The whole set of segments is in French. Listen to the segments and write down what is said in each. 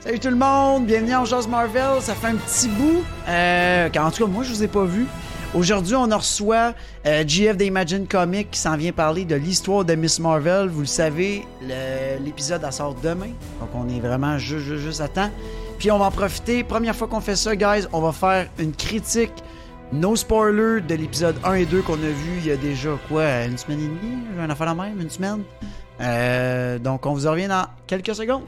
Salut tout le monde, bienvenue en Jazz Marvel. Ça fait un petit bout. Euh, en tout cas, moi, je vous ai pas vu. Aujourd'hui, on reçoit euh, GF d'Imagine Comics qui s'en vient parler de l'histoire de Miss Marvel. Vous le savez, l'épisode sort demain. Donc, on est vraiment juste, juste, juste à temps. Puis, on va en profiter. Première fois qu'on fait ça, guys, on va faire une critique, no spoiler, de l'épisode 1 et 2 qu'on a vu il y a déjà, quoi, une semaine et demie? Un affaire la même, une semaine? Euh, donc, on vous en revient dans quelques secondes.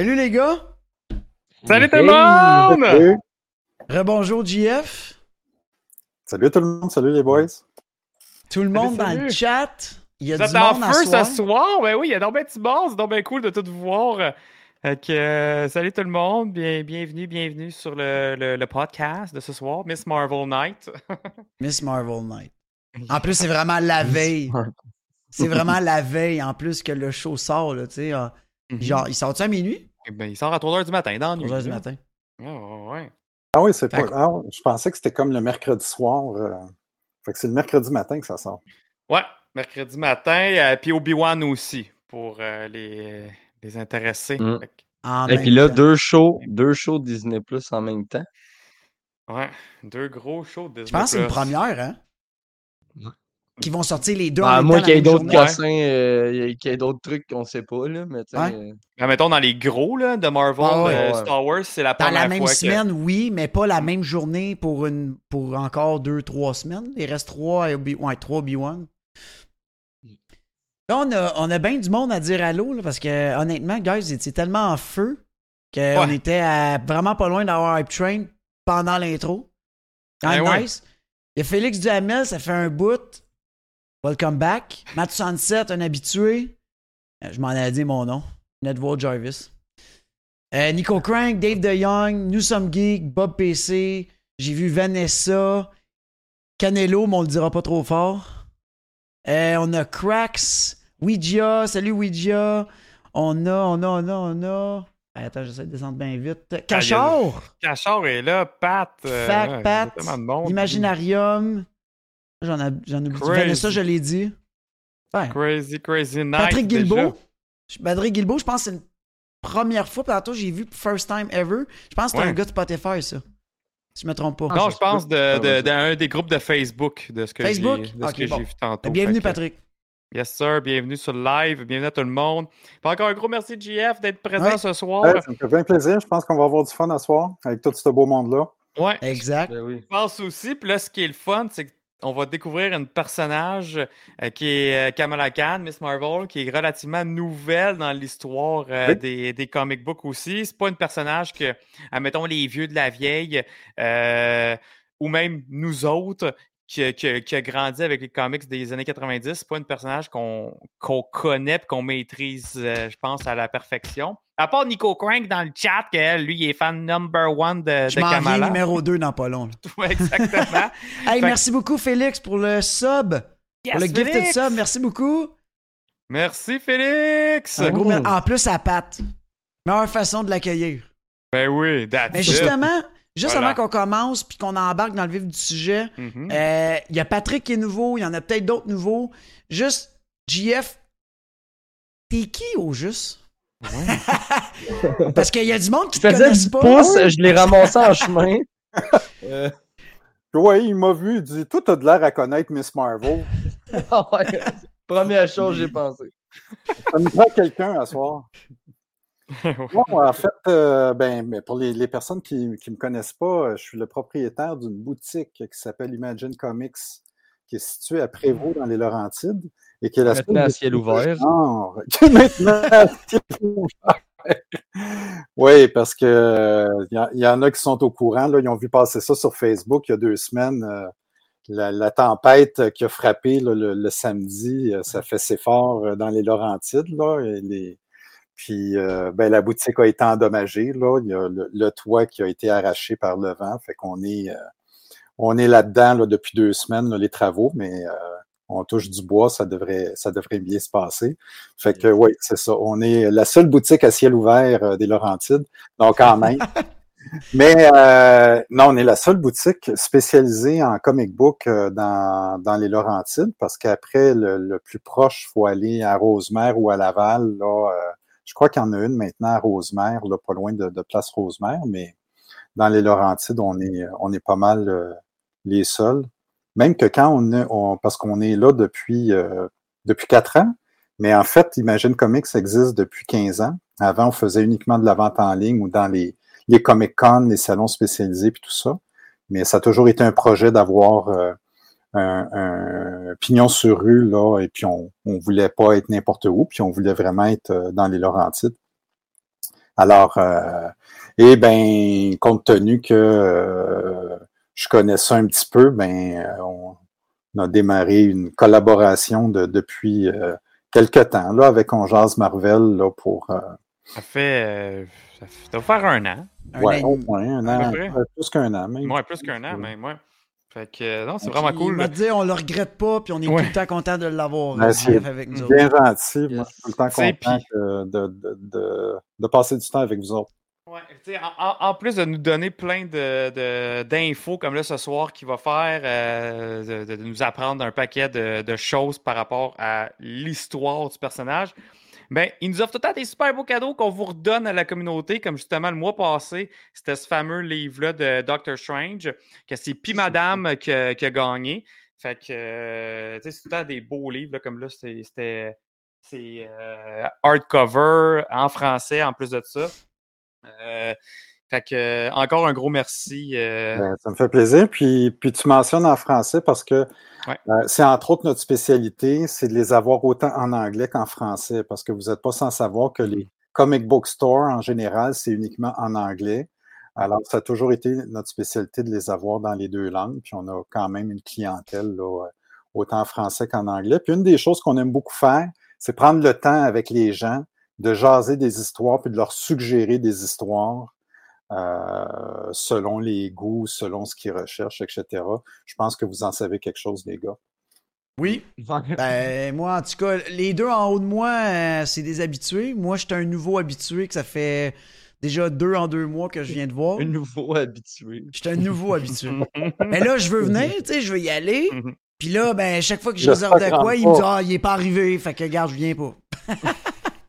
Salut les gars! Salut tout le monde! Salut. Rebonjour JF. Salut tout le monde, salut les boys. Tout le monde dans salut. le chat. Il y a Vous du êtes en monde à feu soir. ce soir? Ben oui, il y a donc ben petit bon, c'est donc bien cool de tout vous voir. Euh, salut tout le monde, bien, bienvenue, bienvenue sur le, le- le podcast de ce soir, Miss Marvel Night. Miss Marvel Night. En plus, c'est vraiment la veille. C'est vraiment la veille, en plus que le show sort, là, tu sais. euh, Genre, il sort-tu à minuit? Eh ben, il sort à 3h du matin, dans la nuit. 3 heures du là. matin. Ouais, ouais, ouais. Ah oui, c'est pas. que- ah, je pensais que c'était comme le mercredi soir. euh, Fait que c'est le mercredi matin que ça sort. Ouais, mercredi matin, euh, puis Obi-Wan aussi, pour euh, les, les intéressés. Mm. Fait que, En Et puis là, temps. deux shows, deux shows Disney Plus en même temps. ouais, deux gros shows de Je pense que c'est une première, hein? Qui vont sortir les deux en À même moins temps qu'il y ait la même d'autres cossins, euh, qu'il y ait d'autres trucs qu'on sait pas, là. Mais euh, Mais mettons dans les gros là, de Marvel, Ah ouais. euh, Ouais. Star Wars, c'est la Dans première la même fois que- semaine, oui, mais pas la même journée pour une pour encore deux, trois semaines. Il reste trois à Obi- ouais, trois Obi-Wan. Là, on a, on a bien du monde à dire allô, là, parce que honnêtement, guys, étiez tellement en feu qu'on Ouais. était à- vraiment pas loin d'avoir Hype Train pendant l'intro. Même ouais. nice. Il y a Félix Duhamel, ça fait un bout. Welcome back. Matt Sunset, un habitué. Euh, Je m'en ai dit mon nom. Nedward Jarvis. Euh, Nico Crank, Dave DeYoung, Nous sommes geeks, Bob PC. J'ai vu Vanessa. Canelo, mais on le dira pas trop fort. Euh, on a Cracks, Ouija, salut Ouija. On a, on a, on a, on a. Attends, j'essaie de descendre bien vite. Cachor, Cachor est là, Pat. Fac, Pat. Imaginarium. J'en ai, j'en oublie. Vanessa, je l'ai dit. Ouais. Crazy, crazy night. Patrick. Guilbeault. Patrick Guilbeault, je pense que c'est une première fois. puis Tantôt, j'ai vu First Time Ever. Je pense que c'est Ouais. un gars de Spotify, ça. Si je me trompe pas. Non, ça je se pense de, Ah, de- vas-y. d'un des groupes de Facebook, de ce que j'ai Facebook? de ce Ok, que bon. j'ai vu tantôt. Bienvenue, Fait que, Patrick. Yes, sir. Bienvenue sur le live. Bienvenue à tout le monde. Puis encore un gros merci, JF, d'être présent Ouais. ce soir. Ouais, ça me fait bien plaisir. Je pense qu'on va avoir du fun à soir avec tout ce beau monde-là. Ouais. Exact. ben oui. Je pense aussi, puis là, ce qui est le fun, c'est qu'on va découvrir une personnage euh, qui est euh, Kamala Khan, Miss Marvel, qui est relativement nouvelle dans l'histoire euh, Oui. des, des comic books aussi. C'est pas une personnage que, admettons, les vieux de la vieille, euh, ou même nous autres, qui, qui- qui a grandi avec les comics des années 90, c'est pas une personnage qu'on qu'on connaît et qu'on maîtrise, euh, je pense, à la perfection. À part Nico Crank dans le chat, que lui, il est fan number one de, Je de m'en viens Kamala. numéro 2 dans pas long. exactement. Hey, Fait- merci beaucoup, Félix, pour le sub. Yes, pour le gifted Félix! sub. Merci beaucoup. Merci, Félix! Un gros En plus, à Pat. Meilleure façon de l'accueillir. Ben oui, that's Mais it. Juste Voilà. avant qu'on commence puis qu'on embarque dans le vif du sujet, Mhm. euh, il y a Patrick qui est nouveau, il y en a peut-être d'autres nouveaux. Juste, JF, t'es qui au juste? Parce qu'il y a du monde qui te connaissent du pas. pouce, je l'ai ramassé en chemin. Euh, ouais, il m'a vu, il dit Toi, t'as de l'air à connaître Miss Marvel. ouais. Première chose, j'ai pensé. Ça me prend quelqu'un à soir. Bon, en fait, euh, ben, mais pour les, les personnes qui ne me connaissent pas, euh, je suis le propriétaire d'une boutique qui s'appelle Imagine Comics, qui est située à Prévost dans les Laurentides et qui est la seule Maintenant à ciel ouvert. genre qui est maintenant à ciel ouvert. Oui, parce que euh, il y, en a qui sont au courant. Là, ils ont vu passer ça sur Facebook il y a deux semaines. euh, la, la tempête qui a frappé là, le, le samedi, euh, ça fait ses fort euh, dans les Laurentides. Là, et les, puis euh, ben, la boutique a été endommagée. Là. Il y a le, le toit qui a été arraché par le vent. Fait qu'on est, euh, on est là-dedans là, depuis deux semaines, là, les travaux, mais euh, on touche du bois, ça devrait, ça devrait bien se passer. Fait que oui, c'est ça. On est la seule boutique à ciel ouvert euh, des Laurentides. Donc quand même. Mais euh, non, on est la seule boutique spécialisée en comic book euh, dans, dans les Laurentides parce qu'après, le, le plus proche, il faut aller à Rosemère ou à Laval. Là, euh, je crois qu'il y en a une maintenant à Rosemère, là, pas loin de, Place Rosemère, mais dans les Laurentides, on est, on est pas mal euh, les seuls. Même que quand on est, parce qu'on est là depuis, euh, depuis quatre ans, mais en fait, Imagine Comics existe depuis 15 ans. Avant, on faisait uniquement de la vente en ligne ou dans les, les Comic-Con, les salons spécialisés, puis tout ça. Mais ça a toujours été un projet d'avoir euh, un, un pignon sur rue, là, et puis on ne voulait pas être n'importe où, puis on voulait vraiment être euh, dans les Laurentides. Alors, euh, et ben, compte tenu que euh, je connais ça un petit peu, ben, euh, on, on a démarré une collaboration de, depuis euh, quelque temps, là, avec On Jase Marvel, là, pour, euh, Ça fait. euh, ça va faire un an. Un ouais, an au moins un an, plus qu'un an, même. Moins plus qu'un an, Ouais. Moi. Fait que euh, non, c'est vraiment cool. Il m'a dit, on le regrette pas, puis on est Ouais. tout le temps content de l'avoir Ben, euh, avec nous autres. Bien gentil. Moi, Yes. je suis tout le temps content puis- de, de, de, de passer du temps avec vous autres. Ouais, en, en- en plus de nous donner plein de, de- d'infos comme là ce soir qu'il va faire, euh, de, de nous apprendre un paquet de, de choses par rapport à l'histoire du personnage, ben, il nous offre tout le temps des super beaux cadeaux qu'on vous redonne à la communauté, comme justement le mois passé, c'était ce fameux livre-là de Doctor Strange, que c'est Pi Madame qui, a- qui a gagné. Fait que, euh, tu sais, c'est tout le temps des beaux livres, là, comme là, c'était, euh, hardcover en français en plus de ça. Euh, fait que, euh, encore un gros merci. euh, Ben, ça me fait plaisir. Puis, puis tu mentionnes en français parce que Ouais. euh, c'est entre autres notre spécialité, c'est de les avoir autant en anglais qu'en français parce que vous n'êtes pas sans savoir que les comic book stores en général, c'est uniquement en anglais. Alors, ça a toujours été notre spécialité de les avoir dans les deux langues. Puis on a quand même une clientèle là, euh, autant en français qu'en anglais. Puis une des choses qu'on aime beaucoup faire, c'est prendre le temps avec les gens de jaser des histoires puis de leur suggérer des histoires euh, selon les goûts, selon ce qu'ils recherchent, etc. Je pense que vous en savez quelque chose, les gars. Oui. Ben, moi, en tout cas, les deux en haut de moi, euh, c'est des habitués. Moi, je suis un nouveau habitué que ça fait déjà deux en deux mois que je viens de voir. Un nouveau habitué. Je suis un nouveau habitué. Mais là, je veux venir, tu sais, je veux y aller. Puis là, ben, chaque fois que je réserve de quoi, il me dit. Ah, il est pas arrivé. Fait que, regarde, je viens pas.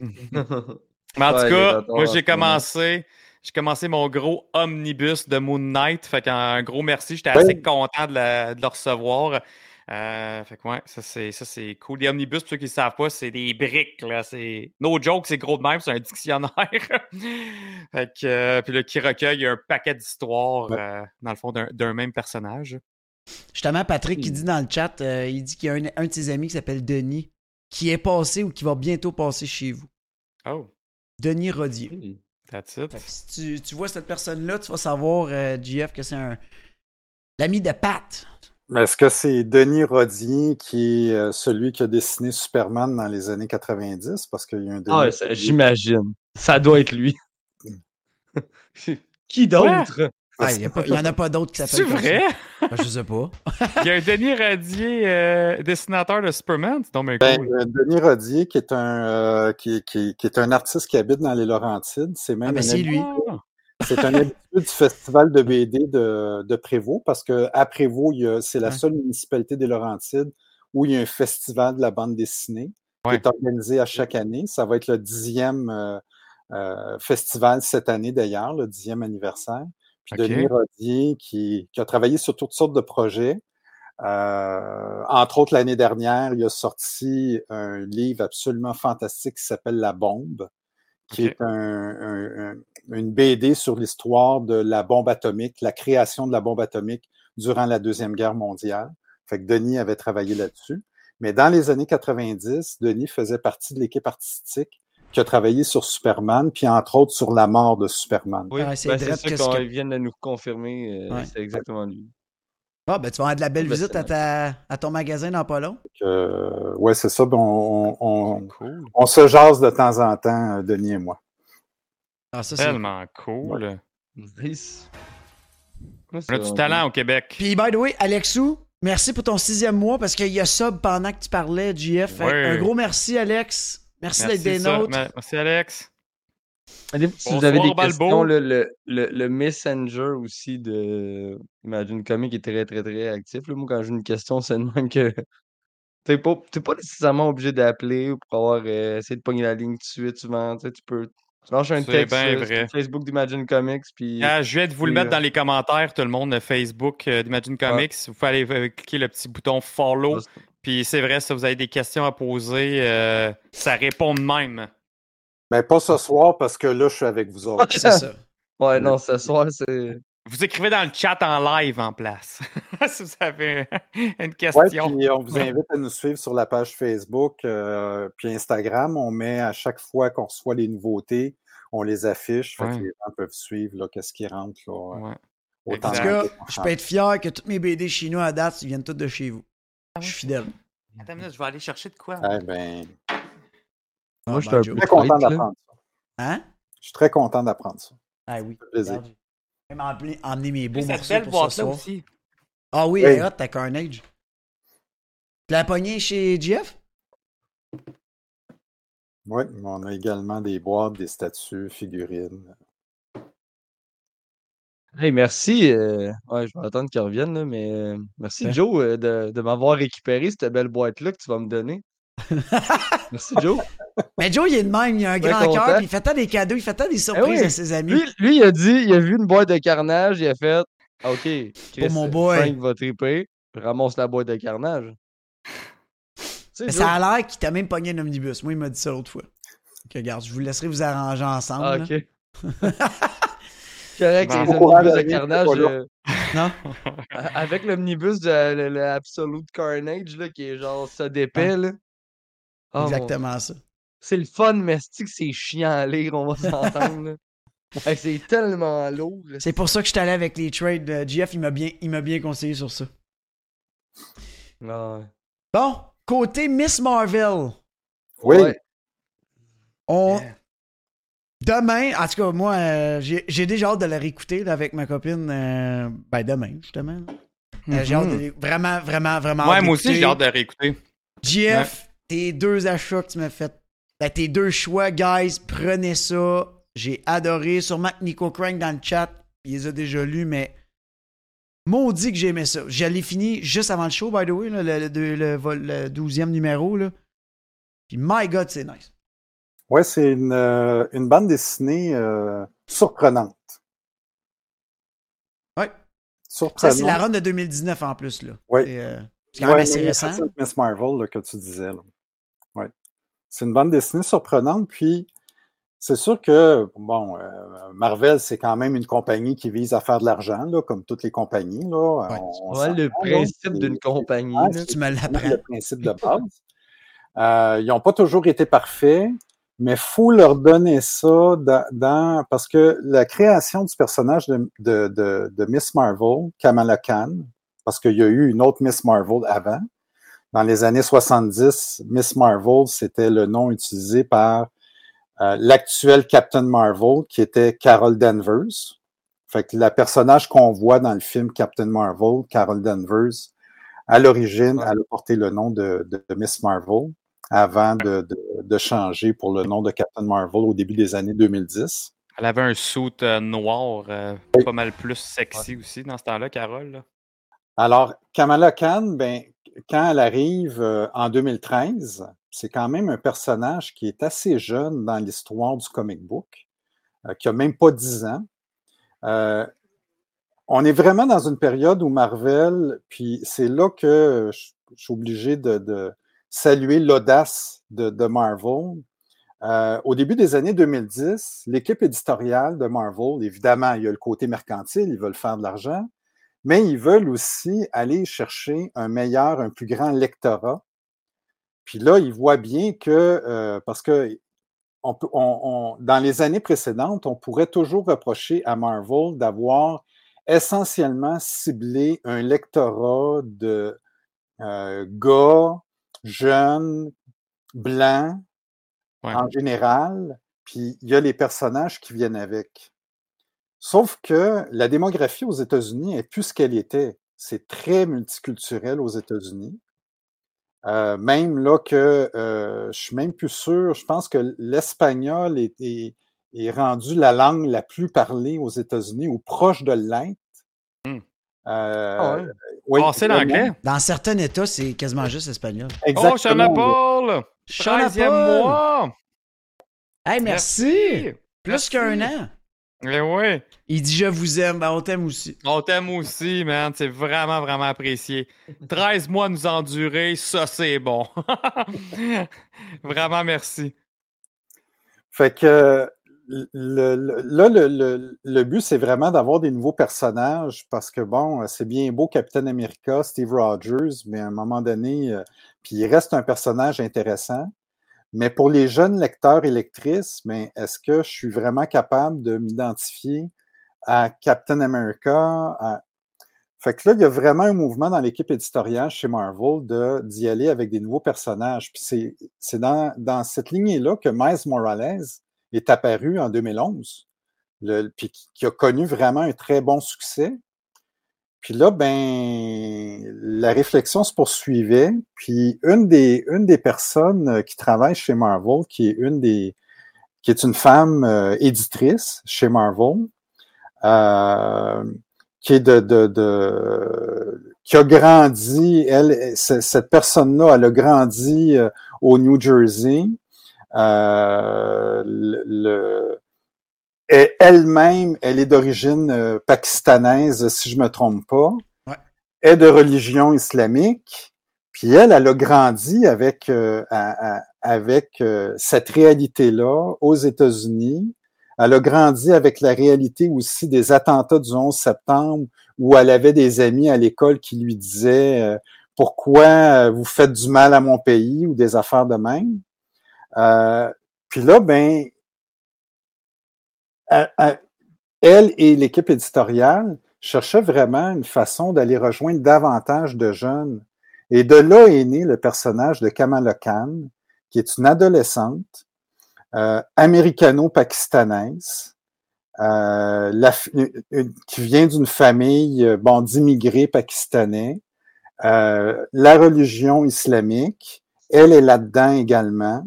Mais en Ouais, tout cas, moi, j'ai commencé. J'ai commencé mon gros omnibus de Moon Knight. Fait qu'un gros merci. J'étais Oui. assez content de, la- de le recevoir. Euh, fait que ouais, ça c'est, ça c'est cool. Les omnibus, pour ceux qui ne savent pas, c'est des briques. Là. C'est... No joke, c'est gros de même, c'est un dictionnaire. fait que, euh, puis là, qui recueille un paquet d'histoires, Ouais. euh, dans le fond, d'un, d'un même personnage. Justement, Patrick Hmm. qui dit dans le chat, euh, il dit qu'il y a un, un de ses amis qui s'appelle Denis, qui est passé ou qui va bientôt passer chez vous. Oh, Denis Rodier. That's it. Fait que si tu, tu vois cette personne-là, tu vas savoir, euh, GF, que c'est un l'ami de Pat. Mais Est-ce que c'est Denis Rodier qui est euh, celui qui a dessiné Superman dans les années 90? Parce qu'il y a un Denis Ah, ouais, j'imagine. Ça doit être lui. Qui d'autre? Ah, Il n'y en a pas d'autres qui C'est s'appellent comme vrai? ça. Ben, je sais pas. Il y a un Denis Radier, euh, dessinateur de Superman. C'est donc bien Ben, cool. euh, Denis Rodier, qui est un euh, qui, qui- qui est un artiste qui habite dans les Laurentides, c'est même Ah, ben un c'est lui. Ah. c'est un habitué du festival de BD de, de Prévost, parce que à Prévost, c'est la Ouais. seule municipalité des Laurentides où il y a un festival de la bande dessinée Ouais. qui est organisé à chaque année. Ça va être le dixième euh, euh, festival cette année d'ailleurs, le dixième anniversaire. Puis. Denis Rodier, qui, qui a travaillé sur toutes sortes de projets. Euh, entre autres, l'année dernière, il a sorti un livre absolument fantastique qui s'appelle La Bombe, qui est un- un- un- une BD sur l'histoire de la bombe atomique, la création de la bombe atomique durant la Deuxième Guerre mondiale. Fait que Denis avait travaillé là-dessus. Mais dans les années 90, Denis faisait partie de l'équipe artistique qui a travaillé sur Superman, puis entre autres sur la mort de Superman. Oui, Ouais, c'est ben, ça vient de nous confirmer. euh, Ouais. C'est exactement lui. Ah, ben, tu vas avoir de la belle visite à, ta, à ton magasin dans pas long. Euh, ouais, c'est ça. ben, on, on- Cool. on se jase de temps en temps, euh, Denis et moi. Ah, ça, c'est. Tellement cool. Ouais, On a du talent au Québec. Puis, by the way, Alexou, merci pour ton sixième mois parce qu'il y a sub pendant que tu parlais, JF. Ouais. Un gros merci, Alex. Merci, Merci, d'être des ça. nôtres. Me- Merci, Alex. Si vous avez des Balbo. questions, là, le, le, le Messenger aussi de Imagine Comic est très, très, très actif. là. Moi, quand j'ai une question, c'est de même que t'es pas, t'es pas nécessairement obligé d'appeler pour avoir euh, essayé de pogner la ligne tout de suite. Souvent, tu peux. Tu lâches un texte sur le Facebook d'Imagine Comics, puis Ah, je vais vous le mettre euh. dans les commentaires, tout le monde, de Facebook euh, d'Imagine Comics. Vous pouvez aller euh, cliquer le petit bouton follow. C'est- Puis c'est vrai, si vous avez des questions à poser, euh, ça répond de même. Mais pas ce soir parce que là, je suis avec vous autres. C'est ça. Ouais, non, ce soir, c'est. Vous écrivez dans le chat en live en place. si vous avez une Ouais, question. puis on vous invite à nous suivre sur la page Facebook euh, puis Instagram. On met à chaque fois qu'on reçoit les nouveautés, on les affiche. Fait Ouais. que les gens peuvent suivre là, qu'est-ce qui rentre là, Ouais. autant En tout cas, que- je peux être fier que toutes mes BD chez nous à date, ils viennent toutes de chez vous. Je suis fidèle. Attends une minute, je vais aller chercher de quoi. Eh ben, Ah, Moi, je suis ben, un Joe. peu très content d'apprendre ça. Hein? Je suis très content d'apprendre ça. Ah oui. Ça fait plaisir. Même emmené mes beaux morceaux belle pour ce aussi. Ah oui, Oui. elle est hot, ta Carnage. Tu l'as pogné chez Jeff? Oui, on a également des boîtes, des statues, figurines. Hey, merci. euh, Ouais, je vais attendre qu'il revienne, là, mais euh, merci, Ouais. Joe, euh, de, de m'avoir récupéré cette belle boîte-là que tu vas me donner. merci, Joe. Mais Joe, il est de même, il a un grand cœur, il fait tant des cadeaux, il fait tant des surprises oui. à ses amis. Lui, lui, il a dit, il a vu une boîte de carnage, il a fait OK, Chris, mon boy. Frank va triper, ramasse la boîte de carnage. Mais Joe, ça a l'air qu'il t'a même pogné un omnibus. Moi, il m'a dit ça l'autre fois. Ok, regarde, je vous laisserai vous arranger ensemble. ah. OK. Correct, les omnibus de carnage. euh, Non? avec l'omnibus de le, le Absolute Carnage, là, qui est genre ça d'épais, là. Mon- Exactement ça. C'est le fun, mais c'est que c'est chiant à lire, on va s'entendre. c'est tellement lourd. C'est pour ça que je suis allé avec les trades. Euh, GF, il m'a bien, il m'a bien conseillé sur ça. Ah, ouais. Bon, côté Miss Marvel, Oui, Ouais. on. Demain, en tout cas, moi, euh, j'ai déjà hâte de la réécouter là, avec ma copine. euh, ben, demain, justement. Euh, j'ai hâte de les- Vraiment, vraiment, vraiment. Ouais, moi aussi, j'ai hâte de réécouter. GF, tes deux achats que tu m'as fait, ben, tes deux choix, guys, prenez ça. J'ai adoré. Sûrement que Nico Crank dans le chat, il les a déjà lus, mais maudit que j'ai aimé ça. Je l'ai fini juste avant le show, by the way, là, le, le, le- le vol- le 12e numéro. Là. Puis, my God, c'est nice. Ouais, c'est une, euh, une bande dessinée euh, surprenante. Ouais. Ça, Surprenante. c'est la run de 2019 en plus. Là. Oui. C'est euh, c'est quand même Ouais, assez récent. c'est Miss Marvel là, que tu disais. Ouais. C'est une bande dessinée surprenante. Puis, c'est sûr que, bon, euh, Marvel, c'est quand même une compagnie qui vise à faire de l'argent, là, comme toutes les compagnies. Là. Ouais. On- on Ouais, le principe d'une compagnie. Tu me c'est l'apprends. le principe de base. Euh, ils n'ont pas toujours été parfaits, mais il faut leur donner ça dans, dans- parce que la création du personnage de, de, de, de Miss Marvel, Kamala Khan, parce qu'il y a eu une autre Miss Marvel avant. Dans les années 70, Miss Marvel, c'était le nom utilisé par euh, l'actuel Captain Marvel, qui était Carol Danvers. Fait que la personnage qu'on voit dans le film Captain Marvel, Carol Danvers, à l'origine, elle a porté le nom de Miss Marvel avant de, de- de changer pour le nom de Captain Marvel au début des années 2010. Elle avait un suit euh, noir, euh, pas mal plus sexy aussi dans ce temps-là, Carole. là. Alors, Kamala Khan, ben, quand elle arrive euh, en 2013, c'est quand même un personnage qui est assez jeune dans l'histoire du comic book, euh, qui a même pas 10 ans. Euh, on est vraiment dans une période où Marvel, puis c'est là que je, je suis obligé de, de saluer l'audace de, Marvel. Euh, au début des années 2010, l'équipe éditoriale de Marvel, évidemment, il y a le côté mercantile, ils veulent faire de l'argent, mais ils veulent aussi aller chercher un meilleur, un plus grand lectorat. Puis là, ils voient bien que, euh, parce que dans les années précédentes, on pourrait toujours reprocher à Marvel d'avoir essentiellement ciblé un lectorat de euh, gars, jeunes, blancs, Ouais. en général, puis il y a les personnages qui viennent avec. Sauf que la démographie aux États-Unis est plus ce qu'elle était. C'est très multiculturel aux États-Unis. Euh, même là que euh, je suis même plus sûr, je pense que l'espagnol est, est- est rendu la langue la plus parlée aux États-Unis ou proche de l'être. Hmm. Euh, Ah ouais. oui, l'anglais? Dans certains États, c'est quasiment juste espagnol. Oh, Exactement. Shana Paul! Shana 13e Paul! mois! Hey, merci! Plus qu'un an. Eh oui. Il dit je vous aime, ben on t'aime aussi. On t'aime aussi, man. C'est vraiment, vraiment apprécié. 13 mois nous endurer, ça, c'est bon. vraiment merci. Fait que le- le- là, le, le- but, c'est vraiment d'avoir des nouveaux personnages parce que, bon, c'est bien beau Captain America, Steve Rogers, mais à un moment donné, euh, puis il reste un personnage intéressant. Mais pour les jeunes lecteurs et lectrices, mais est-ce que je suis vraiment capable de m'identifier à Captain America? Fait que là, il y a vraiment un mouvement dans l'équipe éditoriale chez Marvel d'y aller avec des nouveaux personnages. Puis c'est, c'est dans, dans cette lignée-là que Miles Morales est apparu en 2011, le, puis qui, a connu vraiment un très bon succès. Puis là, ben, la réflexion se poursuivait. Puis une des, une des personnes euh, qui travaille chez Marvel, qui est une des, qui est une femme euh, éditrice chez Marvel, euh, qui est de, de, de- qui a grandi, elle, cette personne-là, elle a grandi euh, au New Jersey. Euh, le, le- elle-même, elle est d'origine euh, pakistanaise, si je me trompe pas. Ouais. Est de religion islamique. Puis elle, elle a grandi avec euh, à- à- avec euh, cette réalité-là aux États-Unis. Elle a grandi avec la réalité aussi des attentats du 11 septembre, où elle avait des amis à l'école qui lui disaient euh, pourquoi vous faites du mal à mon pays ou des affaires de même. Euh, puis là, ben, elle et l'équipe éditoriale cherchaient vraiment une façon d'aller rejoindre davantage de jeunes. Et de là est né le personnage de Kamala Khan, qui est une adolescente euh, américano-pakistanaise, euh, qui vient d'une famille euh, bon, d'immigrés pakistanais, euh, la religion islamique, elle est là-dedans également.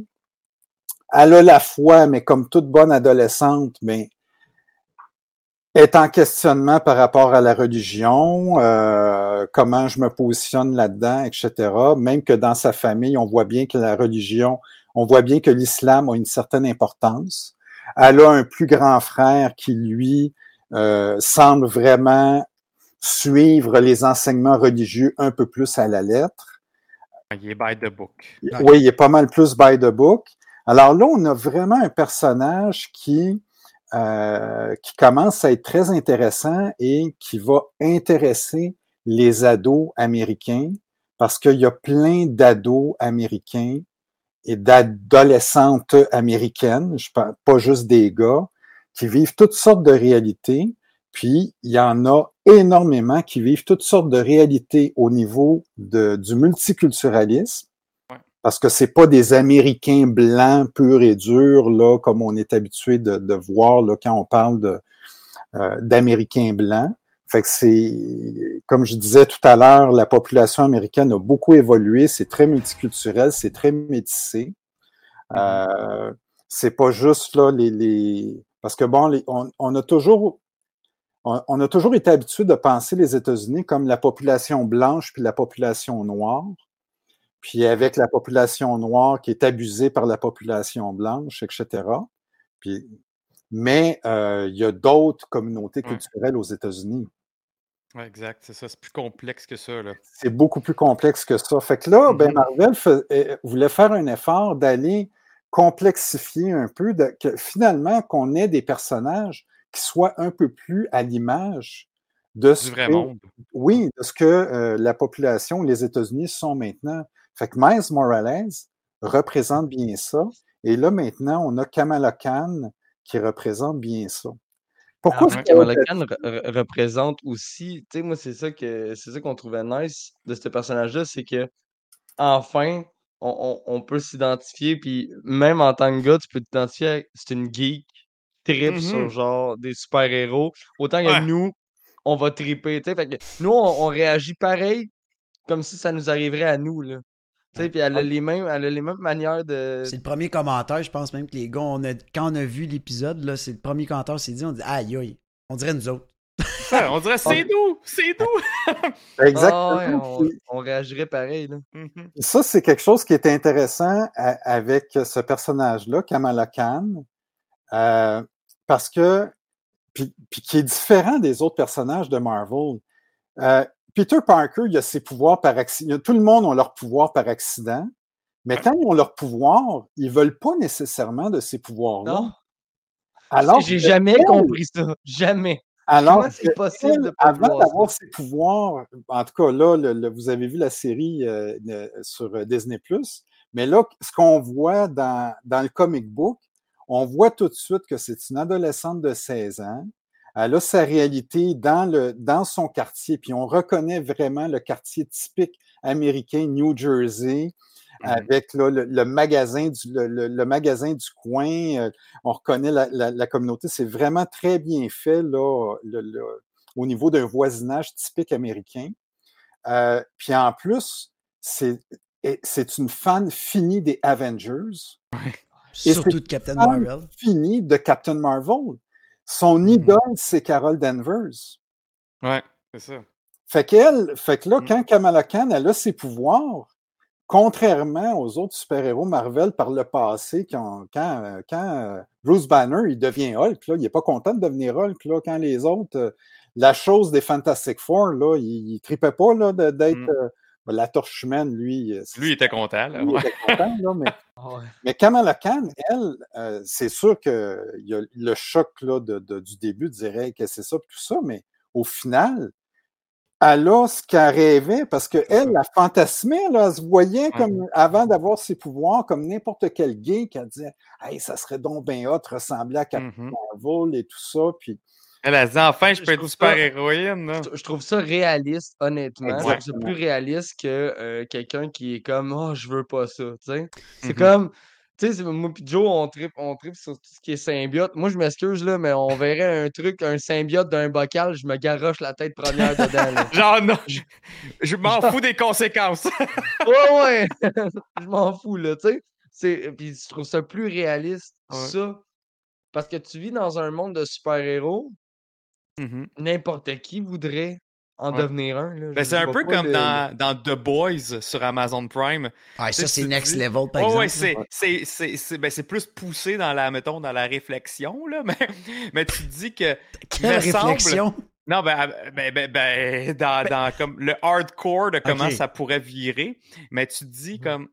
Elle a la foi, mais comme toute bonne adolescente, mais est en questionnement par rapport à la religion, euh, comment je me positionne là-dedans, etc. Même que dans sa famille, on voit bien que la religion, on voit bien que l'islam a une certaine importance. Elle a un plus grand frère qui, lui, euh, semble vraiment suivre les enseignements religieux un peu plus à la lettre. Il est by the book. Oui, il est pas mal plus by the book. Alors là, on a vraiment un personnage qui, euh, qui commence à être très intéressant et qui va intéresser les ados américains parce qu'il y a plein d'ados américains et d'adolescentes américaines, je parle pas juste des gars, qui vivent toutes sortes de réalités. Puis, il y en a énormément qui vivent toutes sortes de réalités au niveau du multiculturalisme parce que c'est pas des Américains blancs purs et durs là comme on est habitué de, de voir là quand on parle de euh, d'Américains blancs. Fait que c'est comme je disais tout à l'heure, la population américaine a beaucoup évolué, c'est très multiculturel, c'est très métissé. Euh, c'est pas juste là les, les... parce que bon, les, on, on, a toujours on, on, a toujours été habitué de penser les États-Unis comme la population blanche puis la population noire. Puis avec la population noire qui est abusée par la population blanche, etc. Puis, mais euh, il y a d'autres communautés culturelles aux États-Unis. Ouais, exact, c'est ça. C'est plus complexe que ça. C'est beaucoup plus complexe que ça. Fait que là, mm -hmm. ben Marvel fait, voulait faire un effort d'aller complexifier un peu, de, que finalement, qu'on ait des personnages qui soient un peu plus à l'image de ce Du vrai que, monde. oui, de ce que euh, la population, les États-Unis sont maintenant. Fait que Miles Morales représente bien ça. Et là, maintenant, on a Kamala Khan qui représente bien ça. Pourquoi que- Kamala Khan re- re- représente aussi, tu sais, moi, c'est ça que c'est ça qu'on trouvait nice de ce personnage-là, c'est que enfin, on, on- on peut s'identifier, puis même en tant que gars, tu peux t'identifier, c'est une geek, trip sur Mhm. genre des super-héros, autant que Ouais. nous, on va triper, tu sais, fait que nous, on, on réagit pareil, comme si ça nous arriverait à nous, là. Tu sais, puis elle a les mêmes, elle a les mêmes manières de... C'est le premier commentaire, je pense même que les gars, on a, quand on a vu l'épisode, là, c'est le premier commentaire, c'est dit, on dit aïe aïe, on dirait nous autres. Ça, on dirait c'est nous, c'est nous. Ah ouais, Exactement. on, Puis- on réagirait pareil, là. Mhm. Ça, c'est quelque chose qui est intéressant à- avec ce personnage-là, Kamala Khan, euh, parce que, puis, puis qui est différent des autres personnages de Marvel. Euh, Peter Parker, il a ses pouvoirs par accident. Tout le monde a leur pouvoir par accident, mais quand ils ont leur pouvoir, ils veulent pas nécessairement de ces pouvoirs-là. Non, Alors, j'ai jamais elle- compris ça, jamais. alors c'est possible de elle, avant d'avoir ses pouvoirs, en tout cas là, le- le- vous avez vu la série euh, sur euh, Disney+, mais là, ce qu'on voit dans, dans le comic book, on voit tout de suite que c'est une adolescente de 16 ans. Elle a sa réalité dans, le, dans son quartier, puis on reconnaît vraiment le quartier typique américain, New Jersey, Mhm. avec là, le, le magasin du, le, le- le magasin du coin. euh, on reconnaît la, la- la communauté. C'est vraiment très bien fait là, le- le- au niveau d'un voisinage typique américain. Euh, puis en plus, c'est une fan finie des Avengers, Et Surtout de Captain Marvel. finie de Captain Marvel. Son Mhm. idole, c'est Carol Danvers. Ouais, c'est ça. Fait qu'elle, fait que là, Mm. quand Kamala Khan, elle a ses pouvoirs, contrairement aux autres super-héros Marvel par le passé, quand, quand, euh, quand euh, Bruce Banner, il devient Hulk, là, il n'est pas content de devenir Hulk, là, quand les autres, euh, la chose des Fantastic Four, là, il ne tripait pas d'être Mm. Ben, la torche humaine, lui. euh, c'est- Lui, il était content, là. lui, ouais. était content, là, mais Ah ouais. mais Kamala Khan, elle, euh, c'est sûr qu'il y a le choc là, de, de- du début Hey, que c'est ça, tout ça, mais au final, elle a ce qu'elle rêvait parce qu'elle, elle fantasmait, là, elle se voyait comme avant d'avoir ses pouvoirs, comme n'importe quel gay qui disait Hey, ça serait donc bien hot, ressembler à Captain Mhm. Marvel et tout ça. Puis, Elle a dit enfin, je Je peux être trouve super ça- héroïne. là. Je- Je trouve ça réaliste, honnêtement. Je trouve ça Exactement. plus réaliste que euh, quelqu'un qui est comme Oh, je veux pas ça. C'est Mhm. comme. Tu sais, c'est- moi et Joe, on tripe, on tripe sur tout ce qui est symbiote. Moi, je m'excuse, là, mais on verrait un truc, un symbiote d'un bocal, je me garoche la tête première dedans. là. Genre, non, Je- je m'en fous des conséquences. Ouais, ouais! je m'en fous, là, tu sais. C'est- Puis je trouve ça plus réaliste, Ouais. ça. Parce que tu vis dans un monde de super-héros, Mhm. n'importe qui voudrait en Ouais. devenir un. Là. Ben, c'est un peu comme dans, dans The Boys sur Amazon Prime. Ah, ça, c'est next dis- level, par ouais, exemple. c'est, c'est, c'est, c'est, ben, c'est plus poussé dans la, mettons, dans la réflexion, là, mais, mais tu te dis que. Quelle semble- réflexion! Non, ben, ben, ben, ben, dans, dans comme le hardcore de comment ça pourrait virer, mais tu te dis Mhm. comme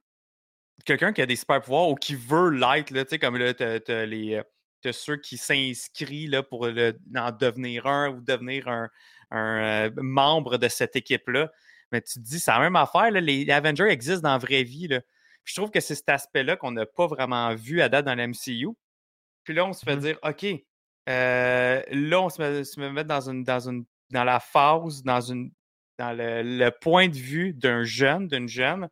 quelqu'un qui a des super pouvoirs ou qui veut l'être, là, tu sais, comme là, t'as, t'as les. T'as ceux qui s'inscrivent pour le, en devenir un ou devenir un, un euh, membre de cette équipe-là. Mais tu te dis, c'est la même affaire, là, les, les Avengers existent dans la vraie vie. Là. Puis je trouve que c'est cet aspect-là qu'on n'a pas vraiment vu à date dans la MCU. Puis là, on se fait Mhm. dire, OK, euh, là, on se met, se met dans, une, dans, une, dans la phase, dans, une, dans le, le point de vue d'un jeune, d'une jeune,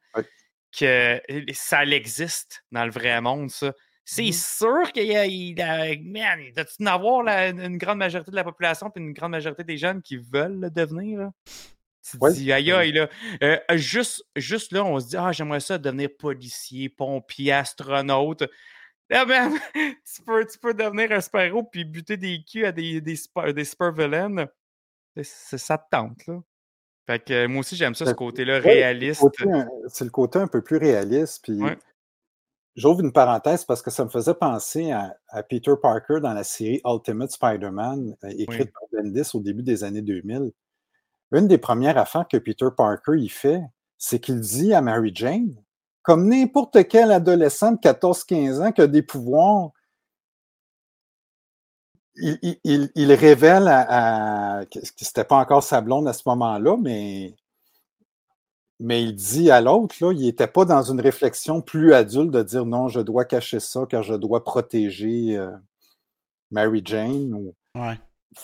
que ça existe dans le vrai monde, ça. C'est Mhm. sûr qu'il y a, il a- man, il doit-tu en avoir la- une grande majorité de la population puis une grande majorité des jeunes qui veulent le devenir, là? Tu te Ouais. dis, aïe, aïe, là. Euh, juste, juste là, on se dit, ah, j'aimerais ça devenir policier, pompier, astronaute. Ah, man, tu peux, tu peux devenir un super-héros puis buter des culs à des, des. C'est- Ça te tente, là. Fait que moi aussi, j'aime ça, ce côté-là réaliste. C'est le côté un peu plus réaliste. Puis Ouais. J'ouvre une parenthèse parce que ça me faisait penser à, à Peter Parker dans la série Ultimate Spider-Man, euh, écrite par Bendis au début des années 2000. Une des premières affaires que Peter Parker y fait, c'est qu'il dit à Mary Jane comme n'importe quel adolescent de 14-15 ans qui a des pouvoirs, il, il- il- il révèle à, à- c'était pas encore sa blonde à ce moment-là, mais, mais il dit à l'autre, là, il n'était pas dans une réflexion plus adulte de dire non, je dois cacher ça car je dois protéger euh, Mary Jane. Ou... Ouais.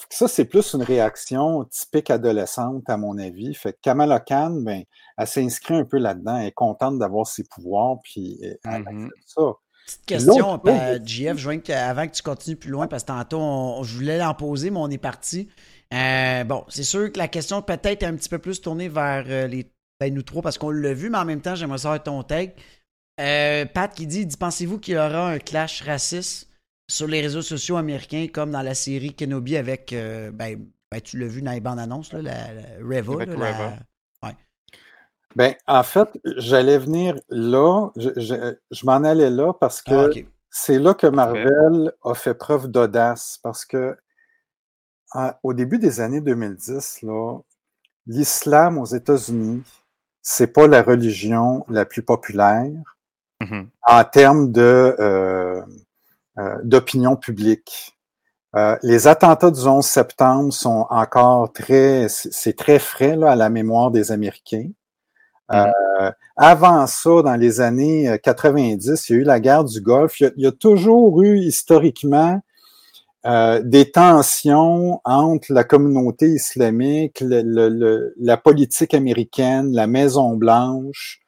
Ça, c'est plus une réaction typique adolescente, à mon avis. Fait que Kamala Khan, ben, elle s'inscrit un peu là-dedans. Elle est contente d'avoir ses pouvoirs, puis elle Mhm. accepte ça. Petite question, JF, je que- avant que tu continues plus loin, parce que tantôt, on- je voulais l'en poser, mais on est parti. Euh, bon, c'est sûr que la question peut-être est un petit peu plus tournée vers euh, les, ben, nous trois, parce qu'on l'a vu, mais en même temps, j'aimerais savoir ton take. Euh, Pat qui dit, dit pensez-vous qu'il y aura un clash raciste sur les réseaux sociaux américains, comme dans la série Kenobi avec, euh, ben, ben, tu l'as vu dans les bandes annonces, là, la, la Reva. Avec là, la- Reva. Ben, en fait, j'allais venir là, je, je- je m'en allais là parce que Ah, c'est là que Marvel a fait preuve d'audace parce que en- au début des années 2010, là, l'islam aux États-Unis, c'est pas la religion la plus populaire Mhm. en termes de euh, euh, d'opinion publique. Euh, les attentats du 11 septembre sont encore très, c'est très frais là, à la mémoire des Américains. Euh, avant ça, dans les années euh, 90, il y a eu la guerre du Golfe. Il y a, il y a toujours eu historiquement euh, des tensions entre la communauté islamique, le- le- le- la politique américaine, la Maison Blanche,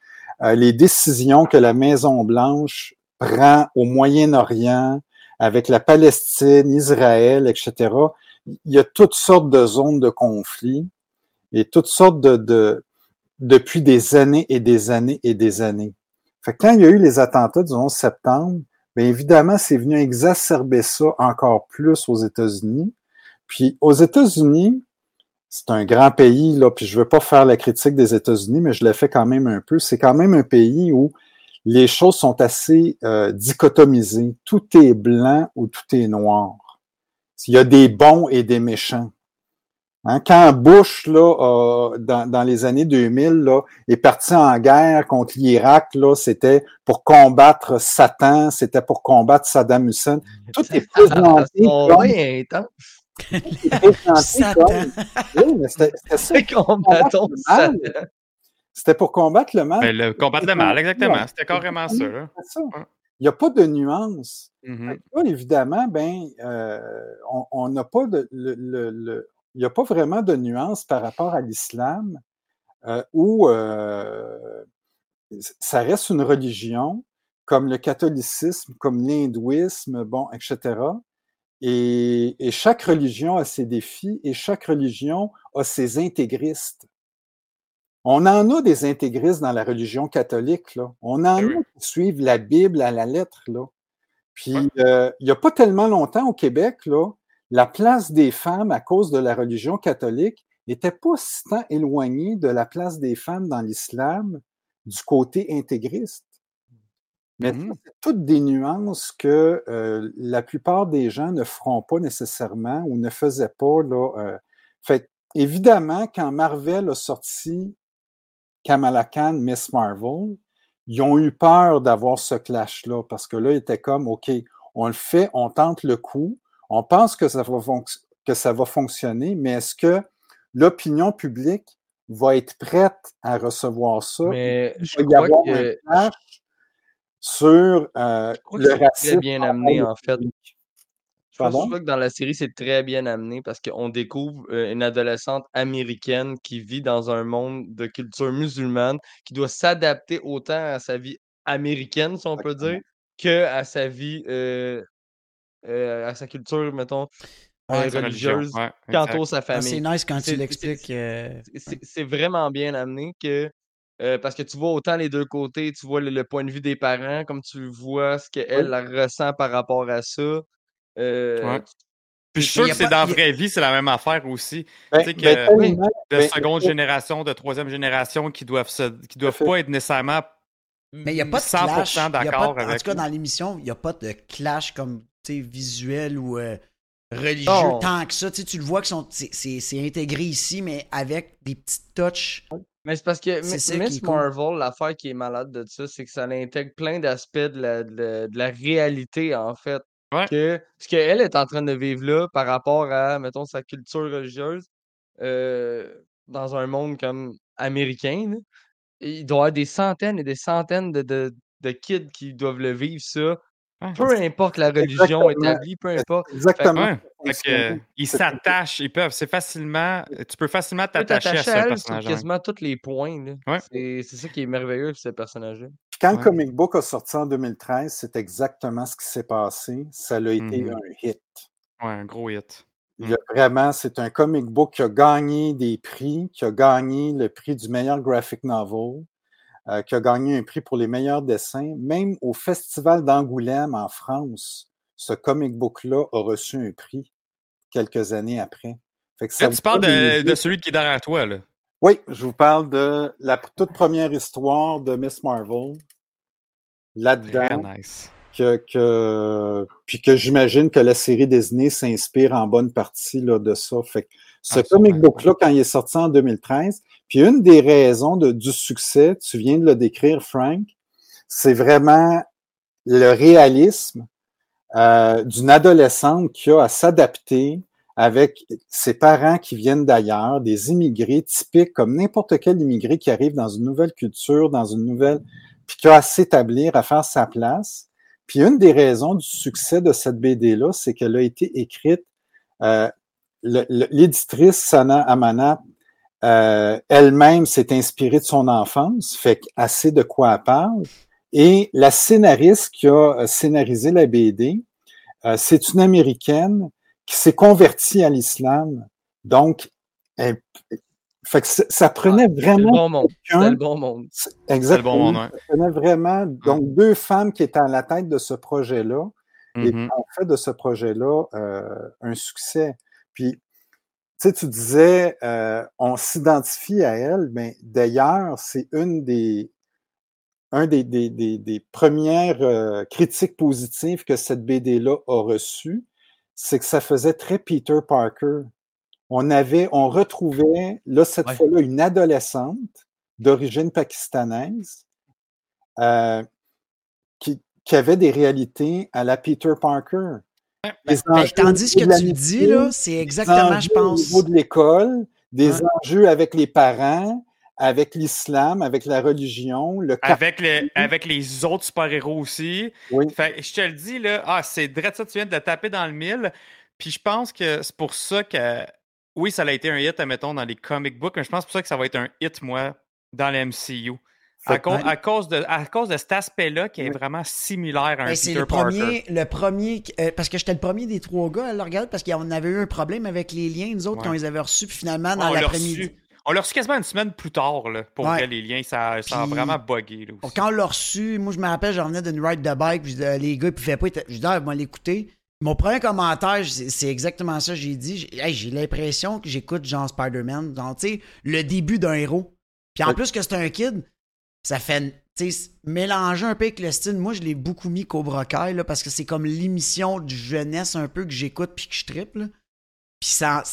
euh, les décisions que la Maison Blanche prend au Moyen-Orient avec la Palestine, Israël, etc. Il y a toutes sortes de zones de conflit et toutes sortes de, de depuis des années et des années et des années. Fait que quand il y a eu les attentats du 11 septembre, bien évidemment, c'est venu exacerber ça encore plus aux États-Unis. Puis aux États-Unis, c'est un grand pays, là, puis je veux pas faire la critique des États-Unis, mais je le fais quand même un peu. C'est quand même un pays où les choses sont assez euh, dichotomisées. Tout est blanc ou tout est noir. Il y a des bons et des méchants. Hein, quand Bush, là, a- dans, dans les années 2000, là, est parti en guerre contre l'Irak, là, c'était pour combattre Satan, c'était pour combattre Saddam Hussein. Tout est présenté comme, ouais, intense. Satan. Oui, c'était c'était ça. C'est combattons le mal. Satan. C'était pour combattre le mal. Ben, le combattre le mal, exactement. C'était carrément ça. là. C'est ça. Il n'y a pas de nuance. Mhm. Là, évidemment, ben, euh, on- on n'a pas de, le, le- le- il n'y a pas vraiment de nuance par rapport à l'islam, euh, où euh, ça reste une religion comme le catholicisme, comme l'hindouisme, bon, etc. Et, et chaque religion a ses défis et chaque religion a ses intégristes. On en a des intégristes dans la religion catholique, là. On en Eh oui. a qui suivent la Bible à la lettre, là. Puis, euh, il n'y a pas tellement longtemps au Québec, là, la place des femmes à cause de la religion catholique n'était pas si tant éloignée de la place des femmes dans l'islam du côté intégriste. Mais c'est toutes des nuances que euh, la plupart des gens ne feront pas nécessairement ou ne faisaient pas. Là, euh. Fait évidemment, quand Marvel a sorti Kamala Khan, Miss Marvel, ils ont eu peur d'avoir ce clash-là parce que là, ils étaient comme, OK, on le fait, on tente le coup, on pense que ça va, fonc- que ça va fonctionner, mais est-ce que l'opinion publique va être prête à recevoir ça? Mais Il je va y crois avoir que, un sur euh, je crois que le très bien amené, en fait. Je pense, Pardon? que dans la série, c'est très bien amené parce qu'on découvre euh, une adolescente américaine qui vit dans un monde de culture musulmane, qui doit s'adapter autant à sa vie américaine, si on peut dire, que à sa vie, euh, euh, à sa culture, mettons, Ouais, euh, religieuse, ouais, exact. entoure sa Ah, c'est famille. nice quand tu l'expliques. euh, c'est c'est vraiment bien amené que euh, parce que tu vois autant les deux côtés, tu vois le, le point de vue des parents, comme tu vois ce qu'elle ressent par rapport à ça. Euh, Ouais. Puis je suis sûr que c'est dans la vraie vie, c'est la même affaire aussi. Ben, tu sais que ben, tellement, de ben, seconde ben, génération, de troisième génération qui doivent se, qui doivent pas être nécessairement Mais il n'y a pas de 100% clash. y a pas de- d'accord en tout cas, dans l'émission, il n'y a pas de clash comme sais, visuel ou. euh, religieux Non. tant que ça. Tu, le vois que sont- c'est- intégré ici, mais avec des petites touches. Mais c'est parce que Miss cool. Marvel, l'affaire qui est malade de ça, c'est que ça intègre plein d'aspects de la, de, la, de la réalité, en fait. Ouais. Que, ce qu'elle est en train de vivre là par rapport à, mettons, sa culture religieuse euh, dans un monde comme américain, là, il doit y avoir des centaines et des centaines de, de, de kids qui doivent le vivre, ça. Peu importe la religion Exactement. établie, peu importe. Exactement. Ouais. Fait que, euh, ils s'attachent, ils peuvent. C'est facilement. Tu peux facilement t'attacher à t'attacher ce à elle sur personnage. quasiment tous les points. Ouais. C'est ça qui est merveilleux de ce personnage-là. Quand Ouais. le comic book a sorti en 2013, c'est exactement ce qui s'est passé. Ça a été Mhm. un hit. Ouais, un gros hit. Il y a vraiment, c'est un comic book qui a gagné des prix, qui a gagné le prix du meilleur graphic novel, euh, qui a gagné un prix pour les meilleurs dessins. Même au Festival d'Angoulême en France, ce comic book-là a reçu un prix quelques années après. Fait que ça tu parles de, celui qui est derrière toi, là. Oui, je vous parle de la toute première histoire de Miss Marvel. Là-dedans, nice. que, que- puis que j'imagine que la série Disney s'inspire en bonne partie là, de ça. Fait que ce comic book-là, quand il est sorti en 2013, puis une des raisons de- du succès, tu viens de le décrire, Frank, c'est vraiment le réalisme euh, d'une adolescente qui a à s'adapter avec ses parents qui viennent d'ailleurs, des immigrés typiques comme n'importe quel immigré qui arrive dans une nouvelle culture, dans une nouvelle, puis qui a à s'établir, à faire sa place. Puis une des raisons du succès de cette BD-là, c'est qu'elle a été écrite, euh, l'éditrice Sana Amana, euh, elle-même s'est inspirée de son enfance, fait sait de quoi elle parle. Et la scénariste qui a euh, scénarisé la BD, euh, c'est une Américaine qui s'est convertie à l'islam. Donc, elle- fait que ça- ça prenait C'est le vraiment bon monde. C'est quelqu'un- le bon monde. Exactement. C'est le bon monde, ouais. Ça prenait vraiment donc deux femmes qui étaient à la tête de ce projet-là et qui ont fait de ce projet-là euh, un succès. Puis, tu sais, tu disais, euh, on s'identifie à elle, mais d'ailleurs, c'est une des, un des, des, des, des premières euh, critiques positives que cette BD-là a reçues, c'est que ça faisait très Peter Parker. On avait, on retrouvait, là, cette Ouais. fois-là, une adolescente d'origine pakistanaise euh, qui, qui avait des réalités à la Peter Parker. Ben, enjeux tandis que tu le dis, là, c'est exactement, je enjeux Au pense. niveau de l'école, des Ouais. enjeux avec les parents, avec l'islam, avec la religion, le Avec, le, avec les autres super-héros aussi. Oui. Fait je te le dis, là, ah, c'est direct ça, tu viens de le taper dans le mille. Puis je pense que c'est pour ça que, oui, ça a été un hit, admettons, dans les comic books, mais je pense pour ça que ça va être un hit, moi, dans le MCU. À, cause, à, cause de, à cause de cet aspect-là qui est Oui. vraiment similaire à un Ben, c'est Peter le Parker. premier, le premier, euh, parce que j'étais le premier des trois gars à le regarder parce qu'on avait eu un problème avec les liens, nous autres, Ouais. quand on les avait reçus, puis finalement, dans l'après-midi. reçu. On l'a reçu quasiment une semaine plus tard, là, pour Ouais. les liens. Ça, ça a vraiment buggé. Là, aussi. Quand on l'a reçu, moi, je me rappelle, j'en revenais d'une ride de bike, puis les gars, ils pouvaient pas, je dis, ah, moi, l'écouter. Mon premier commentaire, c'est exactement ça, j'ai dit. J'ai hey, l'impression que j'écoute genre Spider-Man, tu sais, le début d'un héros. Puis en Ouais. plus que c'est un kid, ça fait, mélanger un peu avec le style. Moi, je l'ai beaucoup mis Cobra Kai, là, parce que c'est comme l'émission de jeunesse un peu que j'écoute puis que je trippe, là. Puis ça,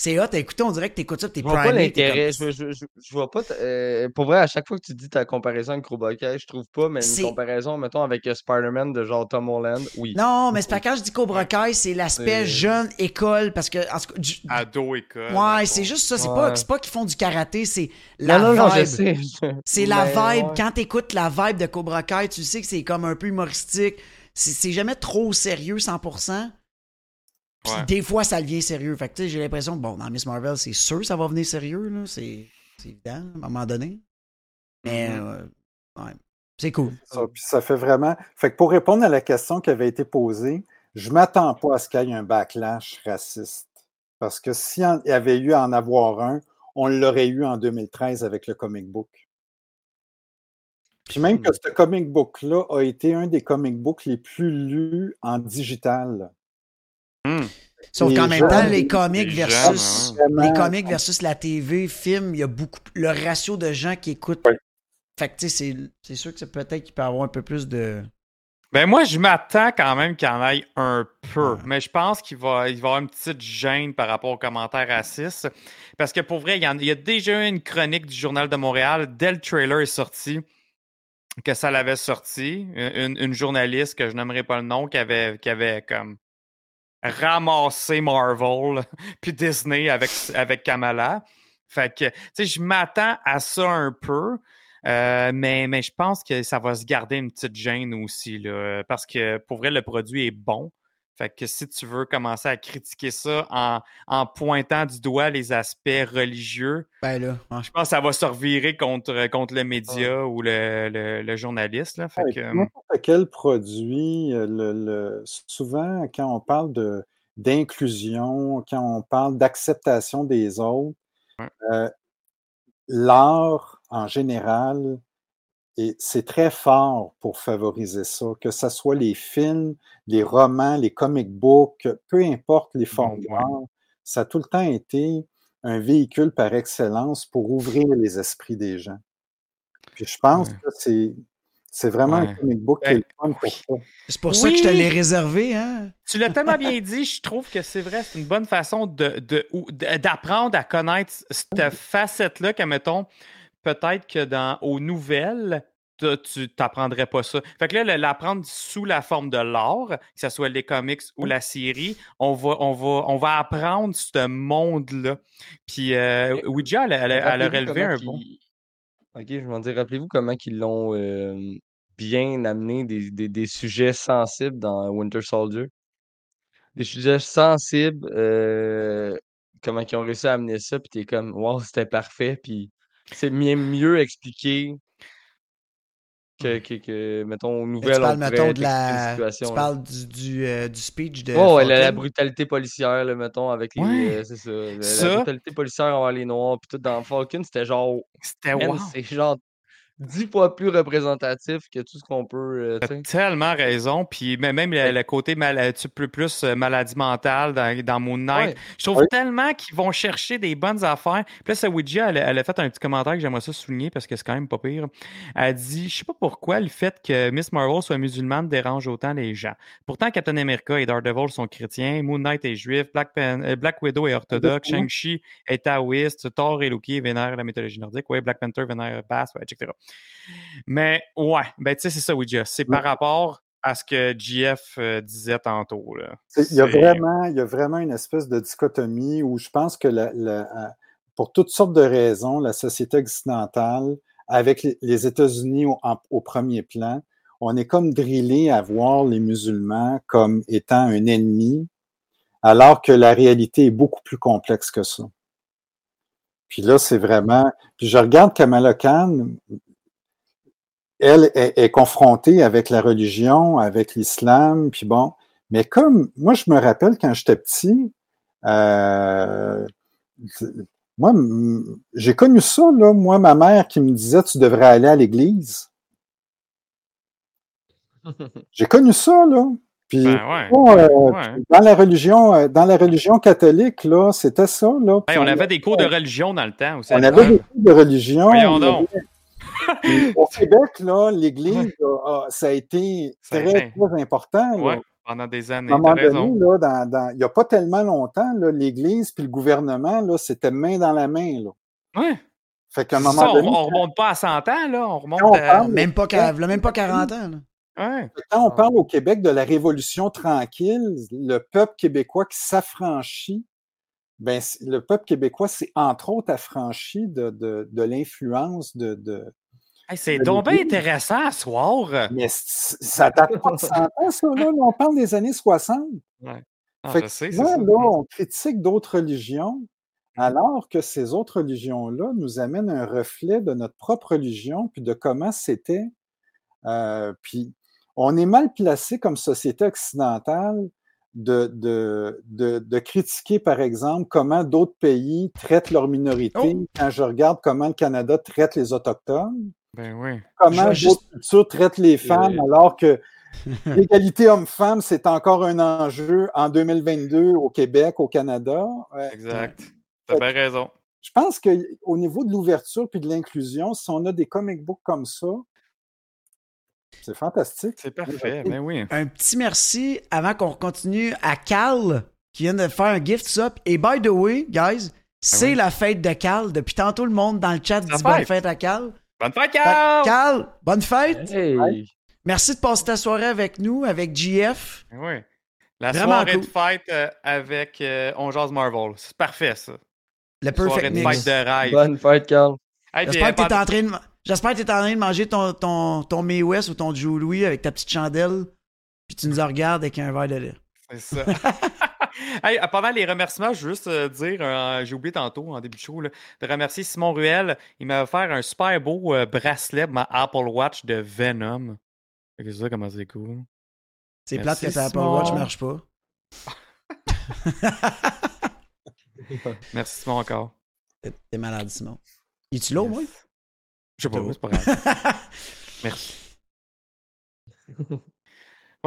c'est hot, écoutez, on dirait que t'écoutes ça, t'es vois pas primé, t'es l'intérêt. comme- Je, je, je, je vois pas. euh, pour vrai, à chaque fois que tu dis ta comparaison avec Cobra Kai, je trouve pas, mais une comparaison, mettons, avec euh, Spider-Man de genre Tom Holland, oui. Non, mais c'est pas quand je dis Cobra Kai, c'est l'aspect jeune école, parce que, en tout cas, du- Ado école. Ouais, c'est juste ça. C'est pas, Ouais. c'est pas qu'ils font du karaté, c'est la non, non, vibe. C'est la vibe. ouais. Quand t'écoutes la vibe de Cobra Kai, tu sais que c'est comme un peu humoristique. C'est c'est jamais trop sérieux 100%. Puis Ouais. des fois, ça devient sérieux. Fait que tu sais, j'ai l'impression que, bon, dans Miss Marvel, c'est sûr que ça va venir sérieux, là. C'est c'est évident, à un moment donné. Mais, Mhm. euh, ouais. C'est cool. Ça, puis ça fait vraiment. Fait que pour répondre à la question qui avait été posée, je m'attends pas à ce qu'il y ait un backlash raciste. Parce que s'il y avait eu à en avoir un, on l'aurait eu en 2013 avec le comic book. Puis même que ce comic book-là a été un des comic books les plus lus en digital. Hmm. Sauf qu'en même temps, les comics versus. jeunes, Vraiment, Les comics versus la TV, film, il y a beaucoup. Le ratio de gens qui écoutent. Ouais. Fait que, tu sais, c'est- c'est sûr que c'est peut-être qu'il peut y avoir un peu plus de. Ben moi, je m'attends quand même qu'il y en ait un peu, mais je pense qu'il va, il va y avoir une petite gêne par rapport aux commentaires racistes. Parce que pour vrai, il y, en- il y a déjà eu une chronique du Journal de Montréal, dès le trailer est sorti, que ça l'avait sorti. Une, une journaliste que je n'aimerais pas le nom, qui avait, qui avait comme ramassé Marvel puis Disney avec, avec Kamala. Fait que, tu sais, je m'attends à ça un peu. Euh, mais, mais je pense que ça va se garder une petite gêne aussi, là, parce que pour vrai, le produit est bon. Fait que si tu veux commencer à critiquer ça en, en pointant du doigt les aspects religieux, Ben là, ouais. je pense que ça va se revirer contre, contre le média ou le, le- le journaliste. Là. Fait Ouais, que, N'importe quel produit, euh, le- le- souvent, quand on parle de- d'inclusion, quand on parle d'acceptation des autres, Ouais. euh, l'art en général, et c'est très fort pour favoriser ça, que ce soit les films, les romans, les comic books, peu importe les formes ouais. d'art, ça a tout le temps été un véhicule par excellence pour ouvrir les esprits des gens. Puis je pense Ouais. que c'est, c'est vraiment un Ouais. comic book qui est Ben, le fun pour ça. C'est pour ça que je te l'ai réservé, hein? Tu l'as tellement bien dit, je trouve que c'est vrai, c'est une bonne façon de, de- d'apprendre à connaître cette facette-là, que mettons, peut-être que dans aux nouvelles, tu t'apprendrais pas ça. Fait que là, l'apprendre sous la forme de l'art, que ce soit les comics ou la série, on va, on va, on va apprendre ce monde-là. Puis euh, Ouija, elle, elle- elle a relevé un bon. Ok, je vais en dire, rappelez-vous comment ils l'ont euh, bien amené des, des- des sujets sensibles dans Winter Soldier? Des sujets sensibles, euh, comment ils ont réussi à amener ça, puis t'es comme, wow, c'était parfait, puis c'est mieux, expliqué que, que, que, mettons, aux nouvelles, tu parles, on mettons, de la. situation. Tu parles du, du, euh, du speech de. Oh, ouais, la, brutalité policière, là, mettons, avec les. Ouais. euh, c'est ça. La, brutalité policière envers les Noirs, puis tout dans Falcon, c'était genre. c'était wow. c'est genre dix fois plus représentatif que tout ce qu'on peut. euh, tu tellement raison. Puis même même le, le côté mal, un petit peu plus euh, maladie mentale dans, dans Moon Knight. Ouais. Je trouve tellement qu'ils vont chercher des bonnes affaires. Puis là, ça, Ouija, elle, a- elle a fait un petit commentaire que j'aimerais ça souligner parce que c'est quand même pas pire. Elle a dit Je sais pas pourquoi le fait que Miss Marvel soit musulmane dérange autant les gens. Pourtant, Captain America et Daredevil sont chrétiens, Moon Knight est juif, Black, Pan- euh, Black Widow est orthodoxe, Exactement. Shang-Chi est taoïste, Thor et Loki vénèrent la mythologie nordique, ouais, Black Panther vénère Bass, ouais, etc. Mais ouais, ben tu sais, c'est ça, Ouija. C'est par rapport à ce que JF euh, disait tantôt. Là. Il y, a vraiment, il y a vraiment une espèce de dichotomie où je pense que la- la- à- pour toutes sortes de raisons, la société occidentale, avec les- États-Unis au, au premier plan, on est comme drillé à voir les musulmans comme étant un ennemi, alors que la réalité est beaucoup plus complexe que ça. Puis là, c'est vraiment. Puis je regarde Kamala Khan, elle est, est confrontée avec la religion, avec l'islam, puis bon. Mais comme moi, je me rappelle quand j'étais petit, euh, moi, j'ai connu ça, là, moi, ma mère qui me disait tu devrais aller à l'église. J'ai connu ça, là. Puis Ben ouais. euh, ouais. dans la religion, euh, dans la religion catholique, là, c'était ça, là. Puis Hey, on on avait des cours de religion dans le temps aussi. on avait des cours de religion. Voyons il y donc. avait- Au Québec, là, l'Église, a- a- ça a été Ça a très, été- très important. là. Ouais, pendant des À années. un moment donné, là, dans, dans- il n'y a pas tellement longtemps, là, l'Église puis le gouvernement, là, c'était main dans la main. Là. Ouais. Fait qu'à un moment ça, on, donné, on remonte pas à 100 ans, là. On remonte on à. Même pas, même pas 40 ans. Là. Ouais. quand on parle au Québec de la Révolution tranquille, le peuple québécois qui s'affranchit, ben, le peuple québécois s'est entre autres affranchi de, de, de l'influence de, de, Hey, c'est donc bien intéressant à soir. Mais ça date pas de 100 ans, ça, là. On parle des années 60. Ah, Fait je sais, là, on critique d'autres religions, alors que ces autres religions-là nous amènent un reflet de notre propre religion, puis de comment c'était. Euh, puis on est mal placé comme société occidentale de, de, de, de critiquer, par exemple, comment d'autres pays traitent leurs minorités. Oh! Quand je regarde comment le Canada traite les Autochtones, Ben oui. comment Je vais juste- d'autres cultures traitent les femmes, alors que l'égalité homme-femme, c'est encore un enjeu en 2022 au Québec, au Canada? Euh, Exact. T'as bien raison. je pense qu'au niveau de l'ouverture puis de l'inclusion, si on a des comic books comme ça, C'est fantastique. C'est parfait, ben oui. Un petit merci avant qu'on continue à Cal qui vient de faire un gift sub. Et by the way, guys, c'est Ah oui. la fête de Cal. Depuis tantôt, le monde dans le chat dit bonne fête à Cal. Bonne fête, Carl! Cal, bonne fête. Hey! Merci de passer ta soirée avec nous, avec GF. Ben Oui. La Vraiment soirée cool. de fête euh, avec euh, On Marvel. C'est parfait, ça. Le Soirée Perfect de Mix. fête de rêve. Bonne fête, Carl. Hey, J'espère que euh, t'es en train de... J'espère que t'es en train de manger ton, ton, ton May West ou ton Joe Louis avec ta petite chandelle, puis tu nous regardes avec un verre de lait. C'est ça. hey, pendant les remerciements, je veux juste euh, dire, euh, j'ai oublié tantôt en début de show, là, de remercier Simon Ruel. Il m'a offert un super beau euh, bracelet, ma Apple Watch de Venom. C'est ça, comment c'est cool. C'est plate que ta Apple. Watch marche pas. Merci Simon encore. T'es malade, Simon. Es-tu là, au moins? Je sais pas, c'est pas grave. Merci.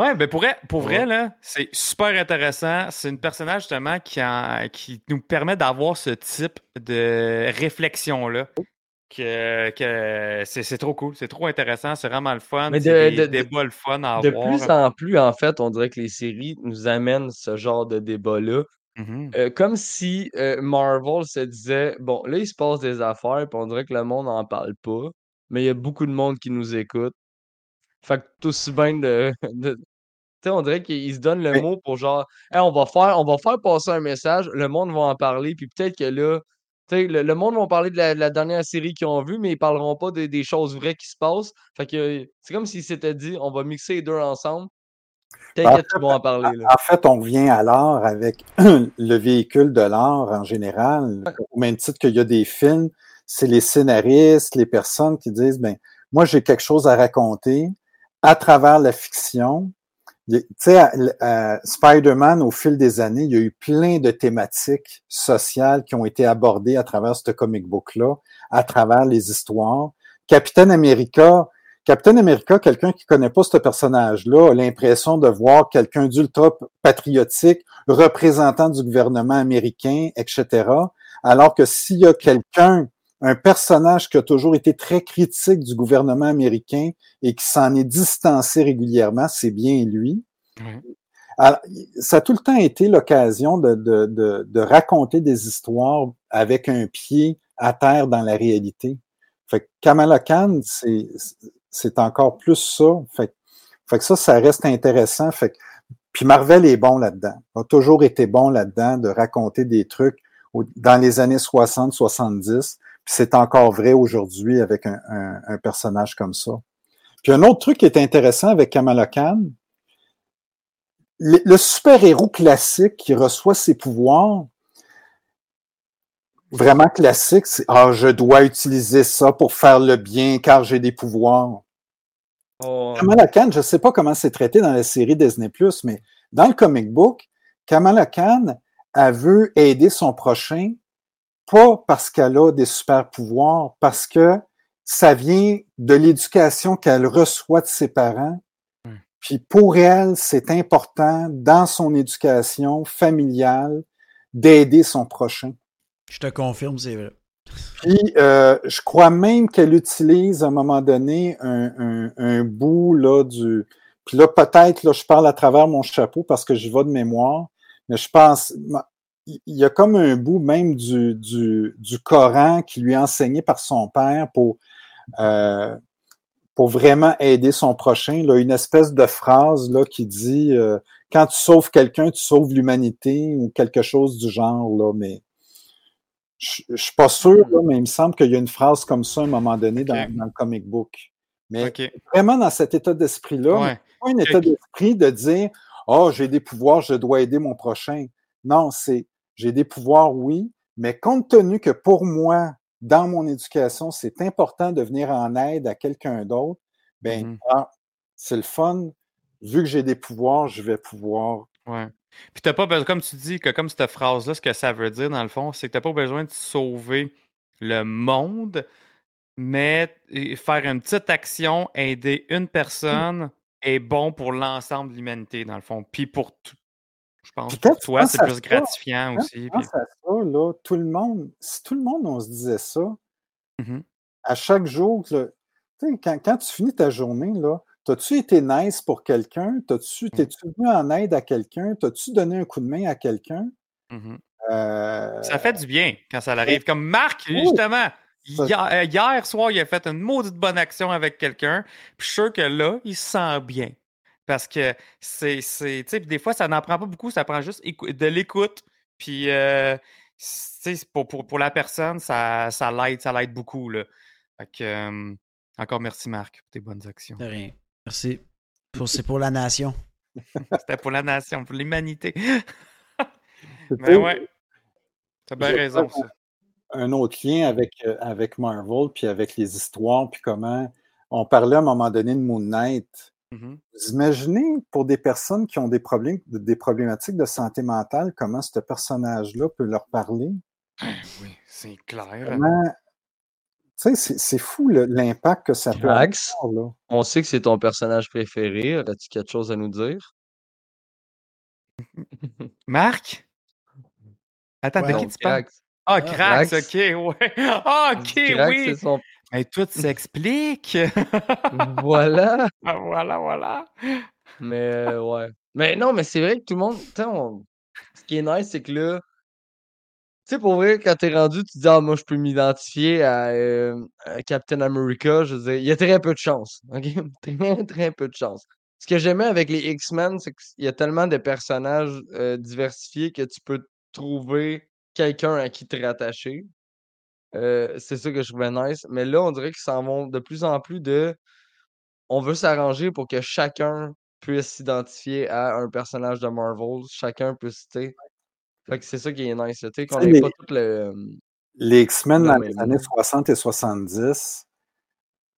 Ouais, ben pour vrai, pour vrai là, c'est super intéressant. C'est une personnage justement qui, en- qui nous permet d'avoir ce type de réflexion-là. Que, que c'est trop cool, c'est trop intéressant, c'est vraiment le fun. Mais de- des de- débats le fun à De avoir. plus en plus, en fait, on dirait que les séries nous amènent ce genre de débat-là. Mhm. Euh, comme si euh, Marvel se disait bon, là, il se passe des affaires, puis on dirait que le monde n'en parle pas, mais il y a beaucoup de monde qui nous écoute. Fait que tout aussi bien de. de- On dirait qu'ils se donnent le mot pour genre, Hey, on va faire, on va faire passer un message, le monde va en parler, puis peut-être que là, le, le monde va parler de la, de la dernière série qu'ils ont vue, mais ils parleront pas des- des choses vraies qui se passent. Fait que c'est comme s'ils s'étaient dit, on va mixer les deux ensemble. T'inquiète, ils vont en parler. Là. En fait, on revient à l'art avec le véhicule de l'art en général. Au même titre qu'il y a des films, c'est les scénaristes, les personnes qui disent, ben, moi, j'ai quelque chose à raconter à travers la fiction. Tu sais, Spider-Man, au fil des années, il y a eu plein de thématiques sociales qui ont été abordées à travers ce comic book-là, à travers les histoires. Captain America, Captain America, quelqu'un qui connaît pas ce personnage-là, a l'impression de voir quelqu'un d'ultra patriotique, représentant du gouvernement américain, etc. Alors que s'il y a quelqu'un, un personnage qui a toujours été très critique du gouvernement américain et qui s'en est distancé régulièrement, c'est bien lui. Alors, ça a tout le temps été l'occasion de, de, de, de raconter des histoires avec un pied à terre dans la réalité. Fait que Kamala Khan, c'est, encore plus ça. Fait, que- fait que ça, ça reste intéressant. Fait que, puis Marvel est bon là-dedans. A toujours été bon là-dedans de raconter des trucs dans les années 60, 70. C'est encore vrai aujourd'hui avec un, un- un personnage comme ça. Puis un autre truc qui est intéressant avec Kamala Khan, le, le super-héros classique qui reçoit ses pouvoirs, vraiment classique, c'est Ah, je dois utiliser ça pour faire le bien car j'ai des pouvoirs. Oh, Kamala Khan, je ne sais pas comment c'est traité dans la série Disney+, mais dans le comic book, Kamala Khan, elle veut aider son prochain, pas parce qu'elle a des super pouvoirs, parce que ça vient de l'éducation qu'elle reçoit de ses parents. Hmm. Puis pour elle, c'est important dans son éducation familiale d'aider son prochain. Je te confirme, c'est vrai. Puis, euh, je crois même qu'elle utilise à un moment donné un, un, un bout là du. Puis là, peut-être, là, je parle à travers mon chapeau parce que j'y vais de mémoire, mais je pense. Il y a comme un bout même du, du, du Coran qui lui est enseigné par son père pour, euh, pour vraiment aider son prochain. Là, une espèce de phrase là, qui dit euh, Quand tu sauves quelqu'un, tu sauves l'humanité ou quelque chose du genre, là, mais je ne suis pas sûr, là, mais il me semble qu'il y a une phrase comme ça à un moment donné dans, le comic book. Mais vraiment dans cet état d'esprit-là, Ouais. pas un état d'esprit de dire Oh, j'ai des pouvoirs, je dois aider mon prochain. Non, c'est j'ai des pouvoirs, oui, mais compte tenu que pour moi, dans mon éducation, c'est important de venir en aide à quelqu'un d'autre, ben, Mhm. ah, c'est le fun. Vu que j'ai des pouvoirs, je vais pouvoir. Ouais. Puis t'as pas besoin, comme tu dis, que comme cette phrase-là, ce que ça veut dire dans le fond, c'est que t'as pas besoin de sauver le monde, mais faire une petite action, aider une personne est bon pour l'ensemble de l'humanité, dans le fond. Puis pour tout. Je pense Puis pour toi, c'est plus gratifiant Quand aussi. puis- ça, là, tout le monde, si tout le monde, on se disait ça, Mhm. à chaque jour, là, quand, quand tu finis ta journée, là, T'as-tu été nice pour quelqu'un? T'as-tu, Mmh. t'es-tu venu en aide à quelqu'un? T'as-tu donné un coup de main à quelqu'un? Euh, Ça fait du bien quand ça arrive. Comme Marc, Oui. justement, hier, euh, hier soir, il a fait une maudite bonne action avec quelqu'un. Puis je suis sûr que là, il se sent bien. Parce que c'est. c'est- tu sais, puis des fois, ça n'en prend pas beaucoup, ça prend juste écou- de l'écoute. Puis, euh, tu sais, pour, pour, pour la personne, ça, ça l'aide, ça l'aide beaucoup. Là. Fait que, euh, encore merci, Marc, pour tes bonnes actions. De rien. Merci. Pour- C'est pour la nation. C'était pour la nation, pour l'humanité. c'est Mais ouais, t'as bien J'ai raison, ça. un autre lien avec, euh, avec Marvel, puis avec les histoires, puis comment on parlait à un moment donné de Moon Knight. Vous imaginez pour des personnes qui ont des problèmes, des problématiques de santé mentale, comment ce personnage-là peut leur parler? Oui, c'est clair. Comment... Tu sais, c'est- c'est fou le- l'impact que ça peut Max, avoir. Là. on sait que c'est ton personnage préféré. As-tu quelque chose à nous dire? Marc? Attends, Ouais. de qui tu parles? Ah, Ah, Crax, Crax. ok, ouais. Ah, ok, Crax, oui. c'est son. Mais tout s'explique. Voilà. Ah, voilà, voilà. Mais euh, ouais. Mais non, mais c'est vrai que tout le monde. tu sais, on- Ce qui est nice, c'est que là. Tu sais, pour vrai, quand t'es rendu, tu te dis, ah, moi, je peux m'identifier à, euh, à Captain America. Je veux dire, il y a très peu de chance. OK? Très, très peu de chance. Ce que j'aimais avec les X-Men, c'est qu'il y a tellement de personnages euh, diversifiés que tu peux trouver quelqu'un à qui te rattacher. Euh, c'est ça que je trouvais nice. Mais là, on dirait qu'ils s'en vont de plus en plus de. On veut s'arranger pour que chacun puisse s'identifier à un personnage de Marvel. Chacun puisse, tu. Fait que c'est ça qui est nice, tu sais, qu'on les- pas tout le. Les X-Men dans les années monde. 60 et 70,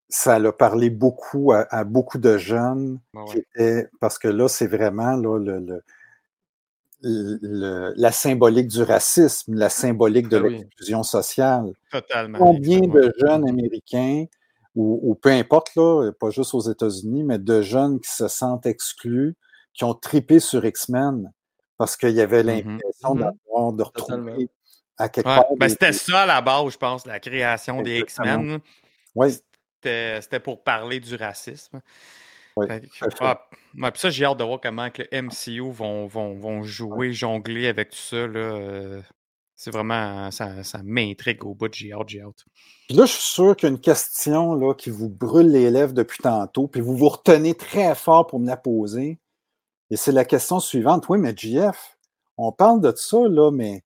ça a parlé beaucoup à, à beaucoup de jeunes Ouais, qui ouais. étaient, parce que là, c'est vraiment là, le, le- le- la symbolique du racisme, la symbolique de oui. l'exclusion sociale. Totalement. Combien exactement. de jeunes Américains, ou, ou peu importe, là, pas juste aux États-Unis, mais de jeunes qui se sentent exclus, qui ont tripé sur X-Men parce qu'il y avait Mhm. l'impression Mhm. d'avoir, de Totalement. retrouver à quelque Ouais, part. ben, des- c'était ça à la base, je pense, la création des. X-Men. Oui, c'était pour parler du racisme. Oui, ah, ouais, puis ça, j'ai hâte de voir comment que le MCU vont, vont, vont jouer, jongler avec tout ça. Là, euh, c'est vraiment. Ça, ça m'intrigue au bout. J'ai hâte, j'ai hâte. Puis là, je suis sûr qu'il y a une question là, qui vous brûle les lèvres depuis tantôt, puis vous vous retenez très fort pour me la poser. Et c'est la question suivante. Oui, mais JF, on parle de ça, là, mais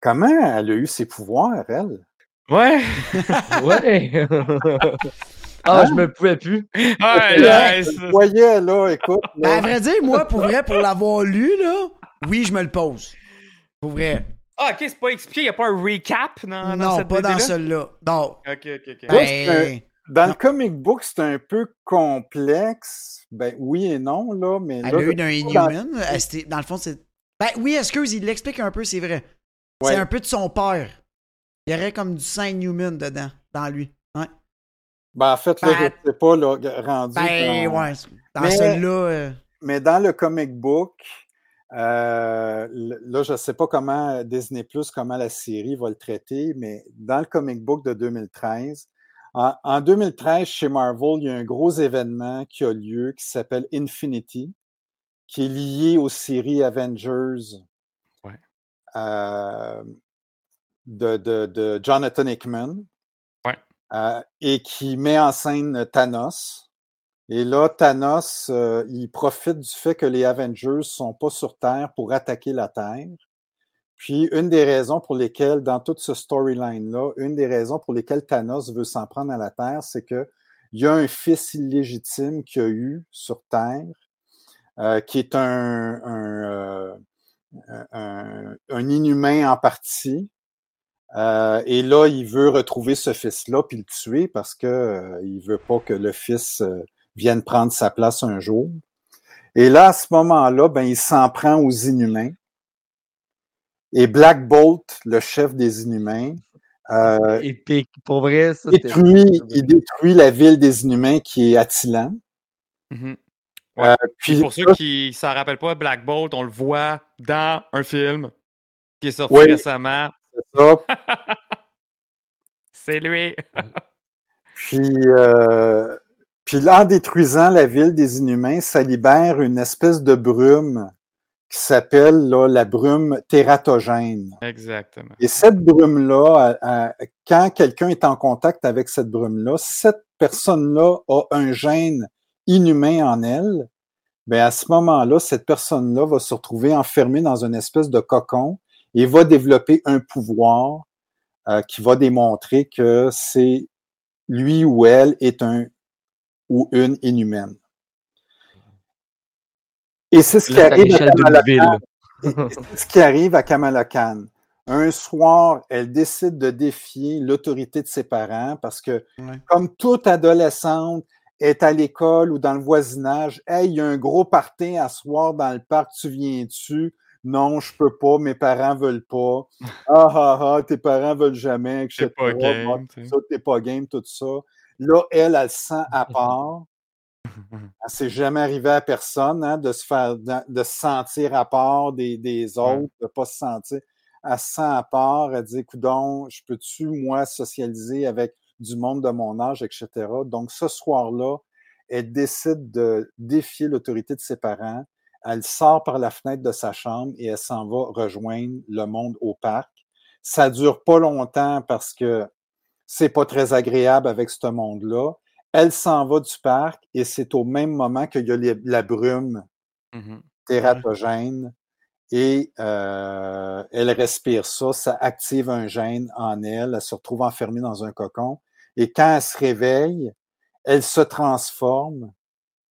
comment elle a eu ses pouvoirs, elle? Ouais! Ouais! ah, je me pouvais plus. je voyais, là, écoute. Ben, à vrai dire, moi, pour vrai, pour l'avoir lu, là, oui, je me le pose. Pour vrai. Ah, ok, c'est pas expliqué, il n'y a pas un recap dans, dans non, cette pas dans celui-là. Non. Ok, ok, ok. Ben, Dans Non. le comic book, c'est un peu complexe. Ben oui et non, là, mais elle là, a eu d'un dans- Inhuman. c'était- Dans le fond, c'est. Ben oui, excuse, il l'explique un peu, c'est vrai. Ouais. C'est un peu de son père. Il y aurait comme du Saint Newman dedans, dans lui. Ben, en fait, là, Ben, je ne sais pas, là, rendu. Ben dans- ouais. Dans Mais- celui-là. euh, Mais dans le comic book, euh, là, je ne sais pas comment Disney Plus, comment la série va le traiter, mais dans le comic book de 2013, en, en 2013, chez Marvel, il y a un gros événement qui a lieu qui s'appelle Infinity, qui est lié aux séries Avengers Ouais. euh, de, de- de Jonathan Hickman et qui met en scène Thanos. Et là, Thanos, euh, il profite du fait que les Avengers sont pas sur Terre pour attaquer la Terre. Puis, une des raisons pour lesquelles, dans toute ce storyline-là, une des raisons pour lesquelles Thanos veut s'en prendre à la Terre, c'est qu'il y a un fils illégitime qu'il a eu sur Terre, euh, qui est euh, un- un inhumain en partie. Euh, et là, il veut retrouver ce fils-là puis le tuer parce que euh, il veut pas que le fils euh, vienne prendre sa place un jour. Et là, à ce moment-là, ben, il s'en prend aux Inhumains. Et Black Bolt, le chef des Inhumains, euh, Épique. Pour vrai, ça, c'était. détruit, il détruit la ville des Inhumains qui est Attilan. Puis puis pour ceux qui ne s'en rappellent pas, Black Bolt, on le voit dans un film qui est sorti Oui. récemment. Ça, C'est lui. Puis, euh, en détruisant la ville des Inhumains, ça libère une espèce de brume qui s'appelle là, la brume tératogène. Exactement. Et cette brume-là, quand quelqu'un est en contact avec cette brume-là, cette personne-là a un gène inhumain en elle, ben à ce moment-là, cette personne-là va se retrouver enfermée dans une espèce de cocon et va développer un pouvoir euh, qui va démontrer que c'est lui ou elle est un ou une inhumaine. Et c'est ce qui arrive à Kamala. Khan. Et- et c'est ce qui arrive à Kamala Khan. Un soir, elle décide de défier l'autorité de ses parents parce que, Ouais. comme toute adolescente, est à l'école ou dans le voisinage, hey, il y a un gros party à soir dans le parc, tu viens-tu? Non, je peux pas, mes parents veulent pas. Ah ah ah, tes parents veulent jamais, etc. T'es pas game, sais. ça, t'es pas game, tout ça. Là, elle, elle se sent à part. Elle s'est jamais arrivé à personne hein, de se faire de, de se sentir à part des, des autres, de pas se sentir. Elle se sent à part, elle dit Coudon, je peux-tu, moi, socialiser avec du monde de mon âge, etc. Donc, ce soir-là, elle décide de défier l'autorité de ses parents. Elle sort par la fenêtre de sa chambre et elle s'en va rejoindre le monde au parc. Ça dure pas longtemps parce que c'est pas très agréable avec ce monde-là. Elle s'en va du parc et c'est au même moment qu'il y a les- la brume Mhm. tératogène et euh, elle respire ça, ça active un gène en elle, elle se retrouve enfermée dans un cocon et quand elle se réveille, elle se transforme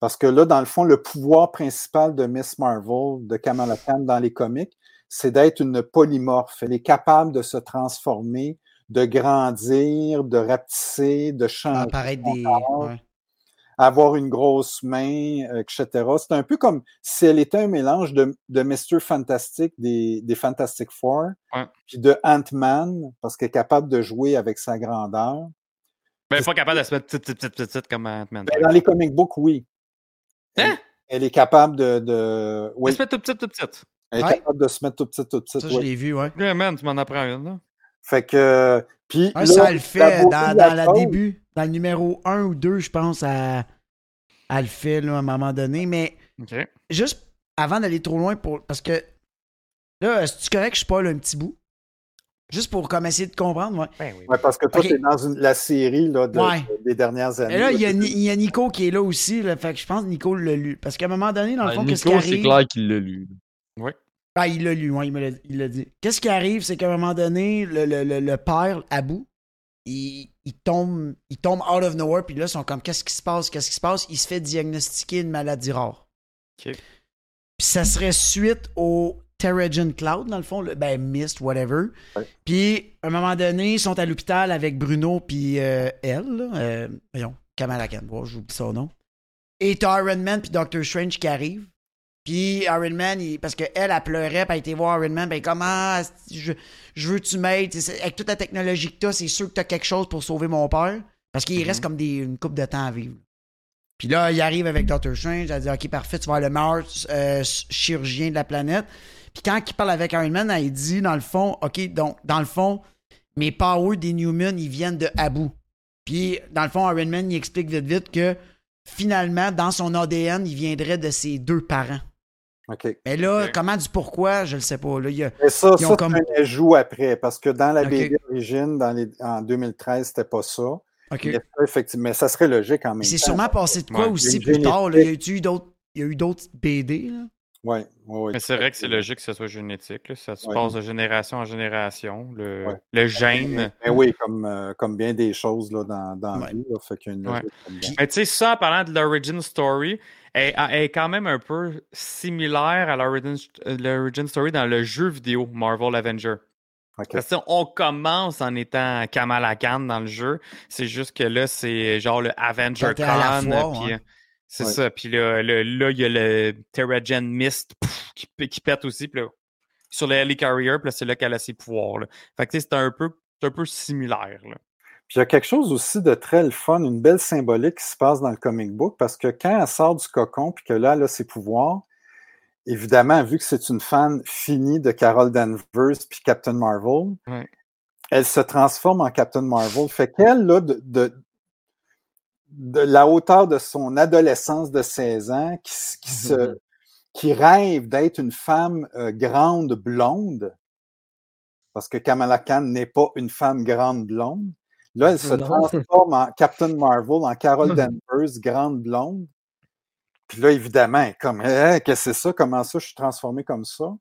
parce que là, dans le fond, le pouvoir principal de Miss Marvel, de Kamala Khan dans les comics, c'est d'être une polymorphe. Elle est capable de se transformer, de grandir, de rapetisser, de changer Apparaître son des. ouais. avoir une grosse main, euh, etc. C'est un peu comme si elle était un mélange de, de Mr. Fantastic, des, des Fantastic Four, Ouais. puis de Ant-Man, parce qu'elle est capable de jouer avec sa grandeur. Ben, pas capable de se mettre petite, petite, petite, petite, petite comme Ant-Man. Ben, dans les comic books, oui. Elle, Hein? elle est capable de. de oui, Elle se met toute petite, toute petite. elle est Ouais. capable de se mettre tout petit, tout petit. Ça, je l'ai vu, ouais. Yeah, man, tu m'en apprends une, là. Fait que. Puis, là, ça, elle le fait dans, chose- début, dans le numéro 1 ou 2, je pense, elle, elle le fait là, à un moment donné. Mais juste avant d'aller trop loin, pour, parce que là, est-ce correct que je spoil un petit bout? Juste pour comme essayer de comprendre, ouais. Ben oui. Ouais, parce que toi, Ok. tu es dans une- la série là, de- Ouais. de- des dernières années. Et là, il y, a, là, Ni- il y a Nico qui est là aussi, là, fait que je pense que Nico l'a lu. Parce qu'à un moment donné, dans le Ah, fond, qu'est-ce qui Nico, c'est arrive... clair qu'il l'a lu. Ah, il l'a lu, ouais, il me l'a dit. Qu'est-ce qui arrive, c'est qu'à un moment donné, le, le, le, le père, Abou, il, il tombe il tombe out of nowhere, puis là, ils sont comme, qu'est-ce qui se passe, qu'est-ce qui se passe? Il se fait diagnostiquer une maladie rare. OK. Puis ça serait suite au Terrigen Cloud, dans le fond, le- ben Mist, whatever. Ouais. Puis, à un moment donné, ils sont à l'hôpital avec Bruno puis euh, elle, là, euh, voyons, Kamala Khan, bon, j'oublie son nom. Et t'as Iron Man puis Doctor Strange qui arrivent. Puis Iron Man, il- parce qu'elle, elle, elle pleurait, puis elle a été voir Iron Man, ben comment, je, je veux que tu m'aides, avec toute la technologie que t'as, c'est sûr que t'as quelque chose pour sauver mon père. Parce qu'il reste comme des, une coupe de temps à vivre. Puis là, il arrive avec Doctor Strange, elle dit Ok, parfait, tu vas être le meilleur euh, chirurgien de la planète. Puis quand il parle avec Iron Man, elle dit dans le fond, OK, donc dans le fond, mes powers des Newman, ils viennent de Abu. Puis dans le fond, Iron Man, il explique vite vite que finalement, dans son ADN, il viendrait de ses deux parents. OK. Mais là, comment du pourquoi, je le sais pas. Là, il y a- Mais ça, Ils ont ça comme- c'est un ajout après, parce que dans la. BD origine, dans les, en 2013, c'était pas ça. OK. Mais, ça, effectivement, mais ça serait logique en même C'est temps. sûrement passé de quoi Ouais. aussi plus tard. là? Il y a génétique. eu d'autres. Il y a eu d'autres BD, là. Oui, oui, oui. Mais c'est vrai que c'est logique que ce soit génétique. là. Ça se Ouais. passe de génération en génération. Le, Ouais. le gène. Mais Ben oui, comme, euh, comme bien des choses là, dans, dans la vie. Là, fait qu'il y a une Ouais. logique là-dedans. Mais tu sais, ça, en parlant de l'origin story, elle est quand même un peu similaire à l'origin euh, l'origin story dans le jeu vidéo Marvel Avenger. Parce on commence en étant Kamala Khan dans le jeu. C'est juste que là, c'est genre le Avenger Khan. puis. C'est Ouais. ça. Puis là, le- là, il y a le Terragen Mist pff, qui, pète aussi. Puis là, sur le Helicarrier, puis là, c'est là qu'elle a ses pouvoirs. Là. Fait que c'est un peu, un peu similaire. Là. Puis il y a quelque chose aussi de très le fun, une belle symbolique qui se passe dans le comic book, parce que quand elle sort du cocon, puis que là, elle a ses pouvoirs, évidemment, vu que c'est une fan finie de Carol Danvers puis Captain Marvel, Ouais. elle se transforme en Captain Marvel. Fait qu'elle, là, de, de- de la hauteur de son adolescence de 16 ans, qui, s- qui se, qui rêve d'être une femme euh, grande blonde, parce que Kamala Khan n'est pas une femme grande blonde. Là, elle se Non. transforme en Captain Marvel, en Carol Danvers, grande blonde. Puis là, évidemment, elle est comme, Hein, qu'est-ce que c'est ça? Comment ça, je suis transformé comme ça?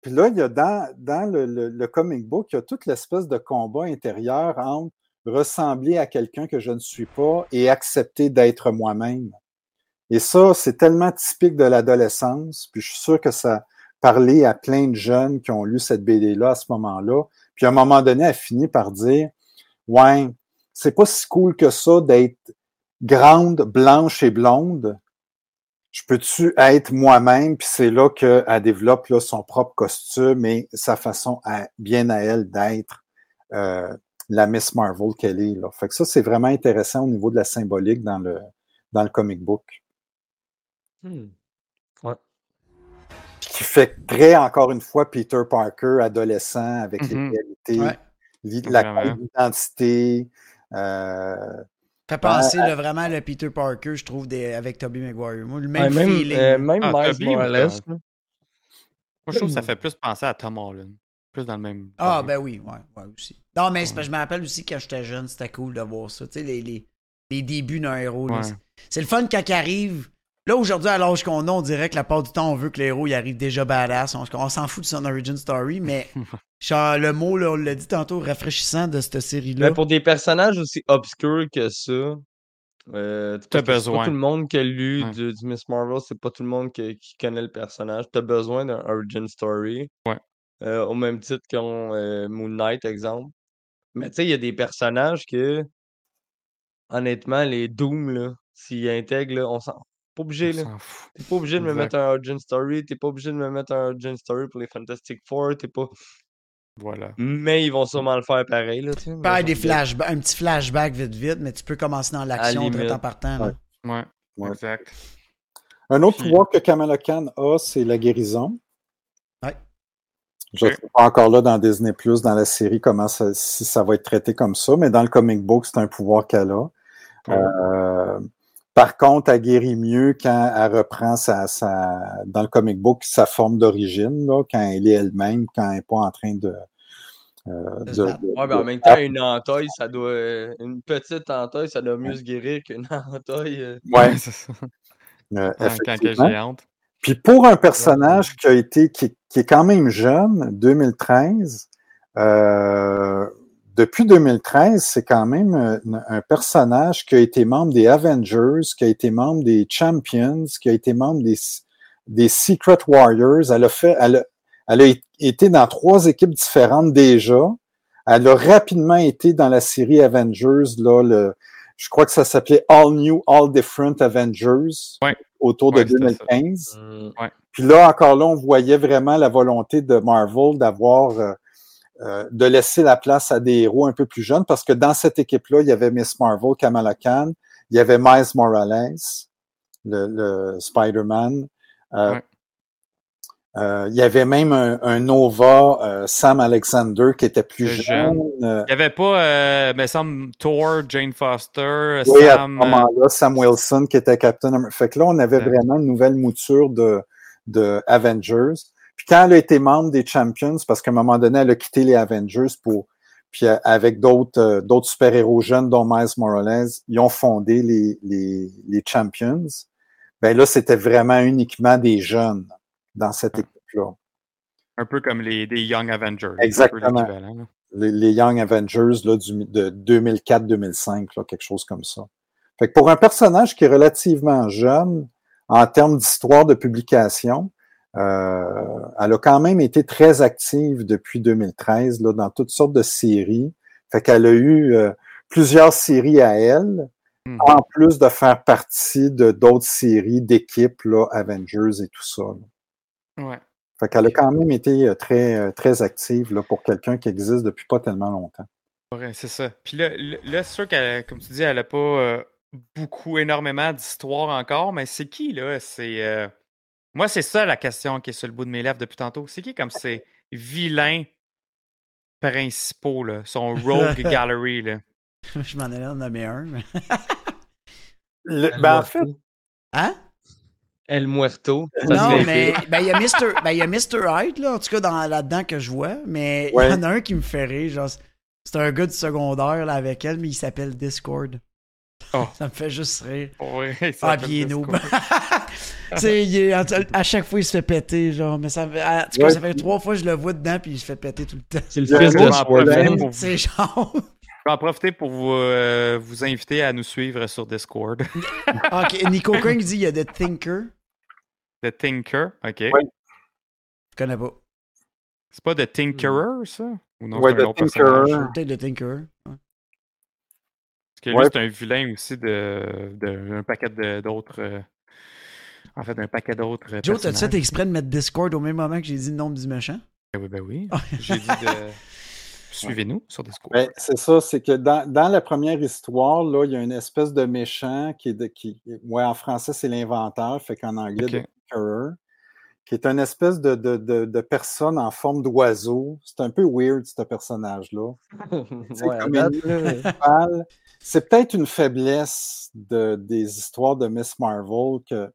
Puis là, il y a dans, dans le, le- le comic book, il y a toute l'espèce de combat intérieur entre ressembler à quelqu'un que je ne suis pas et accepter d'être moi-même. Et ça, c'est tellement typique de l'adolescence. Puis je suis sûr que ça parlait à plein de jeunes qui ont lu cette BD-là à ce moment-là. Puis à un moment donné, elle finit par dire Ouais, c'est pas si cool que ça d'être grande, blanche et blonde. Je peux-tu être moi-même? Puis c'est là qu'elle développe là, son propre costume et sa façon à- bien à elle d'être euh, la Miss Marvel qu'elle est. Là. Fait que ça, c'est vraiment intéressant au niveau de la symbolique dans le, dans le comic book. Hmm. Puis qui fait très, encore une fois, Peter Parker, adolescent, avec les Mhm. réalités, Ouais. l'i- la Vraiment. identité. Euh, Fait penser là, vraiment le Peter Parker, je trouve, des- avec Tobey Maguire. Moi, le Ouais, même, même, feeling. euh, même Ah, Miles Morales. Moi, je trouve que ça fait plus penser à Tom Holland. Plus dans le même. Ah, genre. ben oui, ouais, ouais, aussi. Non, mais c'est parce que je me rappelle aussi quand j'étais jeune, c'était cool de voir ça. Tu sais, les, les, les débuts d'un héros. Ouais. C'est- C'est le fun quand il arrive. Là, aujourd'hui, à l'âge qu'on a, on dirait que la part du temps, on veut que le héros il arrive déjà badass. On, on s'en fout de son origin story, mais genre, le mot, là, on l'a dit tantôt, rafraîchissant de cette série-là. Mais pour des personnages aussi obscurs que ça, euh, T'as besoin. pas tout le monde qui a lu Ouais. du, du Miss Marvel, c'est pas tout le monde qui, qui connaît le personnage. T'as besoin d'un origin story. Ouais. Euh, au même titre qu'en euh, Moon Knight, exemple. Mais tu sais, il y a des personnages que, honnêtement, les Doom, là, s'ils intègrent, là, on s'en. Pas obligé, On là. T'es pas obligé de me mettre un origin story, t'es pas obligé de me mettre un origin story pour les Fantastic Four, t'es pas. Voilà. Mais ils vont sûrement le faire pareil, là, tu sais. des flashbacks, un petit flashback vite vite, mais tu peux commencer dans l'action de temps par temps. là. Ouais. Ouais. Ouais. Exact. Un autre pouvoir que Kamala Khan a, c'est la guérison. Je ne sais pas encore là dans Disney Plus, dans la série, comment ça, si ça va être traité comme ça, mais dans le comic book, c'est un pouvoir qu'elle a. Ouais. Euh, par contre, elle guérit mieux quand elle reprend sa, sa dans le comic book sa forme d'origine, là, quand elle est elle-même, quand elle n'est pas en train de. euh, De de- mais en de- même temps, une entaille, ça doit. Une petite entaille, ça doit mieux se guérir qu'une entaille. euh. Ouais, c'est ça. euh, Ouais, quand elle est effectivement. géante. Puis pour un personnage qui a été, qui, qui est quand même jeune, 2013, euh, depuis 2013, c'est quand même un, un personnage qui a été membre des Avengers, qui a été membre des Champions, qui a été membre des, des Secret Warriors. Elle a fait, elle a, elle a été dans trois équipes différentes déjà. Elle a rapidement été dans la série Avengers, là, le, je crois que ça s'appelait All New, All Different Avengers, Ouais. autour de Ouais, c'était ça. 2015. Mm. Puis là, encore là, on voyait vraiment la volonté de Marvel d'avoir, euh, euh, de laisser la place à des héros un peu plus jeunes, parce que dans cette équipe-là, il y avait Miss Marvel, Kamala Khan, il y avait Miles Morales, le, le Spider-Man. Euh, Ouais. euh, il y avait même un, un Nova, euh, Sam Alexander, qui était plus jeune. Euh, Il n'y avait pas, euh, me semble, Thor, Jane Foster, oui, à ce Sam. euh, moment-là, Sam Wilson, qui était Captain America. Fait que là, on avait Ouais. vraiment une nouvelle mouture de, de Avengers. Puis quand elle a été membre des Champions, parce qu'à un moment donné, elle a quitté les Avengers pour. Puis euh, avec d'autres euh, d'autres super-héros jeunes, dont Miles Morales, ils ont fondé les, les, les Champions. Ben là, c'était vraiment uniquement des jeunes dans cette équipe-là. un peu comme les Young Avengers. Exactement. Les, les Young Avengers là, du, de 2004-2005, là, quelque chose comme ça. Fait que pour un personnage qui est relativement jeune en termes d'histoire de publication, euh, elle a quand même été très active depuis 2013 là, dans toutes sortes de séries. Fait qu'elle a eu euh, plusieurs séries à elle, Mhm. en plus de faire partie de d'autres séries d'équipes, là, Avengers et tout ça. là. Ouais. Fait qu'elle a quand même été euh, très, euh, très active là, pour quelqu'un qui existe depuis pas tellement longtemps. Ouais, c'est ça. Puis là, là, là, c'est sûr qu'elle, comme tu dis, elle n'a pas euh, beaucoup, énormément d'histoire encore, mais c'est qui, là? C'est. euh, Moi, c'est ça la question qui est sur le bout de mes lèvres depuis tantôt. C'est qui comme ces vilains principaux, là? Son Rogue Gallery, là? Je m'en allais en nommer un. mais- Le- ben, en fait. Hein? El Muerto. ça non, mais ben, il y a Mr. ben, y a Mr. Hyde, là, en tout cas, dans, là-dedans que je vois. Mais il Ouais. y en a un qui me fait rire. Genre, c'est un gars du secondaire là, avec elle, mais il s'appelle Discord. Oh. Ça me fait juste rire. Oui, Ah, puis il est noob. Tu sais, il est- à chaque fois, il se fait péter, genre. Mais ça, fait- en tout cas, Ouais, ça fait trois fois que je le vois dedans, puis il se fait péter tout le temps. C'est le fils de C'est genre. Je vais en profiter pour vous, euh, vous inviter à nous suivre sur Discord. ok, Nico Crane dit il y a The Thinker. The Tinker, OK. Ouais. Je connais pas. C'est pas The Tinkerer, ça? Ou non, Ouais, c'est un The autre personnage? Tinkerer. Peut-être The Tinker. Ouais. Parce que lui, Ouais. c'est un vilain aussi de, de- d'un paquet de- d'autres. euh, en fait, d'un paquet d'autres. euh, Joe, t'as-tu fait exprès de mettre Discord au même moment que j'ai dit le nom du méchant? Ben oui, ben oui. J'ai dit de. Suivez-nous sur Discord. Ben, c'est ça, c'est que dans, dans la première histoire, là, il y a une espèce de méchant qui est de, qui, ouais, en français, c'est l'inventeur, fait qu'en anglais, Ok. Tinkerer, qui est une espèce de, de, de, de personne en forme d'oiseau. C'est un peu weird, ce personnage-là. Ouais. C'est peut-être une faiblesse de, des histoires de Miss Marvel que,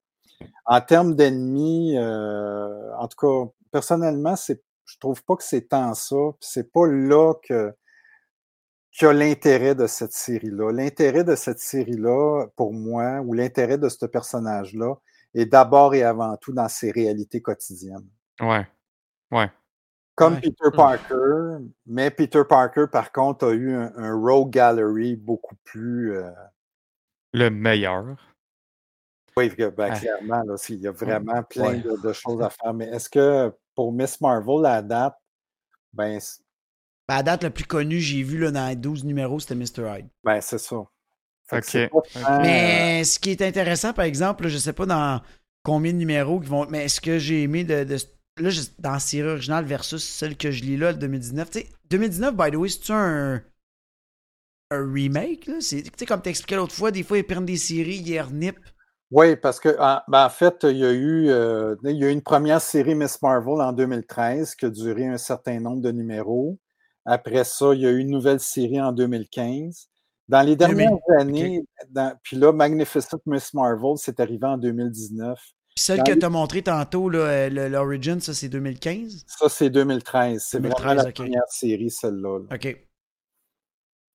en termes d'ennemis, euh, en tout cas, personnellement, c'est, je trouve pas que c'est tant ça. C'est pas là que qu'il y a l'intérêt de cette série-là. L'intérêt de cette série-là, pour moi, ou l'intérêt de ce personnage-là, est d'abord et avant tout dans ses réalités quotidiennes. Ouais. Ouais. Comme Ouais. Peter Parker, mais Peter Parker, par contre, a eu un, un Rogue Gallery beaucoup plus. euh, Le meilleur. oui, que, ben, Ah. clairement, là, il y a vraiment plein Ouais. de, de choses à faire. Mais est-ce que pour Miss Marvel, la date, ben, Ben, la date la plus connue, j'ai vu là, dans les 12 numéros, c'était Mr. Hyde. ben c'est ça. Pas Mais ce qui est intéressant, par exemple, je sais pas dans combien de numéros qui vont. Mais ce que j'ai aimé de. de- là, je- dans la série originale versus celle que je lis là, le 2019. Tu sais, 2019, by the way, c'est-tu un. Un remake, là? C'est, tu sais, comme t'expliquais l'autre fois, des fois, ils prennent des séries, ils renippent. Oui, parce que en, ben, en fait, il y a eu euh, il y a eu une première série Miss Marvel en 2013 qui a duré un certain nombre de numéros. Après ça, il y a eu une nouvelle série en 2015. Dans les dernières années, dans- puis là, Magnificent Miss Marvel, c'est arrivé en 2019. Puis celle Dans que les- t'as montré tantôt, là, euh, l'Origin, ça, c'est 2015. Ça, c'est 2013. C'est 2013, vraiment la ok. première série, celle-là. là. OK.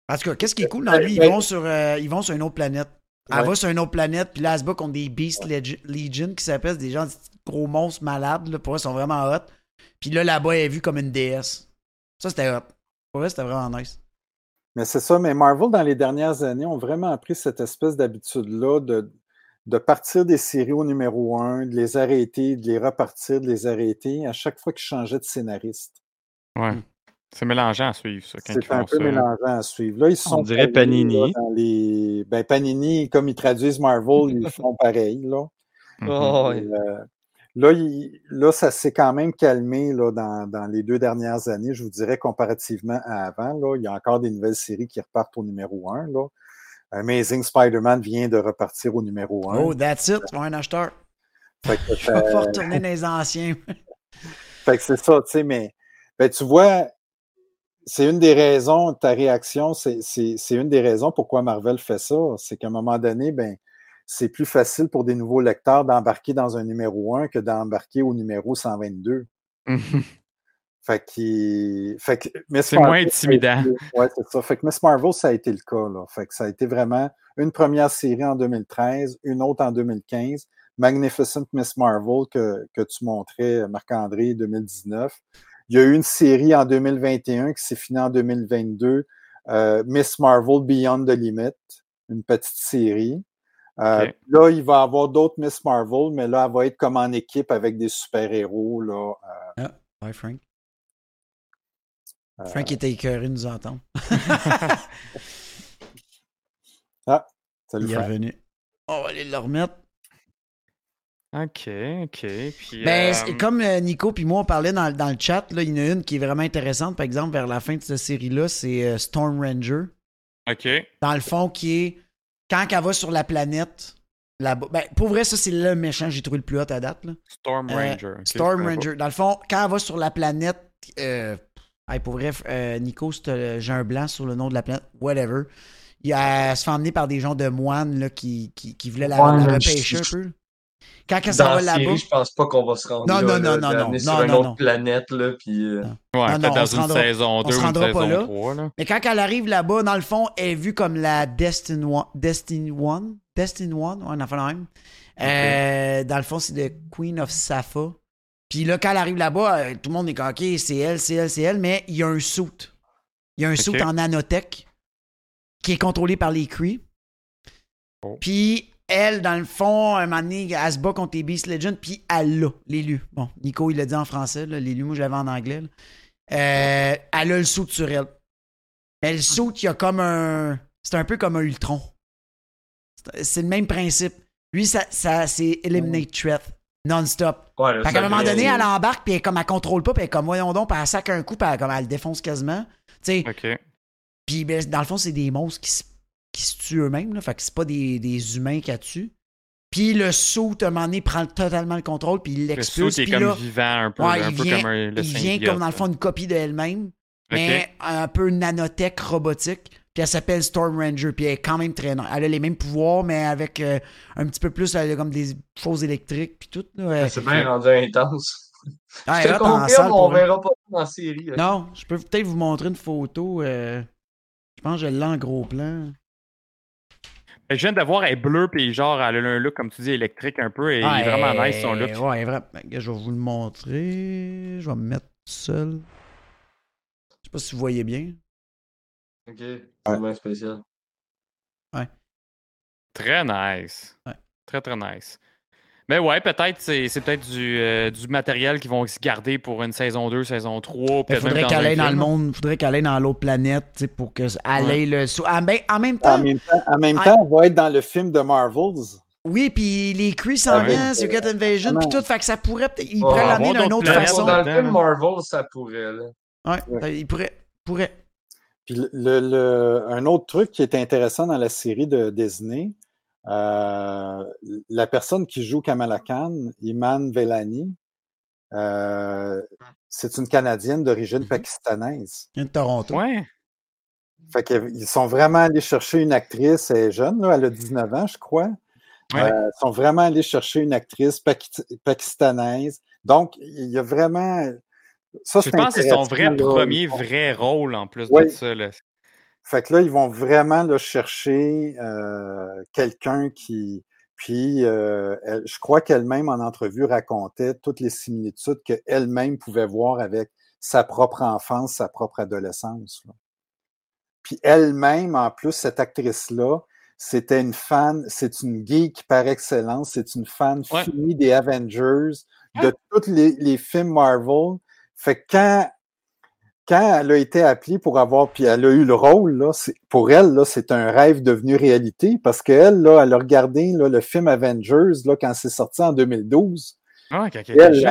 En tout cas, qu'est-ce qui est cool dans lui? Ils Ben- vont sur, euh, ils vont sur une autre planète. Elle Ouais. va sur une autre planète, puis là, elle se bat contre des Beast Legi- Legion qui s'appellent des gens, des petits gros monstres malades. Là, pour eux, ils sont vraiment hot. Puis là, là-bas, elle est vue comme une déesse. Ça, c'était hot. Pour eux, c'était vraiment nice. Mais c'est ça, mais Marvel, dans les dernières années, ont vraiment pris cette espèce d'habitude-là de, de partir des séries au numéro un, de les arrêter, de les repartir, de les arrêter à chaque fois qu'ils changeaient de scénariste. Ouais. C'est mélangeant à suivre, ça, C'est un peu ça. mélangeant à suivre. Là, ils se On sont dirait là, Panini. dans les... ben, Panini, comme ils traduisent Marvel, ils font pareil. Là, Mhm. Oh, ouais. Euh, là, il- là, ça s'est quand même calmé là, dans, dans les deux dernières années, je vous dirais, comparativement à avant. Là, il y a encore des nouvelles séries qui repartent au numéro un. Là. Amazing Spider-Man vient de repartir au numéro un. Oh, that's it. Un acheteur. Fait que, Je vais pas retourner dans les anciens. Fait que c'est ça, tu sais, mais ben, tu vois, c'est une des raisons, ta réaction, c'est une des raisons pourquoi Marvel fait ça. C'est qu'à un moment donné, ben, c'est plus facile pour des nouveaux lecteurs d'embarquer dans un numéro 1 que d'embarquer au numéro 122. Mhm. Fait que, fait que Miss C'est moins intimidant. Ouais, c'est ça. Fait que Miss Marvel, ça a été le cas. Là. Fait que ça a été vraiment une première série en 2013, une autre en 2015, Magnificent Miss Marvel que, que tu montrais, Marc-André, 2019. Il y a eu une série en 2021 qui s'est finie en 2022, euh, Miss Marvel Beyond the Limit, une petite série. Euh. Là, il va y avoir d'autres Miss Marvel, mais là, elle va être comme en équipe avec des super-héros. Là, euh, Ouais, Frank. euh, Frank était écœuré de nous entendre. salut Il est Frank. revenu. On va aller le remettre. OK, OK. Puis, Ben, euh, comme Nico puis moi, on parlait dans, dans le chat, là, il y en a une qui est vraiment intéressante, par exemple, vers la fin de cette série-là, c'est Storm Ranger. OK. Dans le fond, qui est quand elle va sur la planète, là-bas. Ben, pour vrai, ça, c'est le méchant que j'ai trouvé le plus hot à date. Là. Storm Euh, Ranger. Storm Ranger. Dans le fond, quand elle va sur la planète, euh, hey, pour vrai, euh, Nico, euh, j'ai un blanc sur le nom de la planète, whatever. il a- elle se fait emmener par des gens de moines là, qui, qui, qui voulaient la, Ouais, la mais repêcher je- un peu. Quand elle s'en Dans va là-bas? je pense pas qu'on va se rendre Non, là, non, là, non, non, non, sur non, une non, autre planète, là, puis... euh, Ouais, peut-être dans se une rendra- saison on 2 se ou une saison là. 3. Là. Mais quand elle arrive là-bas, dans le fond, elle est vue comme la Destiny One. Destiny One? Destiny One? Ouais, on a fait la même. Euh, dans le fond, c'est de Queen of Safa. Puis là, quand elle arrive là-bas, euh, tout le monde est comme, OK, c'est elle, c'est elle, c'est elle, mais il y a un suit. Il y a un suit Ok. en nanotech qui est contrôlé par les Kree. Oh. Puis elle, dans le fond, un moment donné, elle se bat contre les Beast Legends, puis elle l'a, l'élu. Bon, Nico, il l'a dit en français, là, l'élu, moi je l'avais en anglais. là. Euh, elle a le suit sur elle. Mais le suit, il y a comme un. C'est un peu comme un Ultron. C'est- C'est le même principe. Lui, ça, ça c'est Eliminate Threat. Non-stop. Ouais, Fait qu'à un moment donné, elle embarque, puis elle, comme, elle contrôle pas, puis elle est comme, voyons donc, puis elle sac un coup, puis elle, comme, elle le défonce quasiment. Tu sais, OK. puis ben, dans le fond, c'est des monstres qui se, qui se tuent eux-mêmes, là. Fait que c'est pas des, des humains qui tuent. Puis le saut, à un moment donné, prend totalement le contrôle, puis il Le l'expulse. suit est comme là, vivant un peu, ouais, un il peu vient, comme un, le il vient comme dans le fond une copie d'elle-même, mais un peu nanotech robotique. Puis elle s'appelle Storm Ranger, puis elle est quand même très. Elle a les mêmes pouvoirs, mais avec euh, un petit peu plus elle a comme des choses électriques, puis tout. là. Elle- C'est bien rendu intense. Ah, Je te confirme, on verra pas ça dans la série. ok? Non, je peux peut-être vous montrer une photo. euh, Je pense que je l'ai en gros plan. Je viens de voir, elle est bleue, puis genre, elle a un look, comme tu dis, électrique un peu, et il Ah, est vraiment nice son look. Ouais, vraiment. Je vais vous le montrer. Je vais me mettre seul. Je sais pas si vous voyez bien. Ok, c'est bien spécial. Très nice. Ouais. Très, très nice. Mais ouais, peut-être, c'est c'est peut-être du, euh, du matériel qu'ils vont se garder pour une saison 2, saison 3. Il peut-être faudrait même qu'elle aille dans le monde, faudrait qu'elle aille dans l'autre planète, pour que elle Ouais. le En, ben, en même En temps, même temps, en même Ah. temps, elle va être dans le film de Marvels. oui, puis les Kree s'en Ah viennent, Secret Invasion, puis tout, fait que ça pourrait peut-être. Il pourrait l'amener d'une autre façon. Dans le film Marvel, ça pourrait. Là. Ouais, Ouais. il pourrait. pourrait. Puis le, le- un autre truc qui est intéressant dans la série de Disney, euh, la personne qui joue Kamala Khan, Iman Velani, euh, c'est une Canadienne d'origine Mhm. pakistanaise. Vient de Toronto. Ouais. Fait qu'ils sont vraiment allés chercher une actrice, elle est jeune, là, elle a 19 ans, je crois. Ouais. Euh, ils sont vraiment allés chercher une actrice paki- pakistanaise. Donc, il y a vraiment. Ça, Je c'est pense que c'est son vrai là. premier vrai rôle en plus de ça. Là. Fait que là, ils vont vraiment là, chercher euh, quelqu'un qui. Puis, euh, elle- je crois qu'elle-même, en entrevue, racontait toutes les similitudes qu'elle-même pouvait voir avec sa propre enfance, sa propre adolescence. là. Puis elle-même, en plus, cette actrice-là, c'était une fan, c'est une geek par excellence, c'est une fan Ouais. finie des Avengers, de tous les, les films Marvel. Fait que quand quand elle a été appelée pour avoir, puis elle a eu le rôle, là, pour elle, là, c'est un rêve devenu réalité parce qu'elle, là, elle a regardé là, le film Avengers là, quand c'est sorti en 2012. Ah, quand elle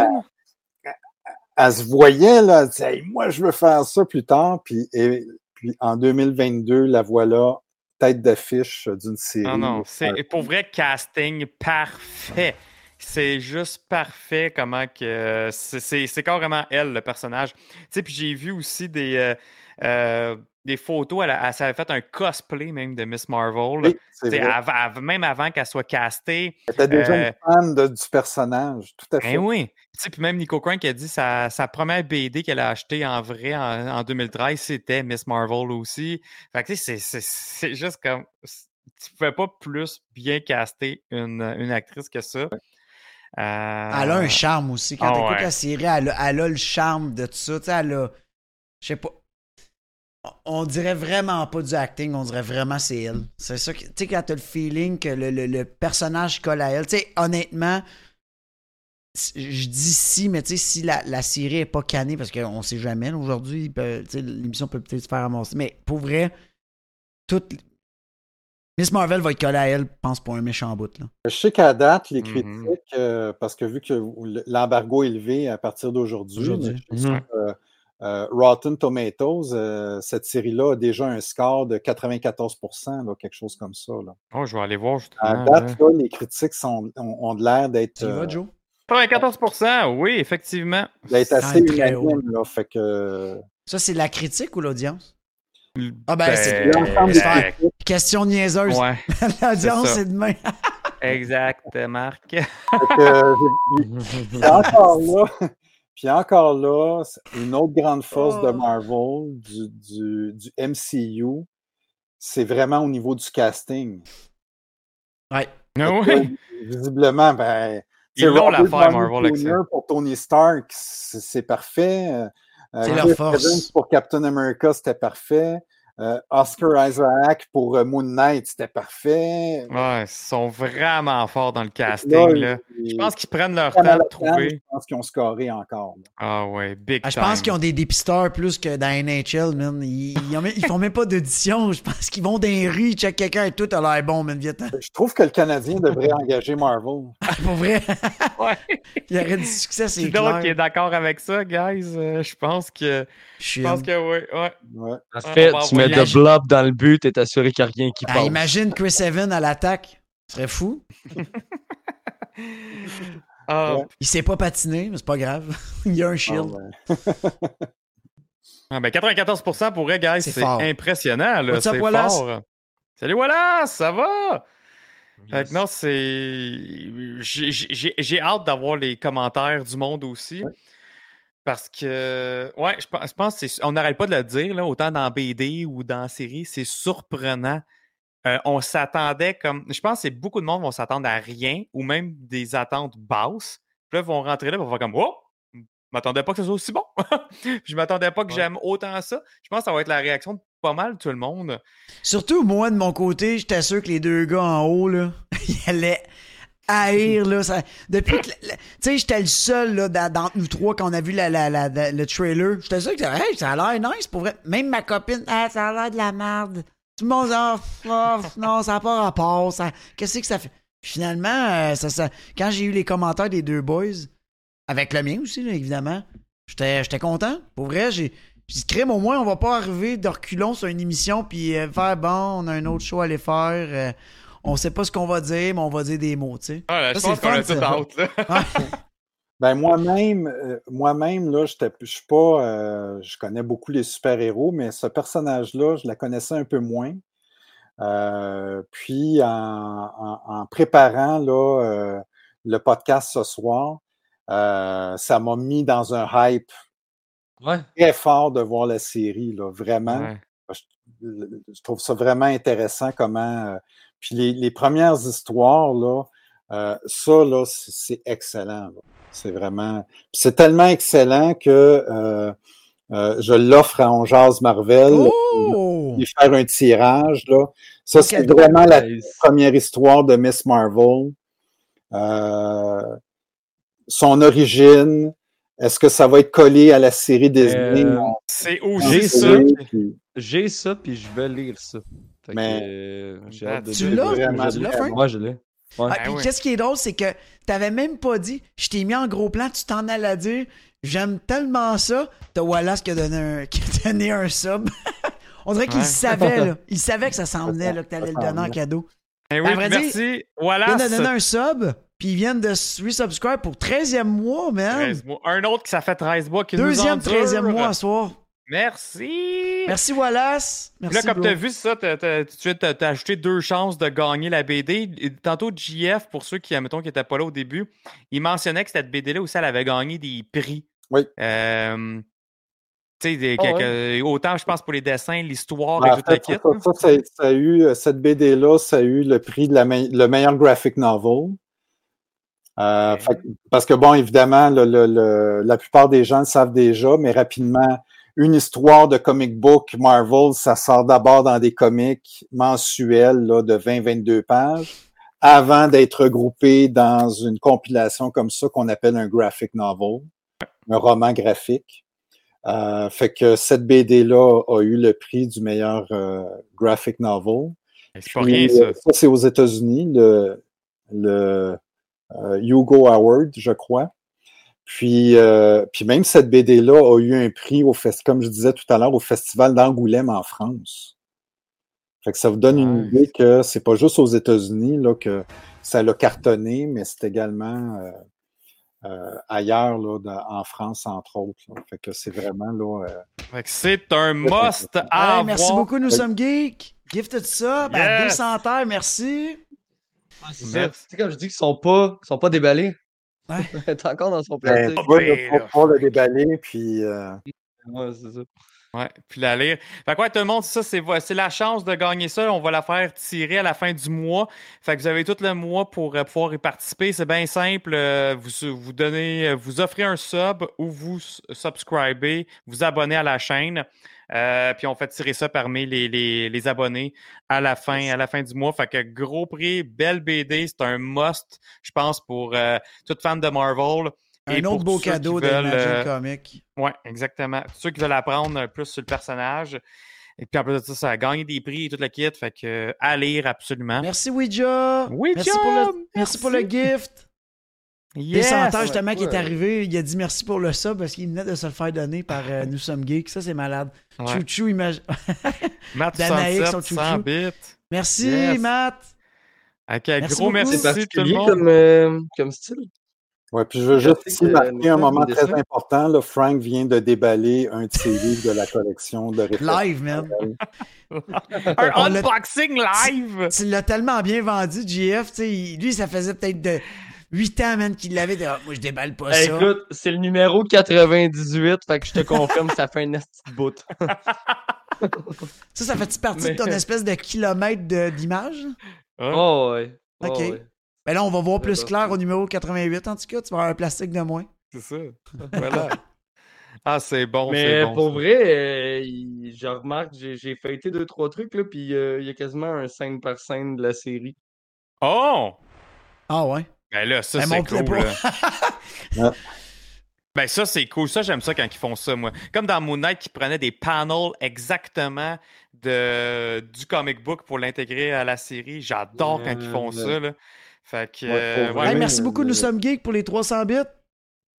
Elle, se voyait, là, elle disait, Hey, moi, je veux faire ça plus tard. Puis, et, puis en 2022, la voilà tête d'affiche d'une série. Non, non. C'est pour vrai casting parfait. C'est juste parfait comment que c'est- carrément elle le personnage. Tu sais, puis j'ai vu aussi des euh, euh, des photos. Elle, a- elle s'avait fait un cosplay même de Miss Marvel. Oui, c'est av- même avant qu'elle soit castée. Elle était déjà euh, une fan de- du personnage, tout à fait. Ben oui. Tu sais, puis même Nico Crank a dit sa, sa première BD qu'elle a achetée en vrai en, en 2013, c'était Miss Marvel aussi. Fait que tu sais, c'est- c'est c'est juste comme. Tu pouvais pas plus bien caster une, une actrice que ça. Elle a un charme aussi. Quand ah t'écoutes ouais. la série, elle a, elle a le charme de tout ça. Elle a. Je sais pas. On dirait vraiment pas du acting, on dirait vraiment c'est elle. C'est ça que. Tu sais, quand t'as le feeling que le, le- le personnage colle à elle. Tu sais, honnêtement, je dis si, mais tu sais, si la, la série est pas canée, parce qu'on sait jamais, aujourd'hui, l'émission peut peut-être se faire ramasser. Mais pour vrai, toute. Miss Marvel va être collée à elle, je pense, pour un méchant bout. Là. Je sais qu'à date, les Mhm. critiques, euh, parce que vu que l'embargo est levé à partir d'aujourd'hui, sur, euh, euh, Rotten Tomatoes, euh, cette série-là a déjà un score de 94 là, quelque chose comme ça. Là. Oh, je vais aller voir justement. À date, là, les critiques sont, ont, ont de l'air d'être Tu y vas, euh, Joe? 94% oui, effectivement. d'être assez. Là, fait que, Ça, c'est la critique ou l'audience? Ah ben, c'est L'ensemble des ben, question niaiseuse. ouais, L'audience, c'est demain. exact, Marc. Que, euh, puis encore là, puis encore là, une autre grande force de Oh. Marvel, du, du, du MCU, c'est vraiment au niveau du casting. Ouais. Ah que, ouais? Visiblement, ben, Ils l'ont Downey Marvel, pour Tony Stark, c'est c'est parfait. C'est euh, leur force. Evans pour Captain America, c'était parfait. Euh, Oscar Isaac pour euh, Moon Knight, c'était parfait. Ouais, ils sont vraiment forts dans le casting. Là. Je pense qu'ils prennent leur temps de trouver. Je pense qu'ils ont scoré encore. là. Ah ouais, big Ah, je pense qu'ils ont des dépisteurs plus que dans NHL, man. Ils, ils, ont même- ils font même pas d'audition. Je pense qu'ils vont dans les rues, ils checkent quelqu'un et tout a l'air bon, man. Viens-t'en. Je trouve que le Canadien devrait engager Marvel. Pour vrai? Ouais. Il y aurait du succès, c'est d'autre qui est clair. d'accord avec ça, guys? Euh, je pense que. Je pense que oui. Ouais. Ouais. Va tu mets envoyer- de blob dans le but, t'es assuré qu'il n'y a rien qui Ah, passe. imagine Chris Evans à l'attaque. Ce serait fou. Ah, Ouais. Il sait pas patiner, mais c'est pas grave. Il y a un Ah, shield. ouais. ah, ben 94% pour vrai, guys, C'est impressionnant. Là, What's up, c'est Wallace? fort. Salut Wallace, ça va? Fait que non, c'est. j'ai- J'ai j'ai hâte d'avoir les commentaires du monde aussi. Parce que, ouais, je pense, je pense que c'est- on n'arrête pas de le dire, là, autant dans BD ou dans série, c'est surprenant. Euh, on s'attendait comme. Je pense que beaucoup de monde vont s'attendre à rien ou même des attentes basses. Puis là, ils vont rentrer là, vont faire comme Oh! Je m'attendais pas que ce soit aussi bon. je m'attendais pas que Ouais. j'aime autant ça. Je pense que ça va être la réaction de pas mal tout le monde. Surtout, moi, de mon côté, j'étais sûr que les deux gars en haut, là, ils allaient haïr, là. Ça, depuis que. Tu sais, j'étais le seul, là, dans- nous trois, quand on a vu la, la, le trailer. J'étais sûr que hey, ça a l'air nice, pour vrai. Même ma copine, ah, ça a l'air de la merde. Tout le monde, ah, ah, non, ça n'a pas rapport. Ça, qu'est-ce que ça fait? Finalement, euh, ça, ça, quand j'ai eu les commentaires des deux boys, avec le mien aussi, là, évidemment, j'étais, j'étais content. Pour vrai, j'ai. J'ai dit, crème, au moins, on va pas arriver de reculons sur une émission puis euh, faire bon, on a un autre show à aller faire. euh, on sait pas ce qu'on va dire, mais on va dire des mots, tu sais. Ah, là, je Ça, pense c'est qu'on le a fun, tout ça. hâte, là. Ouais. Ben moi-même, euh, moi-même là, j'étais, je suis pas, euh, je connais beaucoup les super-héros, mais ce personnage-là, je la connaissais un peu moins. Euh, puis en, en- en préparant là euh, le podcast ce soir, euh, ça m'a mis dans un hype Ouais. très fort de voir la série, là, vraiment. Ouais. Je, je trouve ça vraiment intéressant comment. Puis les, les premières histoires, là, euh, ça, là, c'est excellent. C'est vraiment. C'est tellement excellent que euh, euh, je l'offre à On Jase Marvel. Oh! Et faire un tirage, là. Ça, c'est vraiment la première histoire de Miss Marvel. Son origine. Est-ce que ça va être collé à la série Disney? C'est j'ai sait, ça. J'ai ça, puis je vais lire ça. Mais- euh, j'ai hâte de Tu l'as? Moi, je l'ai? Ouais. Ah, Ben puis oui. qu'est-ce qui est drôle, c'est que t'avais même pas dit, je t'ai mis en gros plan, tu t'en allais à dire, j'aime tellement ça, t'as Wallace qui a donné un, qui a donné un sub. On dirait qu'il Ouais. savait, là. Il savait que ça s'en venait, là, que t'allais le donner en cadeau. Eh À oui, vrai merci. Il Voilà. vient de donner un sub, puis ils viennent de resubscribe pour 13e mois, man. 13 mois. Un autre qui ça fait 13 mois qui Deuxième, nous endure. 13e mois ce soir. Merci. Merci Wallace. Merci. Là, comme tu as vu ça, tu as, t'as ajouté deux chances de gagner la BD. Et Tantôt, JF, pour ceux qui, mettons, qui n'étaient pas là au début, il mentionnait que cette BD-là aussi, elle avait gagné des prix. Oui. Euh, tu sais, des- Ah autant, je pense, pour les dessins, l'histoire Ben, tout kit. ça, ça, ça, ça a eu, euh, cette BD-là, ça a eu le prix de la me- le meilleur graphic novel. Euh, fait parce que, bon, évidemment, le- le- le- la plupart des gens le savent déjà, mais rapidement, une histoire de comic book Marvel, ça sort d'abord dans des comics mensuels là, de 20-22 pages, avant d'être regroupé dans une compilation comme ça qu'on appelle un graphic novel, un roman graphique. Euh, fait que cette BD-là a eu le prix du meilleur euh, graphic novel. C'est pas Puis, rien, ça. euh, ça, c'est aux États-Unis, le, le euh, Hugo Award, je crois. Puis, euh, puis même cette BD-là a eu un prix, au fest comme je disais tout à l'heure, au Festival d'Angoulême en France. Fait que ça vous donne une idée que c'est pas juste aux États-Unis là, que ça l'a cartonné, mais c'est également euh, euh, ailleurs, là, dans- en France, entre autres. là. Fait que c'est vraiment là. euh, Fait que c'est un must à Hey, merci beaucoup, nous sommes geeks. Gifted ça. Ben, Yes. 200 terres, merci. C'est ça. Merci. Tu sais, comme je dis qu'ils sont pas, ils sont pas déballés. Ouais. Elle est encore dans son plastique. ben, le- là. pouvoir le déballer, puis euh, Ouais, c'est ça. Ouais, puis la lire. Fait que ouais, tout le monde, ça, c'est c'est la chance de gagner ça. On va la faire tirer à la fin du mois. Fait que vous avez tout le mois pour euh, pouvoir y participer. C'est bien simple. euh, vous, vous donnez, vous offrez un sub ou vous subscribez, vous abonnez à la chaîne. Euh, puis on fait tirer ça parmi les, les, les abonnés à la fin, à la fin du mois. Fait que gros prix, belle BD, c'est un must, je pense, pour euh, toute fan de Marvel. Et Un autre beau cadeau d'Imagine euh, Comic. oui, exactement. Ceux qui veulent apprendre plus sur le personnage. Et puis en plus de ça, ça a gagné des prix et tout le kit. Fait que euh, à lire absolument. Merci, Ouija. Ouija, merci, pour le, merci pour le gift. Yes! Descenteur, justement, qui est arrivé, il a dit merci pour le sub parce qu'il venait de se le faire donner par euh, Nous sommes geeks. Ça, c'est malade. Ouais. Chouchou, imagine. Matt Danaïs, 67, son 100 chouchou. bits. Merci, Yes. Matt. Ok, Merci gros beaucoup. merci C'est tout le monde. comme, euh, comme style. Ouais, puis je veux juste ici que marquer un moment des très important. Là, Frank vient de déballer un de ses livres de la collection de référence. Live, man. Un unboxing live! Tu l'as tellement bien vendu, GF. tu sais, il- lui, ça faisait peut-être de 8 ans, man, qu'il l'avait. moi, je déballe pas Hey, ça. écoute, c'est le numéro 98, fait que je te confirme, ça fait un de bout. Ça, ça fait partie Mais- de ton espèce de kilomètre d'image? Hein? Oh, ouais. Oh, Ok. ouais. Ben là, on va voir plus clair au numéro 88, en tout cas. Tu vas avoir un plastique de moins. C'est ça. Voilà. Ah, c'est bon, Mais bon. pour ça. vrai, euh, je remarque, j'ai j'ai feuilleté deux, trois trucs, là, puis euh, il y a quasiment un scène par scène de la série. Oh! Ah ouais? Ben là, ça, Ben, c'est cool. là. Ben ça, c'est cool. Ça, j'aime ça quand ils font ça, moi. Comme dans Moon Knight, qui prenaient des panels exactement de, du comic book pour l'intégrer à la série. J'adore quand ils font ça, là. Fait que... Ouais, euh, ouais. Hey, merci beaucoup, nous sommes geeks pour les 300 bits.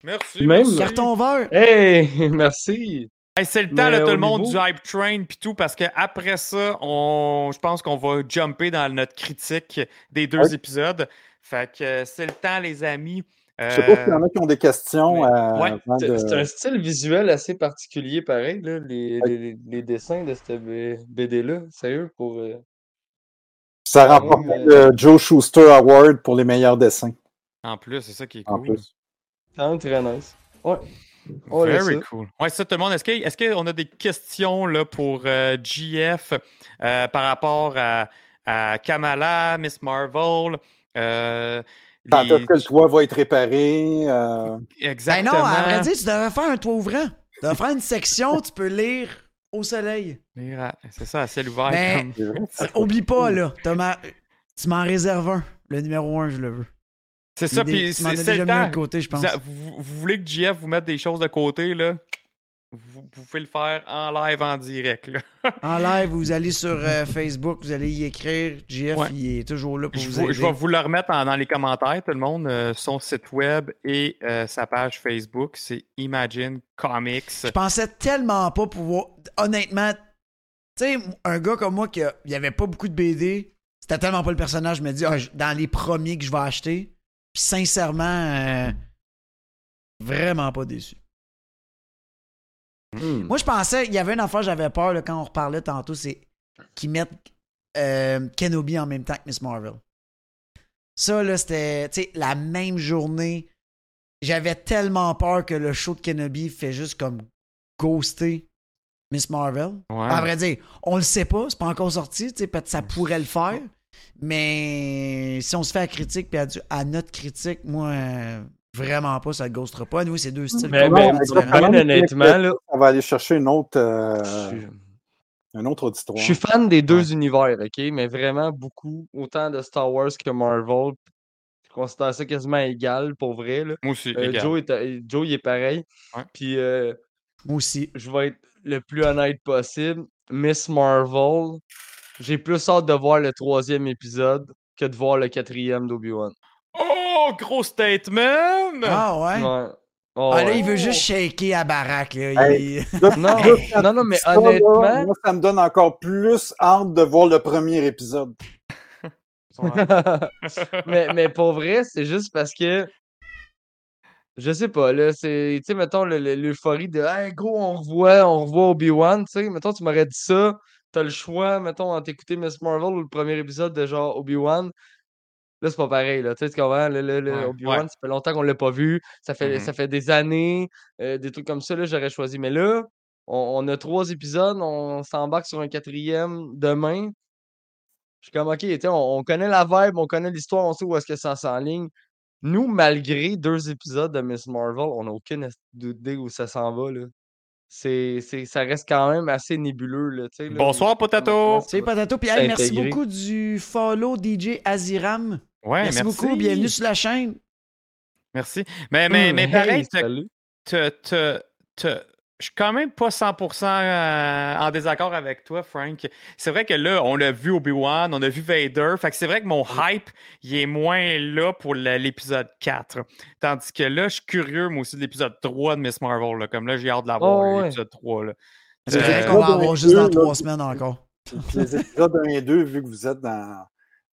Merci, Même- merci. Carton vert. Hey, merci! Hey, c'est le temps, là, tout le monde, niveau- du hype train puis tout, parce qu'après ça, on... je pense qu'on va jumper dans notre critique des deux Ouais. épisodes. Fait que euh, c'est le temps, les amis. Je sais pas s'il y en Euh, a qui ont des questions. euh, ouais, avant C'est de- c'est un style visuel assez particulier, pareil, là, les, Ouais. les, les dessins de cette BD-là. Sérieux, pour. euh, Ça Ah, remporte ouais, le Joe Schuster Award pour les meilleurs dessins. En plus, c'est ça qui est En cool. plus. Quand même très nice. Ouais. Laisse Very ça. cool. Ouais, ça, tout le monde. Est-ce que- est-ce qu'on a des questions là, pour euh, GF euh, par rapport à, à Kamala, Miss Marvel? Euh, Quand les- que le toit va être réparé? euh, Ben Exactement. non, à vrai dire, tu devrais faire un toit ouvrant. Tu devrais faire une section, tu peux lire au soleil. C'est ça, à ciel ouvert. Mais- comme-. Oublie pas, là. t'as ma- Tu m'en réserves un. Le numéro 1, je le veux. C'est ça, puis c'est le mis un temps. de côté, je pense. Vous, voulez que GF vous mette des choses de côté, là? Vous, pouvez le faire en live, en direct. Là. En live, vous allez sur euh, Facebook, vous allez y écrire. JF, Ouais. il est toujours là pour Je, vous aider. je vais vous le remettre en- dans les commentaires, tout le monde. euh, son site web et euh, sa page Facebook, c'est Imagine Comics. Je pensais tellement pas pouvoir. Honnêtement, tu sais, un gars comme moi qui a- il y avait pas beaucoup de BD, c'était tellement pas le personnage, je me dis, ah, dans les premiers que je vais acheter. Puis sincèrement, vraiment pas déçu. Hmm. Moi, je pensais, il y avait une affaire, j'avais peur là, quand on reparlait tantôt, c'est qu'ils mettent euh, Kenobi en même temps que Miss Marvel. Ça, là, c'était, tu sais, la même journée. J'avais tellement peur que le show de Kenobi fait juste comme ghoster Miss Marvel. Ouais. À vrai dire, on le sait pas, c'est pas encore sorti, tu sais, peut-être ça pourrait le faire. Mais si on se fait à critique puis à notre critique, moi, euh, vraiment pas, ça le ghostera pas. Nous, c'est deux styles Mais, complètement mais, bien honnêtement, là, On va aller chercher une autre, euh, un autre auditoire. Je suis fan des deux univers, OK? Mais vraiment beaucoup. Autant de Star Wars que Marvel. Je considère ça quasiment égal, pour vrai. Là. Moi aussi, Euh, égal. Joe, est, à- Joe, il est pareil. Ouais. Puis, euh, Moi aussi. je vais être le plus honnête possible. Miss Marvel, j'ai plus hâte de voir le troisième épisode que de voir le quatrième d'Obi-Wan. Oh, gros statement! Ah ouais? Ouais. Oh, Ah là, ouais. il veut juste shaker à baraque. Là. Hey. Non, non, non, mais ça, là, honnêtement. moi, ça me donne encore plus hâte de voir le premier épisode. mais, mais pour vrai, c'est juste parce que Je sais pas, là, c'est, tu sais, mettons, le- le- l'euphorie de, hey, gros, on revoit, on revoit Obi-Wan, tu sais, mettons, tu m'aurais dit ça, t'as le choix, mettons, en t'écouter Miss Marvel ou le premier épisode de genre Obi-Wan, là, c'est pas pareil, là, tu sais, tu comprends, le, le- le Ouais, Obi-Wan, ouais. ça fait longtemps qu'on l'a pas vu, ça fait, Mhm. ça fait des années, euh, des trucs comme ça, là, j'aurais choisi, mais là, on, on a trois épisodes, on s'embarque sur un quatrième demain, je suis comme, ok, tu sais, on, on connaît la vibe, on connaît l'histoire, on sait où est-ce que ça s'enligne, nous, malgré deux épisodes de Miss Marvel, on n'a aucune d'idée où ça s'en va, là. C'est, c'est, ça reste quand même assez nébuleux, là, Bonsoir, Potato! va Patato, puis hey, merci beaucoup du follow DJ Aziram. Ouais, merci, merci. beaucoup, bienvenue sur la chaîne. Merci. Mais, mais, Hum, mais hey, pareil, te- te- te- je suis quand même pas 100% euh, en désaccord avec toi, Frank. C'est vrai que là, on l'a vu Obi-Wan, on a vu Vader. Fait que c'est vrai que mon hype, il est moins là pour l'épisode 4. Tandis que là, je suis curieux, moi aussi, de l'épisode 3 de Miss Marvel. là. Comme là, j'ai hâte de l'avoir, Oh, ouais. l'épisode 3. Là. C'est Euh, vrai qu'on va avoir juste dans trois semaines encore. Les épisodes 1 et 2, vu que vous êtes dans,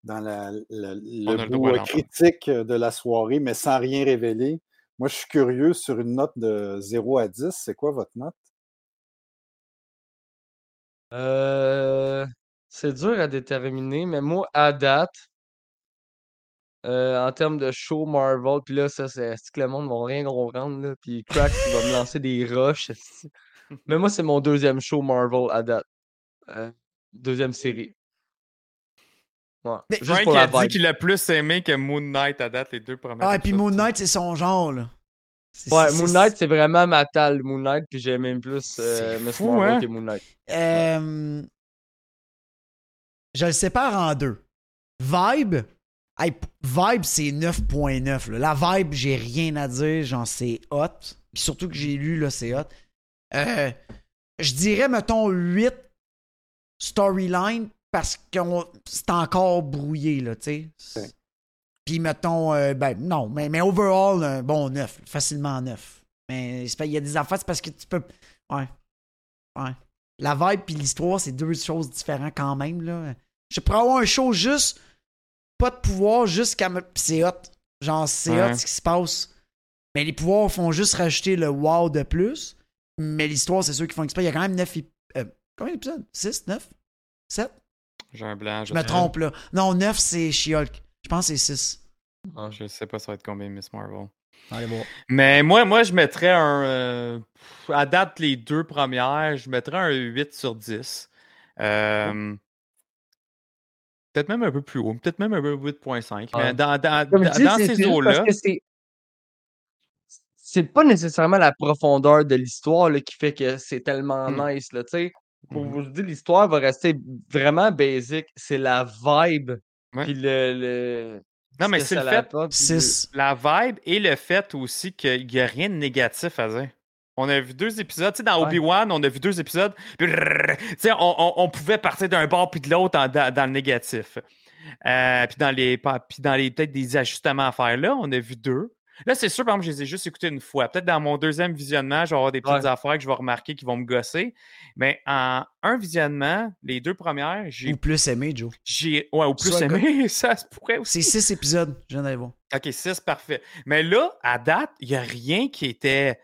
dans la- le le bout critique de la soirée, mais sans rien révéler, moi, je suis curieux sur une note de 0 à 10. C'est quoi votre note? Euh, c'est dur à déterminer, mais moi, à date, euh, en termes de show Marvel, puis là, ça, c'est que le monde va rien comprendre, puis Crack, va me lancer des rushs. Mais moi, c'est mon deuxième show Marvel à date. Euh, deuxième série. Ouais. Mais Juste Frank pour il a la dit qu'il a plus aimé que Moon Knight à date, les deux premiers. Ah, et puis Moon Knight, c'est son genre, là. Ouais, Moon Knight, c'est vraiment ma talle, Moon Knight, puis j'aime même plus euh, C'est Miss fou, Marvel hein? que Moon Knight. Euh, je le sépare en deux. Vibe. hey, vibe, c'est 9.9. là. La vibe, j'ai rien à dire. Genre, c'est hot. Puis surtout que j'ai lu, là, c'est hot. Euh, je dirais, mettons, 8 storyline parce que c'est encore brouillé, là, tu sais. Ouais. Puis, mettons, euh, ben, non, mais, mais overall, un bon 9. Facilement 9. Mais il y a des affaires, c'est parce que tu peux. Ouais. Ouais. La vibe puis l'histoire, c'est deux choses différentes quand même. Là. Je pourrais avoir un show juste, pas de pouvoir, juste qu'à me. pis c'est hot. Genre, c'est Ouais. hot ce qui se passe. Mais les pouvoirs font juste rajouter le wow de plus. Mais l'histoire, c'est ceux qui font exprès. Il y a quand même 9 Combien d'épisodes? 6, 9 7 J'ai un blanc. Je me sais trompe là. Non, 9, c'est She-Hulk. Je pense que c'est 6. pas. Je sais pas ça va être combien Miss Marvel. Allez voir. Mais moi, moi, je mettrais un. euh, à date, les deux premières, je mettrais un 8 sur 10. Euh, Peut-être même un peu plus haut, peut-être même un peu 8.5. Mais Ouais. dans, dans, dis, ces eaux-là, que c'est- C'est pas nécessairement la profondeur de l'histoire là, qui fait que c'est tellement Hmm. nice. Là, tu Pour Mhm. vous dire, l'histoire va rester vraiment basic. C'est la vibe. Ouais. Puis le, le. Non, mais c'est le fait, apporte, puis le- 6. la vibe et le fait aussi qu'il n'y a rien de négatif à dire. On a vu deux épisodes. Tu sais, dans Ouais. Obi-Wan, on a vu deux épisodes. Puis, tu sais, on, on- on pouvait partir d'un bord puis de l'autre dans, dans le négatif. Euh, puis dans les, puis dans les peut-être des ajustements à faire là, on a vu deux. Là, c'est sûr, par exemple, je les ai juste écoutés une fois. Peut-être dans mon deuxième visionnement, je vais avoir des petites Ouais. affaires que je vais remarquer qui vont me gosser. Mais en un visionnement, les deux premières, j'ai. Ou plus aimé, Joe. j'ai ouais, ou plus Soit aimé, ça se pourrait aussi. C'est 6 épisodes. Je viens d'aller voir. OK, 6, parfait. Mais là, à date, il n'y a rien qui était,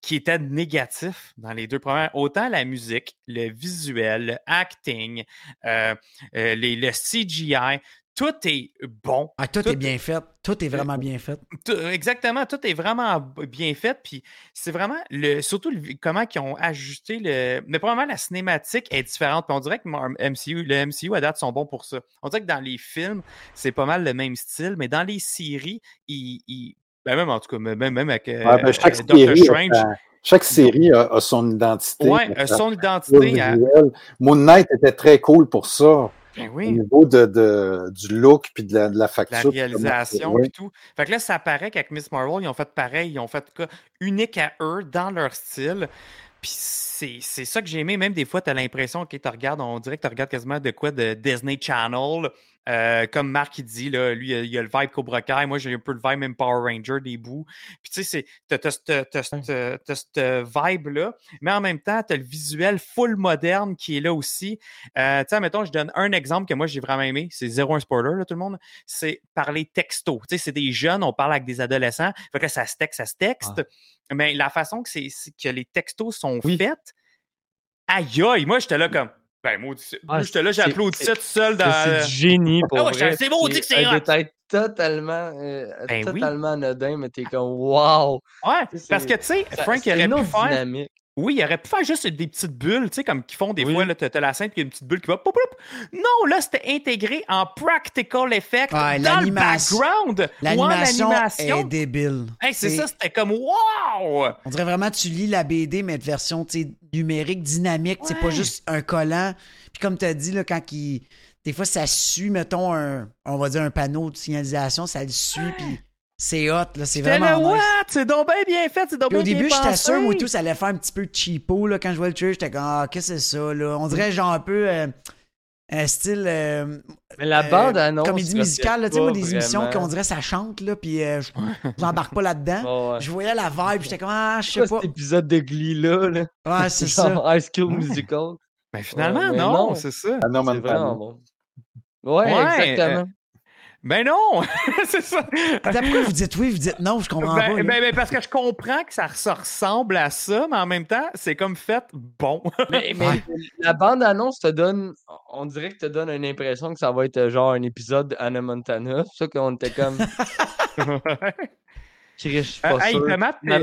qui était négatif dans les deux premières. Autant la musique, le visuel, le acting, euh, euh, les, le CGI, tout est bon. Ah, tout, Tout- est bien fait. Tout est vraiment bien fait. Tout- exactement, tout est vraiment bien fait. Puis c'est vraiment le, surtout le- comment ils ont ajusté le. Mais probablement la cinématique est différente. Puis on dirait que MCU, le MCU à date sont bons pour ça. On dirait que dans les films, c'est pas mal le même style, mais dans les séries, ils. ils- ben même en tout cas, même, même avec euh, Ouais, ben, chaque, euh, Doctor série a Strange. chaque série a, a son identité. Euh, sa son identité. à-. Moon Knight était très cool pour ça. Ben Au niveau de, de- du look puis de la, de la la facture. comment- réalisation et tout. Fait que là, ça paraît qu'avec Miss Marvel, ils ont fait pareil. Ils ont fait quoi unique à eux, dans leur style. Puis c'est c'est ça que j'ai aimé. Même des fois, tu as l'impression que tu regardes, on dirait que tu regardes quasiment de quoi de Disney Channel. Euh, comme Marc il dit, là, lui, il a, il a le vibe Cobra Kai. Moi, j'ai un peu le vibe même Power Ranger des bouts. Puis tu sais, c'est- t'as t'as t'as t'as cette vibe-là, mais en même temps, tu as le visuel full moderne qui est là aussi. Euh, tu sais, mettons, je donne un exemple que moi, j'ai vraiment aimé. C'est zéro un spoiler, là, tout le monde. C'est parler texto. Tu sais, c'est des jeunes, on parle avec des adolescents. Fait que là, ça se texte, ça se texte. Mais la façon que, c'est c'est que les textos sont Oui. faits, aïe aïe, moi, j'étais là comme, ben, moi, Ah, j'étais là, ça tout seul dans. C'est du génie pour Ah ouais, vrai. c'est maudit que c'est hot. doit être totalement, euh, Ben oui. totalement anodin, mais t'es comme wow! Ouais, parce que, tu sais, Frank c'est aurait pu dynamique. Oui, il aurait pu faire juste des petites bulles, tu sais, comme qu'ils font des Oui. fois, t'as t'as la scène, puis il y a une petite bulle qui va. poup, poup. Non, là, c'était intégré en practical effect dans le background. L'animation est débile. Hey, c'est ça, c'était comme wow! On dirait vraiment que tu lis la BD, mais de version tu numérique, dynamique. C'est pas juste un collant. Puis comme tu as dit, là, quand il. Des fois, ça suit, mettons, un, on va dire un panneau de signalisation, ça le suit, puis c'est hot, là. C'est vraiment. nice. what? C'est donc bien bien fait, c'est donc Puis au début, j'étais sûr, moi, tout, ça allait faire un petit peu cheapo, là, quand je vois le trailer. J'étais comme, ah, qu'est-ce que c'est ça, là? On dirait genre un peu. euh, un style. euh, Mais la euh, bande annonce. Comédie musicale, là, tu sais, moi, des émissions qu'on dirait ça chante, là, puis euh, je j'embarque pas là-dedans. Ouais. Je voyais la vibe, j'étais comme, ah, je sais pas. cet épisode de Glee-là? Là? Ouais, c'est ça. High School Musical. Mais finalement, Ouais, mais non, non. c'est ça. Ah non, C'est même pas. vraiment bon. Ouais, Ouais, exactement. Ben non, c'est ça. Attends, pourquoi vous dites oui, vous dites non, je comprends Ben, pas. ben, ben, parce que je comprends que ça se ressemble à ça, mais en même temps, c'est comme fait bon. Mais, mais la bande-annonce te donne, on dirait que te donne une impression que ça va être euh, genre un épisode d'Anna Montana. C'est ça qu'on était comme, Chris, je suis pas Euh, hey, sûr. puis Matt, euh,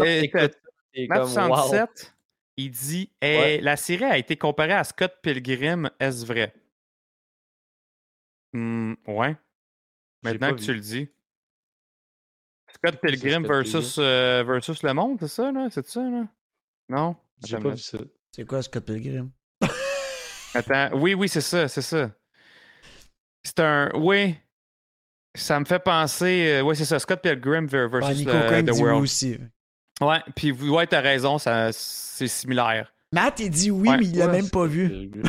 Matt comme, wow. 67, il dit eh, Ouais. La série a été comparée à Scott Pilgrim, est-ce vrai? Hmm, Ouais. Maintenant que vu. tu le dis. Scott Pilgrim versus, euh, versus Le Monde, c'est ça, là? C'est ça, là? Non? J'ai pas vu ça. C'est quoi Scott Pilgrim? Attends, oui, oui, c'est ça, c'est ça. C'est un. Oui. Ça me fait penser. euh, oui, c'est ça, Scott Pilgrim ver- versus Nico Cohen The dit oui World. aussi. Ouais, puis ouais, t'as raison, ça, c'est similaire. Matt, il dit oui, Ouais. mais il l'a Ouais, même pas vu.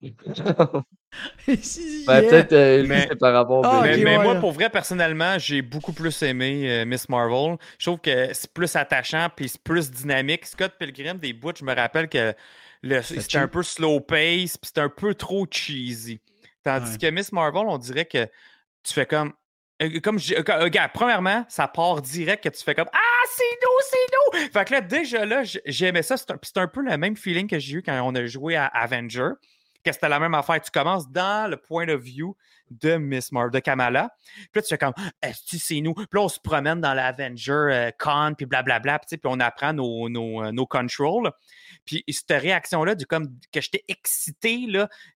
Si, Ben, yeah. peut-être, euh, lui, Mais- c'est par rapport Ah, mais ok, mais ouais, moi, pour vrai, personnellement, j'ai beaucoup plus aimé euh, Miss Marvel. Je trouve que c'est plus attachant puis c'est plus dynamique. Scott Pilgrim, des bouts, je me rappelle que c'était un peu slow pace puis c'était un peu trop cheesy. Tandis Ouais. que Miss Marvel, on dirait que tu fais comme. euh, Comme je, regarde, premièrement, ça part direct que tu fais comme Ah, c'est nous, c'est nous! Fait que là, déjà là, j'aimais ça. C'est un, puis c'est un peu le même feeling que j'ai eu quand on a joué à Avenger, que c'était la même affaire. Tu commences dans le point of view de Miss Marvel, de Kamala. Puis là, tu fais comme, est-ce que c'est nous? Puis là, on se promène dans l'Avenger euh, Con, puis blablabla, puis puis on apprend nos, nos, euh, nos controls. Puis cette réaction-là, du comme que j'étais excité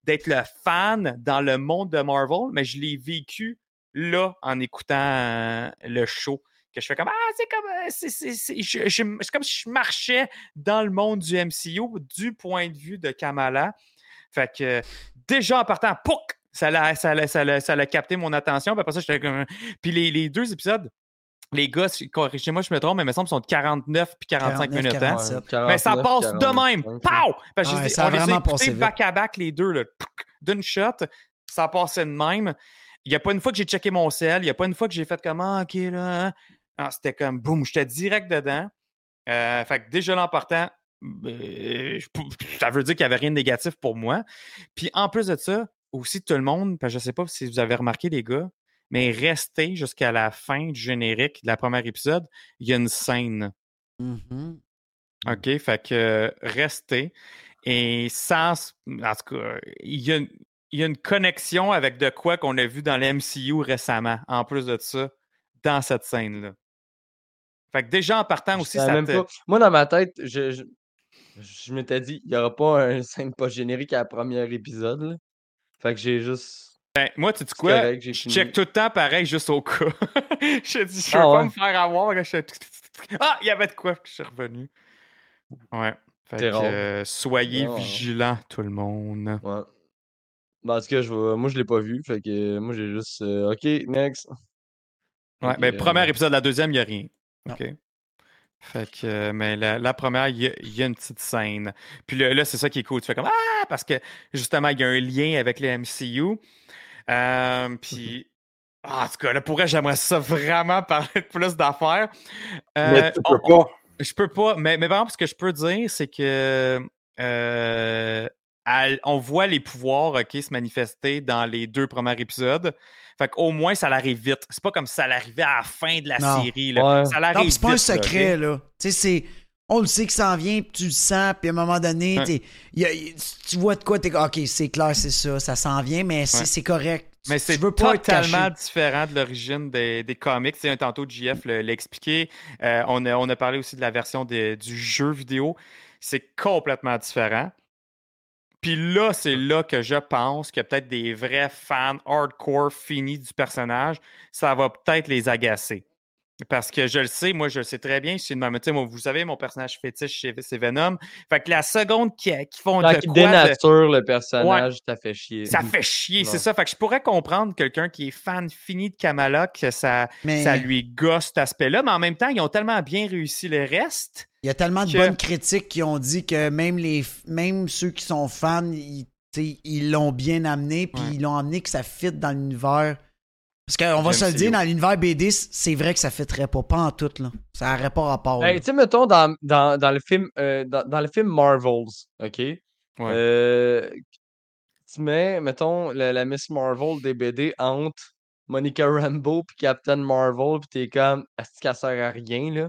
d'être le fan dans le monde de Marvel, mais je l'ai vécu là en écoutant euh, le show. Que je fais comme Ah, c'est comme c'est comme si je marchais dans le monde du MCU du point de vue de Kamala. Fait que déjà en partant, pouc! Ça l'a, ça, l'a, ça, l'a, ça l'a capté mon attention. Puis après ça, j'étais comme. Puis les, les deux épisodes, les gars, si- corrigez-moi, je me trompe, mais il me semble sont de 49 puis 45 49, minutes. hein? 47. Mais ça passe de même. Pow! Ouais, ça a on les a écoutés back-à-back, les deux, là, d'une shot. Ça passait de même. Il n'y a pas une fois que j'ai checké mon sel. Il n'y a pas une fois que j'ai fait comme Ah, OK, là. hein. Ah, c'était comme boum, j'étais direct dedans. Euh, fait que déjà là, en partant, ça veut dire qu'il n'y avait rien de négatif pour moi. Puis en plus de ça, aussi tout le monde, parce que je ne sais pas si vous avez remarqué, les gars, mais restez jusqu'à la fin du générique de la première épisode, il y a une scène. Mhm. OK? Fait que restez. Et sans. En tout cas, il y a, une- il y a une connexion avec de quoi qu'on a vu dans l'MCU récemment, en plus de ça, dans cette scène-là. Fait que déjà en partant Je aussi, ça te- pas. Moi, dans ma tête, je, je, je m'étais dit, il n'y aura pas un scène pas générique à la première épisode. là. Fait que j'ai juste. Ben, moi, tu dis quoi? correct, j'ai je fini. check tout le temps pareil, juste au cas. je dis, je veux Ah pas ouais? me faire avoir. là, je fais Ah, il y avait de quoi que je suis revenu. Ouais. Fait C'est que rare. euh, soyez vigilants, tout le monde. Ouais. Ben, en tout cas, je vais- moi, je l'ai pas vu. Fait que euh, moi, j'ai juste. euh, OK, next. Ouais, que, ben, euh, premier épisode, la deuxième, il n'y a rien. Non. OK. Fait que, euh, mais la, la première, il y, a- il y a une petite scène. Puis là, là, c'est ça qui est cool. Tu fais comme Ah, parce que justement, il y a un lien avec les MCU. Euh, puis, ah, en tout cas, là, pour j'aimerais ça vraiment parler de plus d'affaires. Euh, Mais tu on- peux pas. je peux pas, mais, mais par exemple, ce que je peux dire, c'est que euh, elle- on voit les pouvoirs se manifester dans les deux premiers épisodes. Fait qu'au moins, ça l'arrive vite. C'est pas comme si ça l'arrivait à la fin de la Non. série. Là. Ouais. Ça Non, l'arrive puis c'est pas un vite, là, secret, là. Tu sais, c'est. On le sait que ça en vient, puis tu le sens, puis à un moment donné, Ouais. t'es- y a- y- tu vois de quoi, t'es OK, c'est clair, c'est ça, ça s'en vient, mais c'est Ouais. c'est correct. Tu- Mais tu c'est totalement différent de l'origine des, des comics. C'est un tantôt JF l'a expliqué. Euh, on, a, on a parlé aussi de la version de- du jeu vidéo. C'est complètement différent. Puis là, c'est là que je pense que peut-être des vrais fans hardcore finis du personnage, ça va peut-être les agacer. Parce que je le sais, moi, je le sais très bien. Je suis de même. Tu sais, moi, vous savez, mon personnage fétiche, c'est Venom. Fait que la seconde qui, qui font Quand de il quoi de- dénature le personnage, ça fait chier. ça fait chier, c'est ça. Fait que je pourrais comprendre quelqu'un qui est fan fini de Kamala que ça, Mais ça lui gosse cet aspect-là, mais en même temps, ils ont tellement bien réussi le reste. Il y a tellement de que- bonnes critiques qui ont dit que même, les, même ceux qui sont fans, ils ils l'ont bien amené, puis Ouais. ils l'ont amené que ça fit dans l'univers. Parce qu'on va se le dire, dans l'univers BD, c'est vrai que ça fitterait pas, pas en tout, là. Ça n'aurait pas rapport. Ben, tu sais, mettons, dans, dans, dans le film, euh, dans, dans le film Marvels, OK? Euh, tu mets, mettons, la, la Miss Marvel des BD entre Monica Rambeau puis Captain Marvel, puis t'es comme, est-ce qu'elle sert à rien, là?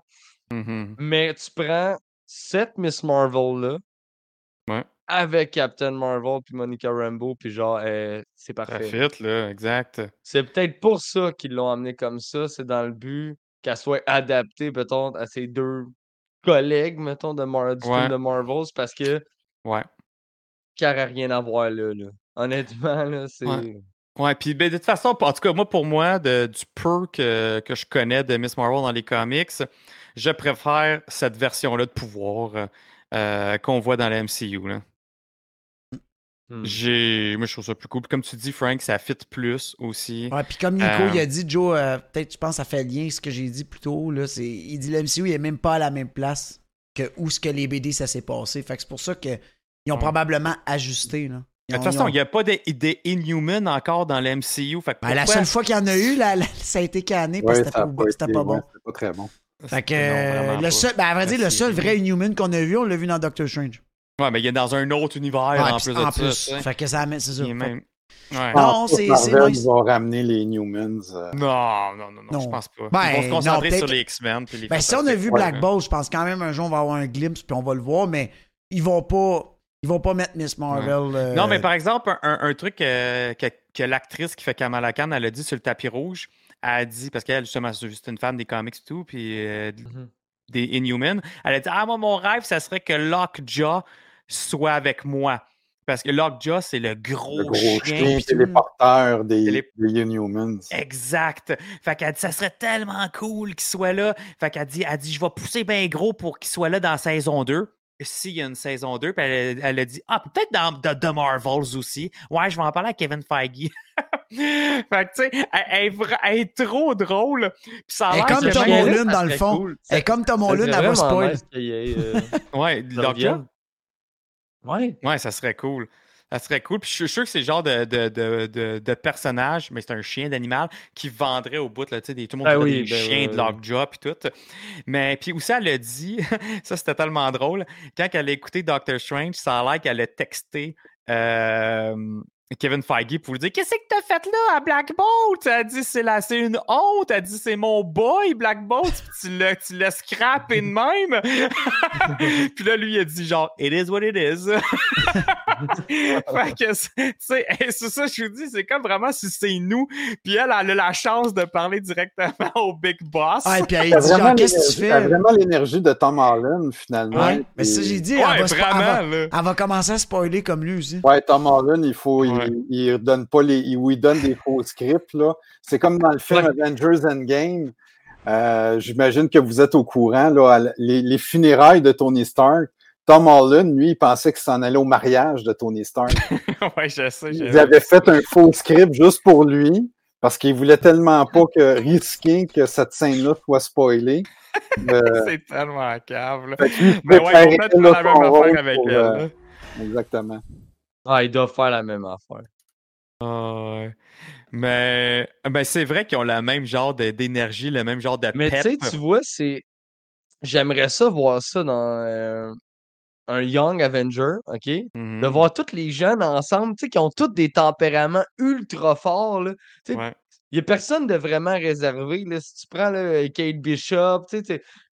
Mhm. Mais tu prends cette Miss Marvel-là Ouais. avec Captain Marvel puis Monica Rambeau, puis genre, euh, c'est Ça parfait. fit, là, exact. C'est peut-être pour ça qu'ils l'ont amené comme ça. C'est dans le but qu'elle soit adaptée, mettons, à ses deux collègues, mettons, de Mar du Ouais. film de Marvels, parce que Ouais. n'y aurait rien à voir là. là. Honnêtement, là, c'est. Ouais, puis ben, de toute façon, en tout cas, moi, pour moi, de- du peu que, que je connais de Miss Marvel dans les comics, je préfère cette version-là de pouvoir euh, euh, qu'on voit dans la MCU. Là. Hmm. J'ai, moi, je trouve ça plus cool. Puis comme tu dis, Frank, ça fit plus aussi. Ouais, puis comme Nico, Euh, il a dit, Joe, euh, peut-être, je pense, que ça fait lien avec ce que j'ai dit plus tôt. Là, c'est, il dit l'MCU, il est même pas à la même place que où ce que les BD, ça s'est passé. Fait que c'est pour ça qu'ils ont Ouais. probablement ajusté. Là. De toute façon, il n'y a pas des des Inhuman encore dans la MCU. Fait que Ben, la seule fois qu'il y en a eu, là, ça a été canné parce que c'était pas, été- pas ouais, bon. c'était pas très bon. Fait que, euh, le seul, ben, à vrai dire, le seul vrai Inhuman qu'on a vu, on l'a vu dans Doctor Strange. Ouais, mais il est dans un autre univers Ouais, en plus de en ça. plus. sais. Fait que ça amène, c'est ça. Même- Ouais. Non, pas c'est- nice. va ramener les Newmans. euh, Non, non, non, non, Non. je pense pas. Ben, Ils vont se non, concentrer sur les X-Men. Ben, si on a vu Black. Bolt, je pense quand même un jour on va avoir un glimpse puis on va le voir, mais ils vont pas, ils vont pas mettre Miss Marvel. euh, Non, mais par exemple, un, un- un truc euh, que, que l'actrice qui fait Kamala Khan, elle a dit sur le tapis rouge, a dit, parce qu'elle, justement, c'est juste une fan des comics et tout, puis euh, Mhm. des Inhumans, elle a dit Ah, moi, mon rêve, ça serait que Lockjaw soit avec moi. Parce que Lockjaw, c'est le gros, le gros chien. chien puis tout. téléporteur des, des Inhumans. Exact. Fait qu'elle dit, ça serait tellement cool qu'il soit là. Fait qu'elle dit, elle dit, je vais pousser bien gros pour qu'il soit là dans saison 2. S'il y a une saison 2, puis elle, elle a dit, ah, peut-être dans The, The Marvels aussi. Ouais, je vais en parler à Kevin Feige. fait que, tu sais, elle, elle elle est trop drôle. Puis ça a comme Tom Holland, dans le fond. cool. Elle est comme Tom Ça Holland, elle va spoil. nice euh, Ouais, revienne. Ouais. Ouais, ça serait cool. Ça serait cool. Puis je suis sûr que c'est le genre de, de, de, de, personnage, mais c'est un chien d'animal qui vendrait au bout, là, tu sais, des, tout le monde oui, des ben chiens oui, de. Lockjaw puis tout. Mais puis aussi, elle a dit, ça c'était tellement drôle, quand elle a écouté Doctor Strange, ça a l'air qu'elle a texté euh, Kevin Feige pour lui dire Qu'est-ce que t'as fait là à Black Bolt? Elle a dit c'est la- c'est une honte. Elle a dit c'est mon boy, Black Bolt. Tu l'as, tu l'as scrappé de même. Puis là, lui, il a dit genre It is what it is. fait que, c'est- tu sais, hey, c'est ça, je vous dis, c'est comme vraiment si c'est nous. Puis elle, elle a la chance de parler directement au Big Boss. Ah, et puis elle dit, genre, qu'est-ce que tu fais? vraiment l'énergie de Tom Holland, finalement. Ouais, mais ça, j'ai dit, ouais, elle, va, spo- elle vraiment, va- elle va commencer à spoiler comme lui aussi. Ouais, Tom Holland, il faut, Ouais. il, il donne pas les, il, il donne des faux scripts là. C'est comme dans le film Avengers Endgame. Euh, J'imagine que vous êtes au courant là, les funérailles de Tony Stark. Tom Holland, lui, il pensait qu'il s'en allait au mariage de Tony Stark. ouais, je sais. je Il avait fait un faux script juste pour lui parce qu'il voulait tellement pas que risquer que cette scène-là soit spoilée. Euh, C'est tellement cave, là. fait que lui, Mais ouais, ils vont là, faire la même affaire avec pour, elle. euh, là. Exactement. Ah, ils doivent faire la même affaire. Ah, ouais. Mais ben, c'est vrai qu'ils ont le même genre d'énergie, le même genre de Mais tu pep. sais, tu vois, c'est. J'aimerais ça voir ça dans euh, un Young Avenger, OK? De Mhm. voir tous les jeunes ensemble, tu sais, qui ont tous des tempéraments ultra forts, là. Tu sais, Ouais. il n'y a personne de vraiment réservé, là. Si tu prends là, Kate Bishop, tu sais,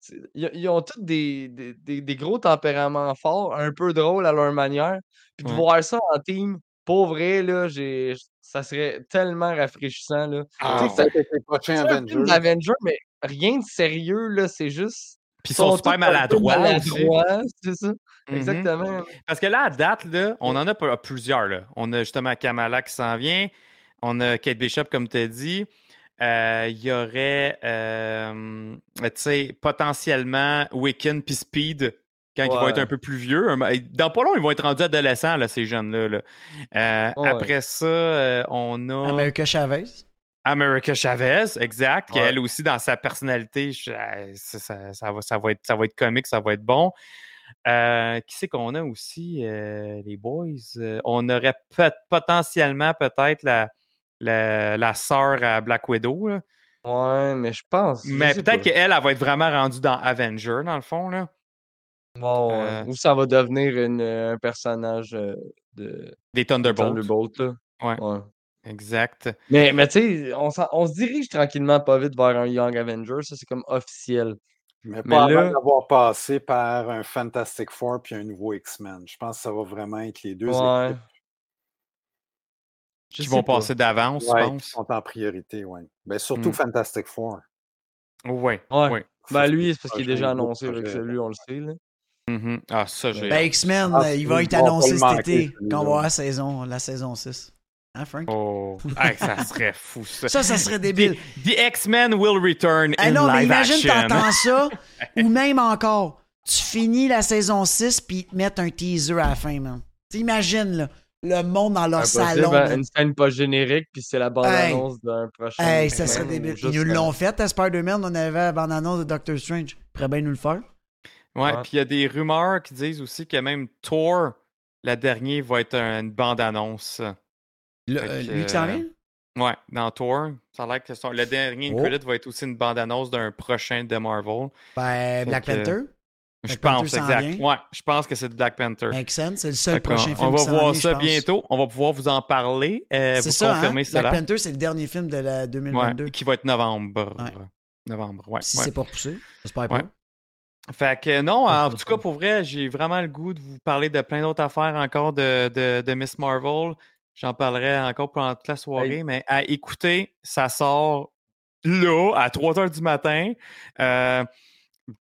sais, ils ils ont tous des, des, des- des gros tempéraments forts, un peu drôles à leur manière. Puis de Ouais. voir ça en team, pour vrai, là, j'ai, ça serait tellement rafraîchissant, là. Ah, Tu sais, avec les prochains c'est un film Avengers. d'Avenger, mais rien de sérieux, là, c'est juste. Puis ils sont super maladroits maladroits, c'est ça. Mhm. Exactement. Parce que là, à date, là, on en a p- plusieurs. Là. On a justement Kamala qui s'en vient. On a Kate Bishop, comme tu as dit. Euh, Il y aurait, euh, tu sais, potentiellement Wiccan puis Speed quand ils vont être un peu plus vieux. Dans pas long, ils vont être rendus adolescents, là, ces jeunes-là. là. Euh, Ouais. Après ça, euh, on a America Chavez. America Chavez, exact, Ouais. elle aussi, dans sa personnalité, je- euh, ça, ça- ça va, ça, va être, ça va être comique, ça va être bon. Euh, qui c'est qu'on a aussi, euh, les boys? Euh, on aurait peut- potentiellement peut-être la, la, la sœur à Black Widow. là. Ouais, mais je pense. Mais peut-être qu'elle, elle va être vraiment rendue dans Avenger, dans le fond. Là. Euh, Ou ça va devenir une, un personnage de Des de Thunderbolts. Thunderbolt, là. Ouais. Ouais. Exact. Mais, mais tu sais, on, se dirige tranquillement pas vite vers un Young Avenger, ça c'est comme officiel. Mais Mais pas là- avant d'avoir passé par un Fantastic Four puis un nouveau X-Men. Je pense que ça va vraiment être les deux Ouais. équipes Je Qui vont pas. passer d'avance, ouais, je qui pense. sont en priorité. Ouais. Ben, surtout Mm. Fantastic Four. Oui. Ouais. oui. Ben lui, c'est parce qu'il est déjà annoncé avec celui, on le sait. Là. Mhm. Ah, ça, j'ai. Ben, X-Men, Ah, euh, il va être annoncé cet été, quand on va voir la saison, la saison 6. Hein, Frank? Oh, Hey, ça serait fou, ça. Ça, ça serait débile. The, the X-Men will return Ah in non, mais live imagine, action. t'entends ça, ou même encore, tu finis la saison 6 puis ils te mettent un teaser à la fin, man. T'imagines, là, le monde dans leur Impossible, salon. hein, une scène pas générique, puis c'est la bande-annonce d'un prochain. Hey, ça serait débile. Ils nous l'ont fait à Spider-Man, on avait la bande-annonce de Doctor Strange. Ils pourraient bien nous le faire. Ouais, Ouais. puis il y a des rumeurs qui disent aussi que même Thor, la dernière, va être une bande-annonce. Le- euh, lui qui s'en vient? Ouais, dans Thor. Ça a l'air que son- le dernier Oh. credit va être aussi une bande-annonce d'un prochain de Marvel. Ben, Black que- Panther. Je Black pense, exact. Ouais, je pense que c'est Black Panther. Make sense, c'est le seul prochain film on va voir ça bientôt. On va pouvoir vous en parler. euh, C'est ça, hein? Black. Panther, c'est le dernier film de la Ouais, 2022. qui va être novembre. Ouais. Novembre, ouais. Si ouais. c'est pas repoussé, j'espère Ouais. pas. Fait que non, en tout cas, pour vrai, j'ai vraiment le goût de vous parler de plein d'autres affaires encore de, de, de Miss Marvel. J'en parlerai encore pendant toute la soirée, mais à écouter, ça sort là, à 3 h du matin. Euh,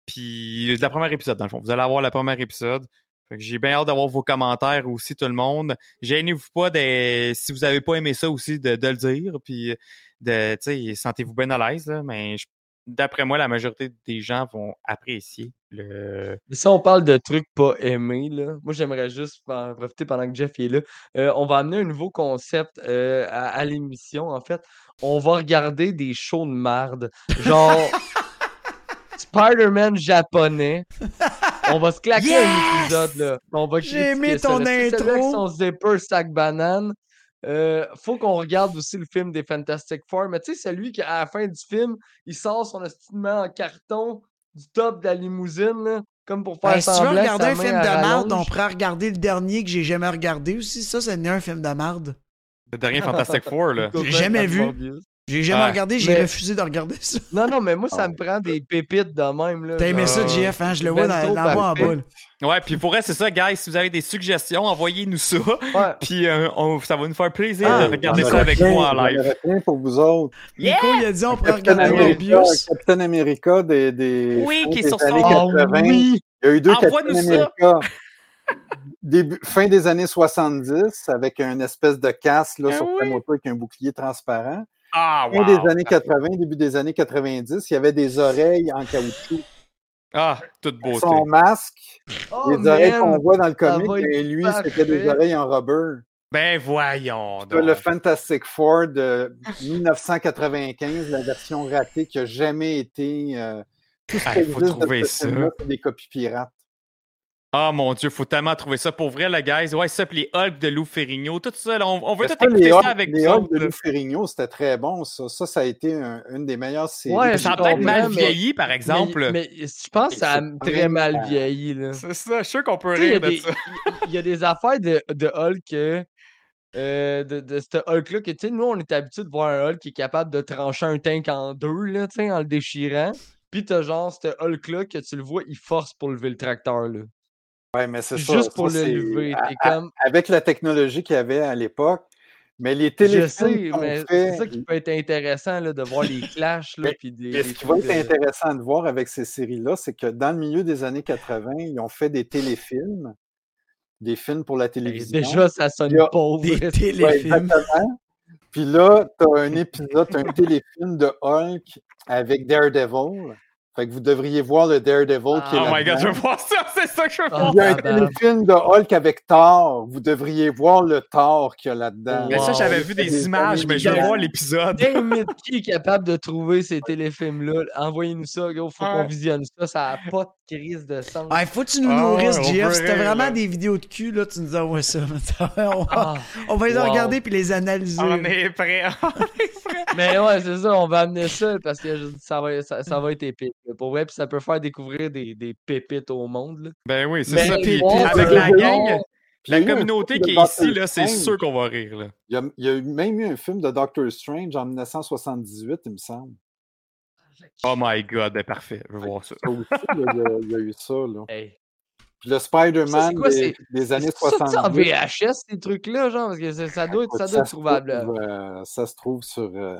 puis la première épisode, dans le fond. Vous allez avoir le premier épisode. J'ai bien hâte d'avoir vos commentaires aussi, tout le monde. Gênez-vous pas de, si vous avez pas aimé ça aussi, de, de le dire. Puis de, sentez-vous bien à l'aise, mais je- d'après moi, la majorité des gens vont apprécier le. Mais Si on parle de trucs pas aimés, là, moi j'aimerais juste en profiter pendant que Jeff est là. Euh, on va amener un nouveau concept euh, à, à l'émission, en fait. On va regarder des shows de marde. Genre Spider-Man japonais. On va se claquer un épisode, là. On va J'ai ça, ton celui avec intro. son zipper sac banane. Euh, faut qu'on regarde aussi le film des Fantastic Four. Mais tu sais, celui qui, à la fin du film, il sort son estimement en carton du top de la limousine, là, comme pour faire Ben, si tu veux regarder un film de marde, on pourrait regarder le dernier que j'ai jamais regardé aussi. Ça, c'est un film de marde. Le dernier Fantastic Four, là. J'ai jamais vu. J'ai jamais Ouais. regardé, j'ai Mais- refusé de regarder ça. Non, non, mais moi, ça Ah me prend des pépites de même. là, T'as aimé ça, genre, JF, hein? Je le vois dans, dans la voix en bas. Ouais, puis pour vrai, c'est ça, guys. Si vous avez des suggestions, envoyez-nous ça. Ouais. Puis euh, on- ça va nous faire plaisir Ah, de regarder ça avec vous en j'en live. plein pour vous autres. Nico, il a dit on pourrait Captain regarder America, Morbius. Captain America des, des, Oui, qui est sur son- Ah 80. oui! Il y a eu deux Envoie-nous Captain ça. America. Début, fin des années 70, avec un espèce de casque là, Ah sur oui. moto avec un bouclier transparent. Ah, Fin wow. des années 80, début des années 90, il y avait des oreilles en caoutchouc. Ah, toute beauté. Son masque, Oh, les oreilles qu'on voit dans le comic, et lui, c'était des oreilles en rubber. Ben voyons le. Fantastic Four de 1995, la version ratée qui n'a jamais été. euh, tout ce Ah, faut trouver ce ça. des copies pirates. Ah mon dieu, faut tellement trouver ça pour vrai, là, guys. Ouais, ça, puis les Hulk de Lou Ferrigno, tout ça, là, on, on veut tout les écouter ça avec les Hulk autres, de. Lou Ferrigno, c'était très bon, ça. Ça, ça a été un- une des meilleures séries. Ouais, Ça a peut-être mal mais- vieilli, par exemple. Mais, mais je pense que ça a C'est très mal vieilli. Là. C'est ça, je suis sûr qu'on peut rire a de des- ça. il y a des affaires de, de Hulk, euh, euh, de, de ce Hulk-là, que tu sais, nous, on est habitué de voir un Hulk qui est capable de trancher un tank en deux, là, tu sais, en le déchirant. Puis t'as genre ce Hulk-là que tu le vois, il force pour lever le tracteur, là. Ouais, mais c'est ça. Juste pour ça, le lever. à- comme. Avec la technologie qu'il y avait à l'époque, mais les Je téléfilms sais, qu'on mais fait, c'est ça qui peut être intéressant, là, de voir les clashs, là, puis des. Ce qui va être intéressant de voir avec ces séries-là, c'est que dans le milieu des années 80, ils ont fait des téléfilms, des films pour la Ben, télévision. Déjà, ça sonne pauvre. Des Ouais, téléfilms. exactement. Puis là, tu as un épisode, un téléfilm de Hulk avec Daredevil. Fait que vous devriez voir le Daredevil qui est Oh my god, je veux voir ça, c'est ça que je veux Ah, voir. Il y a un tabarnak. téléfilm de Hulk avec Thor. Vous devriez voir le Thor qu'il y a là-dedans. Mais ça, j'avais vu des images, mais je veux voir l'épisode. Qui est capable de trouver ces téléfilms-là? Envoyez-nous ça, gros. Faut qu'on visionne ça. Ça n'a pas de crise de sens. Ah, il faut que tu nous Ah nourrisses, JF. peut Si t'as rire, vraiment des vidéos de cul, là, tu nous envoies ça. on, va, Ah, on va les wow. regarder puis les analyser. On est prêt. On est prêt. Mais ouais, c'est ça, on va amener ça parce que ça va, ça, ça va être épique. Là. Pour vrai, puis ça peut faire découvrir des, des pépites au monde. là. Ben oui, c'est ça. Puis, bon, avec euh, la gang, la communauté qui est ici, là, c'est sûr qu'on va rire. Là. Il y, a, il y a eu même eu un film de Doctor Strange en 1978, il me semble. Oh my god, ben parfait, je veux voir ça. Ça aussi, là, il, y a, il y a eu ça. Là. Hey. Puis le Spider-Man des, années C'est ça que c'est en 70. VHS, ces trucs-là, genre, parce que ça, doit être, ça doit être se trouvable. trouve, euh, ça se trouve sur. euh,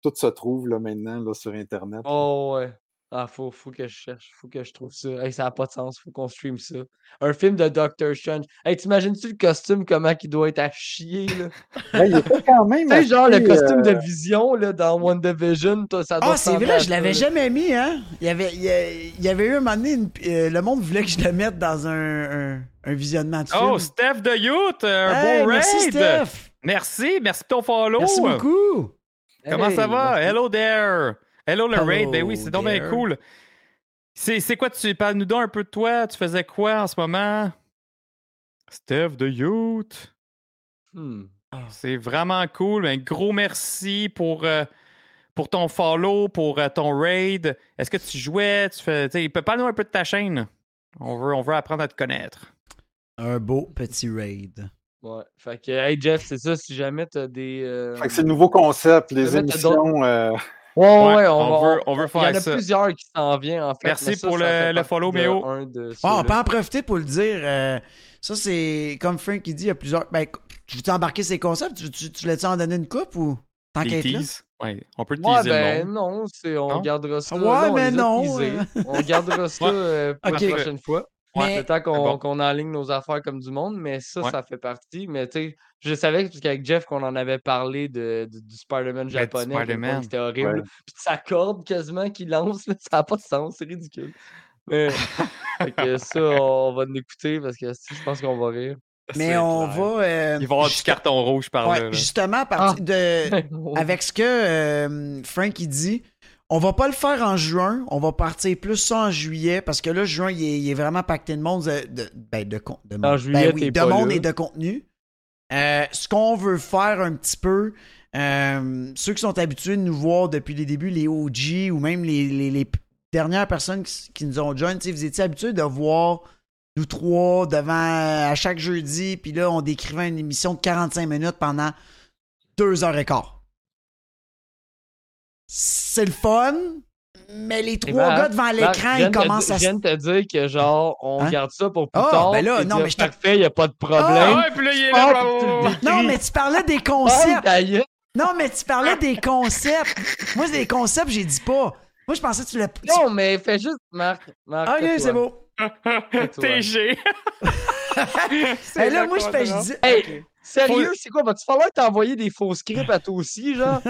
tout se trouve là, maintenant là, sur Internet. Oh ouais. Ah, faut, faut que je cherche, faut que je trouve ça. Hey, ça n'a pas de sens, faut qu'on stream ça. Un film de Doctor Strange. Hey, t'imagines-tu le costume, comment il doit être à chier, là? Ouais, il était quand même. Tu sais, genre le costume de euh, Vision, là, dans WandaVision, toi, ça doit Ah, c'est vrai, je l'avais jamais mis, hein? Il y avait, il y avait eu un moment donné, une- euh, le monde voulait que je le mette dans un, un, un visionnement de film. Oh, Steph de Youth, un Hey, bon raid. merci, Steph. Merci, merci pour ton follow. Merci beaucoup. Comment ça va? merci. Hello there. Hello le Hello raid. Ben oui, c'est donc bien cool. C'est c'est quoi, tu parles-nous donc un peu de toi? Tu faisais quoi en ce moment? Steph de Youth. Hmm. C'est vraiment cool. Un gros merci pour, euh, pour ton follow, pour euh, ton raid. Est-ce que tu jouais? Tu fais. Parle-nous un peu de ta chaîne. On veut, on veut apprendre à te connaître. Un beau petit raid. Ouais. Fait que, hey Jeff, c'est ça, si jamais t'as des. euh, fait que c'est le nouveau concept, les émissions. Ouais, ouais, Ouais, on, on va- veut- on veut Il y en faire a ça. plusieurs qui s'en viennent, en fait. Merci ça, pour ça le- le follow, Méo. Bon, on peut en profiter pour le dire. euh, ça, c'est comme Frank qui dit, il y a plusieurs. Ben, tu veux embarquer ces concepts? Tu, tu, tu l'as-tu en donner une coupe ou t'enquêtes là? Ouais, on peut Ouais, teaser ben le monde. non, on Non? gardera ça. Ouais, là, on mais non, teasés. euh. On gardera ça Ouais. euh, pour la prochaine fois. Mais- Le temps qu'on, bon. qu'on enligne nos affaires comme du monde, mais ça, Ouais. ça fait partie. Mais tu sais, je savais parce qu'avec Jeff, qu'on en avait parlé de, de- du Spider-Man du japonais, c'était horrible. Ouais. Puis sa corde quasiment qu'il lance, là, ça n'a pas de sens, c'est ridicule. Mais fait que ça, on va l'écouter parce que je pense qu'on va rire. Mais on clair. va. euh, Il va y avoir du carton rouge par ouais, là. là. justement, à partir Ah. de. Avec ce que euh, Frank il dit, on va pas le faire en juin, on va partir plus ça en juillet parce que là, juin, il est, il est vraiment pacté de monde, de, de, ben, de, monde, juillet, Ben oui, de monde et de contenu. Euh, ce qu'on veut faire un petit peu, euh, ceux qui sont habitués de nous voir depuis les débuts, les OG ou même les, les- les dernières personnes qui, qui nous ont sais, vous étiez habitués de voir nous trois devant à chaque jeudi, puis là, on décrivait une émission de 45 minutes pendant deux heures et quart. C'est le fun, mais les trois Marc, gars devant l'écran, ils commencent à Je se viens de te dire que genre, on Hein? garde ça pour plus Ah, tard. ben là, non, mais je te- parfait, il n'y a pas de problème. Ah ouais, puis là, il est là. Non, mais tu parlais des concepts. Non, mais tu parlais des concepts. Moi, c'est des concepts, j'ai dit pas. Moi, je pensais que tu l'as. tu- Non, mais fais juste, Marc. Marc Ok, c'est beau. TG. Et là, moi, je fais, je dis. Hey, sérieux, c'est quoi? Va-tu falloir t'envoyer des faux scripts à toi aussi, genre?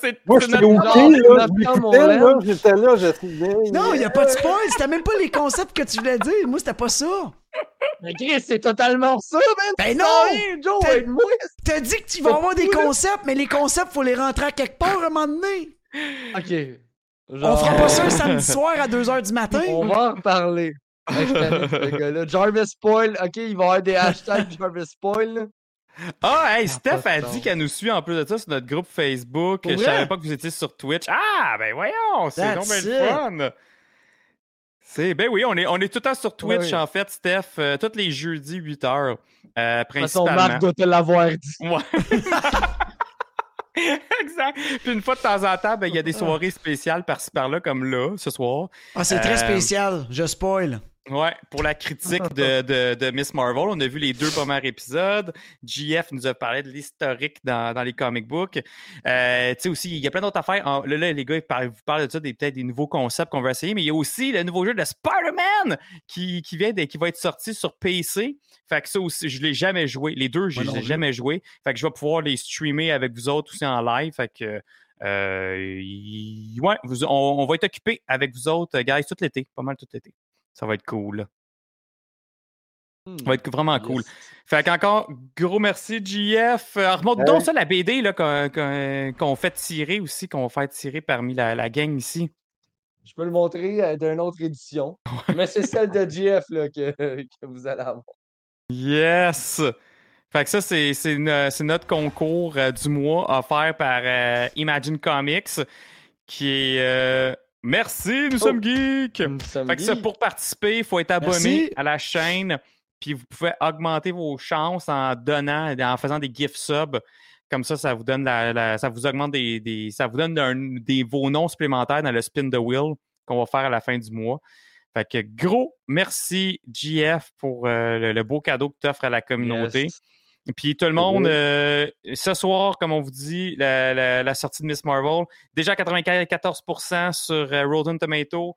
C'est Moi, c'est j'étais notre- au pied, là. Je. J'étais là, j'essayais. Non, il n'y a pas de spoil. C'était même pas les concepts que tu voulais dire. Moi, c'était pas ça. Mais Chris, c'est totalement ça, man! Ben non! Joe, T'as- aide-moi! T'as dit que tu vas avoir des concepts, mais les concepts, faut les rentrer à quelque part à un moment donné. Ok. On fera pas ça un samedi soir à 2h du matin. On va en je ce gars-là. Jarvis Spoil, ok, il va y avoir des hashtags Jarvis Spoil. Ah, hey, Steph a de dit qu'elle nous suit en plus de ça sur notre groupe Facebook. Je savais pas que vous étiez sur Twitch. Ah, ben voyons, c'est donc fun. C'est, ben oui, on est, on est tout le temps sur Twitch, oui. en fait, Steph, euh, tous les jeudis, 8 heures, euh, De principalement. Marc doit te l'avoir dit. Ouais. exact. Puis une fois de temps en temps, ben, il y a des soirées spéciales par-ci par-là, comme là, ce soir. Ah, c'est très Euh, spécial. Je spoil. Ouais, pour la critique de, de, de Miss Marvel, on a vu les deux premiers épisodes. GF nous a parlé de l'historique dans, dans les comic books. Euh, tu sais aussi, il y a plein d'autres affaires. En- là, là, les gars, ils parlent, vous parlent de ça, des, peut-être des nouveaux concepts qu'on va essayer, mais il y a aussi le nouveau jeu de Spider-Man qui, qui vient de- qui va être sorti sur PC. Fait que ça aussi, je l'ai jamais joué. Les deux, je Moi non les ai jamais joué. Fait que je vais pouvoir les streamer avec vous autres aussi en live. Fait que euh, y- ouais, vous- on, on va être occupé avec vous autres, guys, tout l'été, pas mal tout l'été. Ça va être cool. Hmm. Ça va être vraiment cool. Yes. Fait qu'encore, gros merci, JF. Euh, remonte donc ça, la BD qu'on, fait tirer aussi, qu'on faire tirer parmi la, la gang ici. Je peux le montrer euh, d'une autre édition. Mais c'est celle de GF là, que, que vous allez avoir. Yes! Fait que ça, c'est, c'est notre concours euh, du mois offert par euh, Imagine Comics, qui est... euh, Merci, nous sommes geeks! Nous sommes Fait que ça, pour participer, il faut être abonné Merci. à la chaîne. Puis vous pouvez augmenter vos chances en donnant, en faisant des gift subs. Comme ça, ça vous donne la, la- ça vous augmente des, des- ça vous donne un- des vos noms supplémentaires dans le spin the wheel qu'on va faire à la fin du mois. Fait que gros merci GF pour euh, le, le beau cadeau que tu offres à la communauté. Yes. Puis tout le monde, euh, ce soir, comme on vous dit, la, la- la sortie de Miss Marvel, déjà 94% sur euh, Rotten Tomato.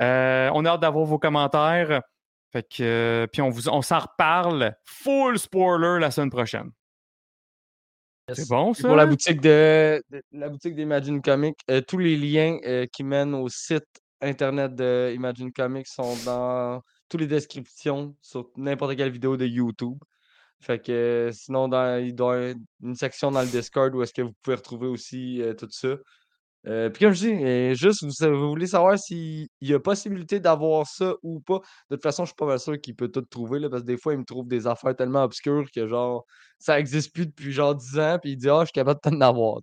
Euh, on a hâte d'avoir vos commentaires. Fait que, euh, puis on, vous, on s'en reparle full spoiler la semaine prochaine. C'est bon, ça? Pour la boutique de, de- la boutique d'Imagine Comics, tous les liens qui mènent au site internet de Imagine Comics sont dans toutes les descriptions sur n'importe quelle vidéo de YouTube. Fait que euh, sinon, dans, il doit y avoir une section dans le Discord où est-ce que vous pouvez retrouver aussi euh, tout ça. Euh, puis comme je dis, euh, juste, vous, voulez savoir s'il y a possibilité d'avoir ça ou pas. De toute façon, je suis pas mal sûr qu'il peut tout trouver, là, parce que des fois, il me trouve des affaires tellement obscures que genre, ça existe plus depuis genre 10 ans, puis il dit, ah, je suis capable de t'en avoir.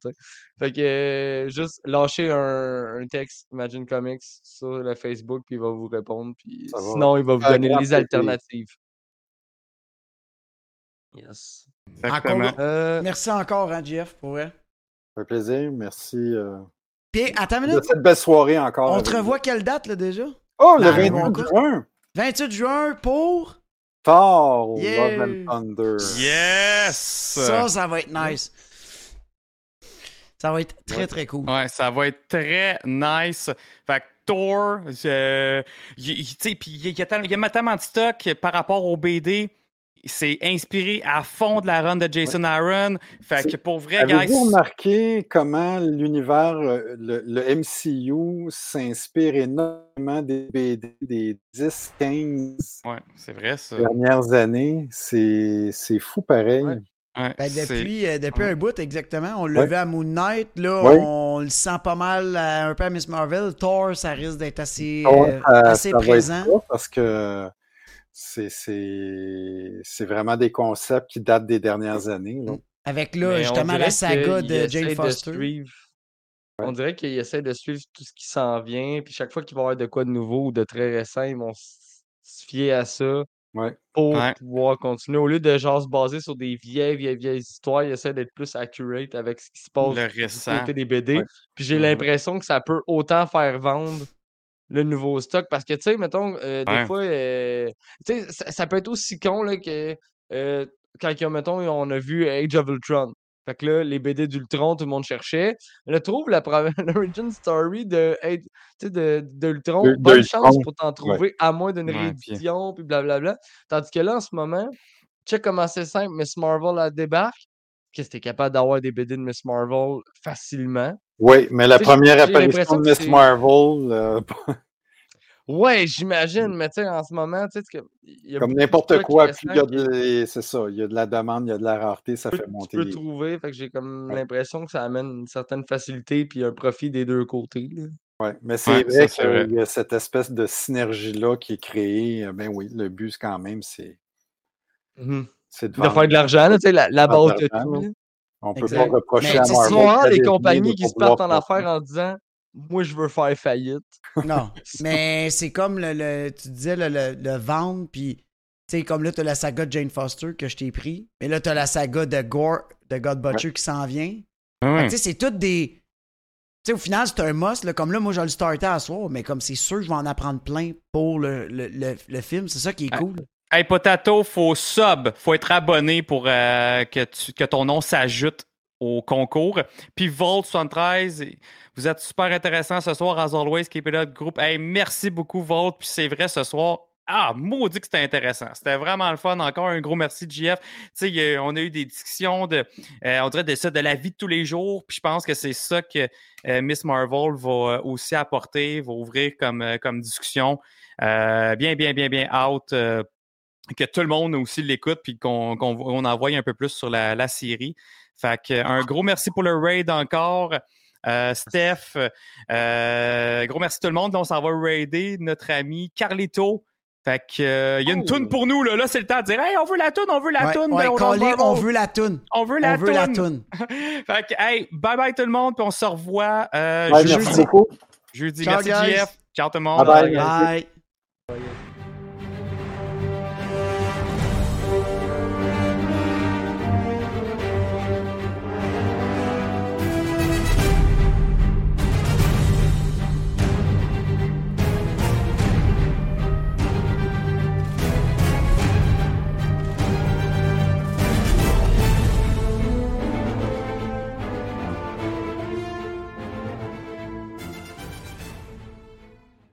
Fait que euh, juste lâcher un, un texte Imagine Comics sur le Facebook, puis il va vous répondre, puis Ça va. sinon, il va vous Faire donner les alternatives. Yes. Exactement. Encore- Euh, Merci encore, hein, JF, pour vrai. Ça fait plaisir. Merci euh, Puis, attends une de minute. cette belle soirée encore. On te vous. revoit quelle date, là, déjà? Oh, le Dans 28 mon cas. juin. 28 juin pour... Thor, au Yeah. Love and Thunder. Yes! Ça, ça va être nice. Ça va être très, très cool. Ouais, ça va être très nice. Fait que Thor, euh, tu sais, puis il y, a tellement- il y a tellement de stock par rapport au BD. C'est inspiré à fond de la run de Jason Aaron. Fait que pour vrai, guys. Avez-vous remarqué comment l'univers, euh, le, le MCU s'inspire énormément des BD des 10, 15 Ouais, c'est vrai ça. dernières années? C'est c'est fou pareil. Ouais. Ouais, Ben, depuis, euh, depuis un bout, exactement. On l'a Ouais. vu à Moon Knight. Là, Ouais. on le sent pas mal à- un peu à Miss Marvel. Thor, ça risque d'être assez, euh, assez ça va être présent. parce que c'est- c'est c'est vraiment des concepts qui datent des dernières années. là. Avec là, Mais justement, la saga de Jane de Foster. On dirait qu'il essaie de suivre tout ce qui s'en vient, puis chaque fois qu'il va y avoir de quoi de nouveau ou de très récent, ils vont se fier à ça Ouais. pour Ouais. pouvoir continuer. Au lieu de genre se baser sur des vieilles, vieilles, vieilles histoires, ils essaient d'être plus accurate avec ce qui se passe Le du récent. côté des BD. Ouais. Puis j'ai l'impression que ça peut autant faire vendre le nouveau stock. Parce que, tu sais, mettons, euh, des Ouais. fois, euh, tu sais, ça, ça peut être aussi con là, que euh, quand, mettons, on a vu Age of Ultron. Fait que là, les BD d'Ultron, tout le monde cherchait. Là, trouve l'origin story de, tu sais, de, d'Ultron. De- Bonne chance pour t'en trouver, à moins d'une Ouais, puis- réédition, puis blablabla. Tandis que là, en ce moment, check comment c'est simple. Miss Marvel, elle débarque. Qu'est-ce que t'es capable d'avoir des BD de Miss Marvel facilement? Oui, mais la première apparition de Miss Marvel, euh, Ouais, j'imagine, mais tu sais, en ce moment, tu sais, y a comme n'importe quoi, plus il y a de, les- c'est ça, il y a de la demande, il y a de la rareté, ça fait monter tu peux les trouver. Fait que j'ai comme Ouais. l'impression que ça amène une certaine facilité puis un profit des deux côtés. Ouais, mais c'est Ouais, vrai qu'il y a cette espèce de synergie-là qui est créée. Euh, Ben oui, le but, quand même, c'est c'est de faire de l'argent, tu sais, la, la base de tout. On peut Exact. pas reprocher Mais à tu Marvel. Hein, de les compagnies qui se partent en affaires en disant Moi, je veux faire faillite. Non, mais c'est comme le, le- tu disais le, le, le vendre, puis tu sais, comme là, t'as la saga de Jane Foster que je t'ai pris, mais là, t'as la saga de Gore, de God Butcher qui s'en vient. Ouais. Tu sais, c'est toutes des. Tu sais, au final, c'est un must. Là, comme là, moi, je vais le starter à soir, mais comme c'est sûr, que je vais en apprendre plein pour le, le, le, le film. C'est ça qui est Ah. cool. Hey, Potato, faut sub, faut être abonné pour euh, que, tu- que ton nom s'ajoute au concours. Puis Volt 73, vous êtes super intéressant ce soir, as always, keep it up, groupe. Hey, merci beaucoup, Volt. Puis c'est vrai, ce soir, ah, maudit que c'était intéressant. C'était vraiment le fun. Encore un gros merci, JF. Tu sais, on a eu des discussions de, euh, on dirait de ça, de la vie de tous les jours. Puis je pense que c'est ça que euh, Miss Marvel va aussi apporter, va ouvrir comme, comme discussion. Bien, bien, bien, bien out. Que tout le monde aussi l'écoute puis qu'on on envoie un peu plus sur la, la série. Fait que un gros merci pour le raid encore. Euh, Steph, euh, gros merci tout le monde. On s'en va raider notre ami Carlito. Fait que euh, il y a une Oh. toune pour nous. Là, là c'est le temps de dire Hey, on veut la toune, on veut la Ouais, toune. ouais, ben, on, veut la toune. on veut la On veut la toune. fait que, hey, bye bye tout le monde, puis on se revoit euh, Ouais, jeudi. merci beaucoup. Jeudi. Ciao, merci guys. JF. Ciao tout le monde. Bye bye. Bye. Bye.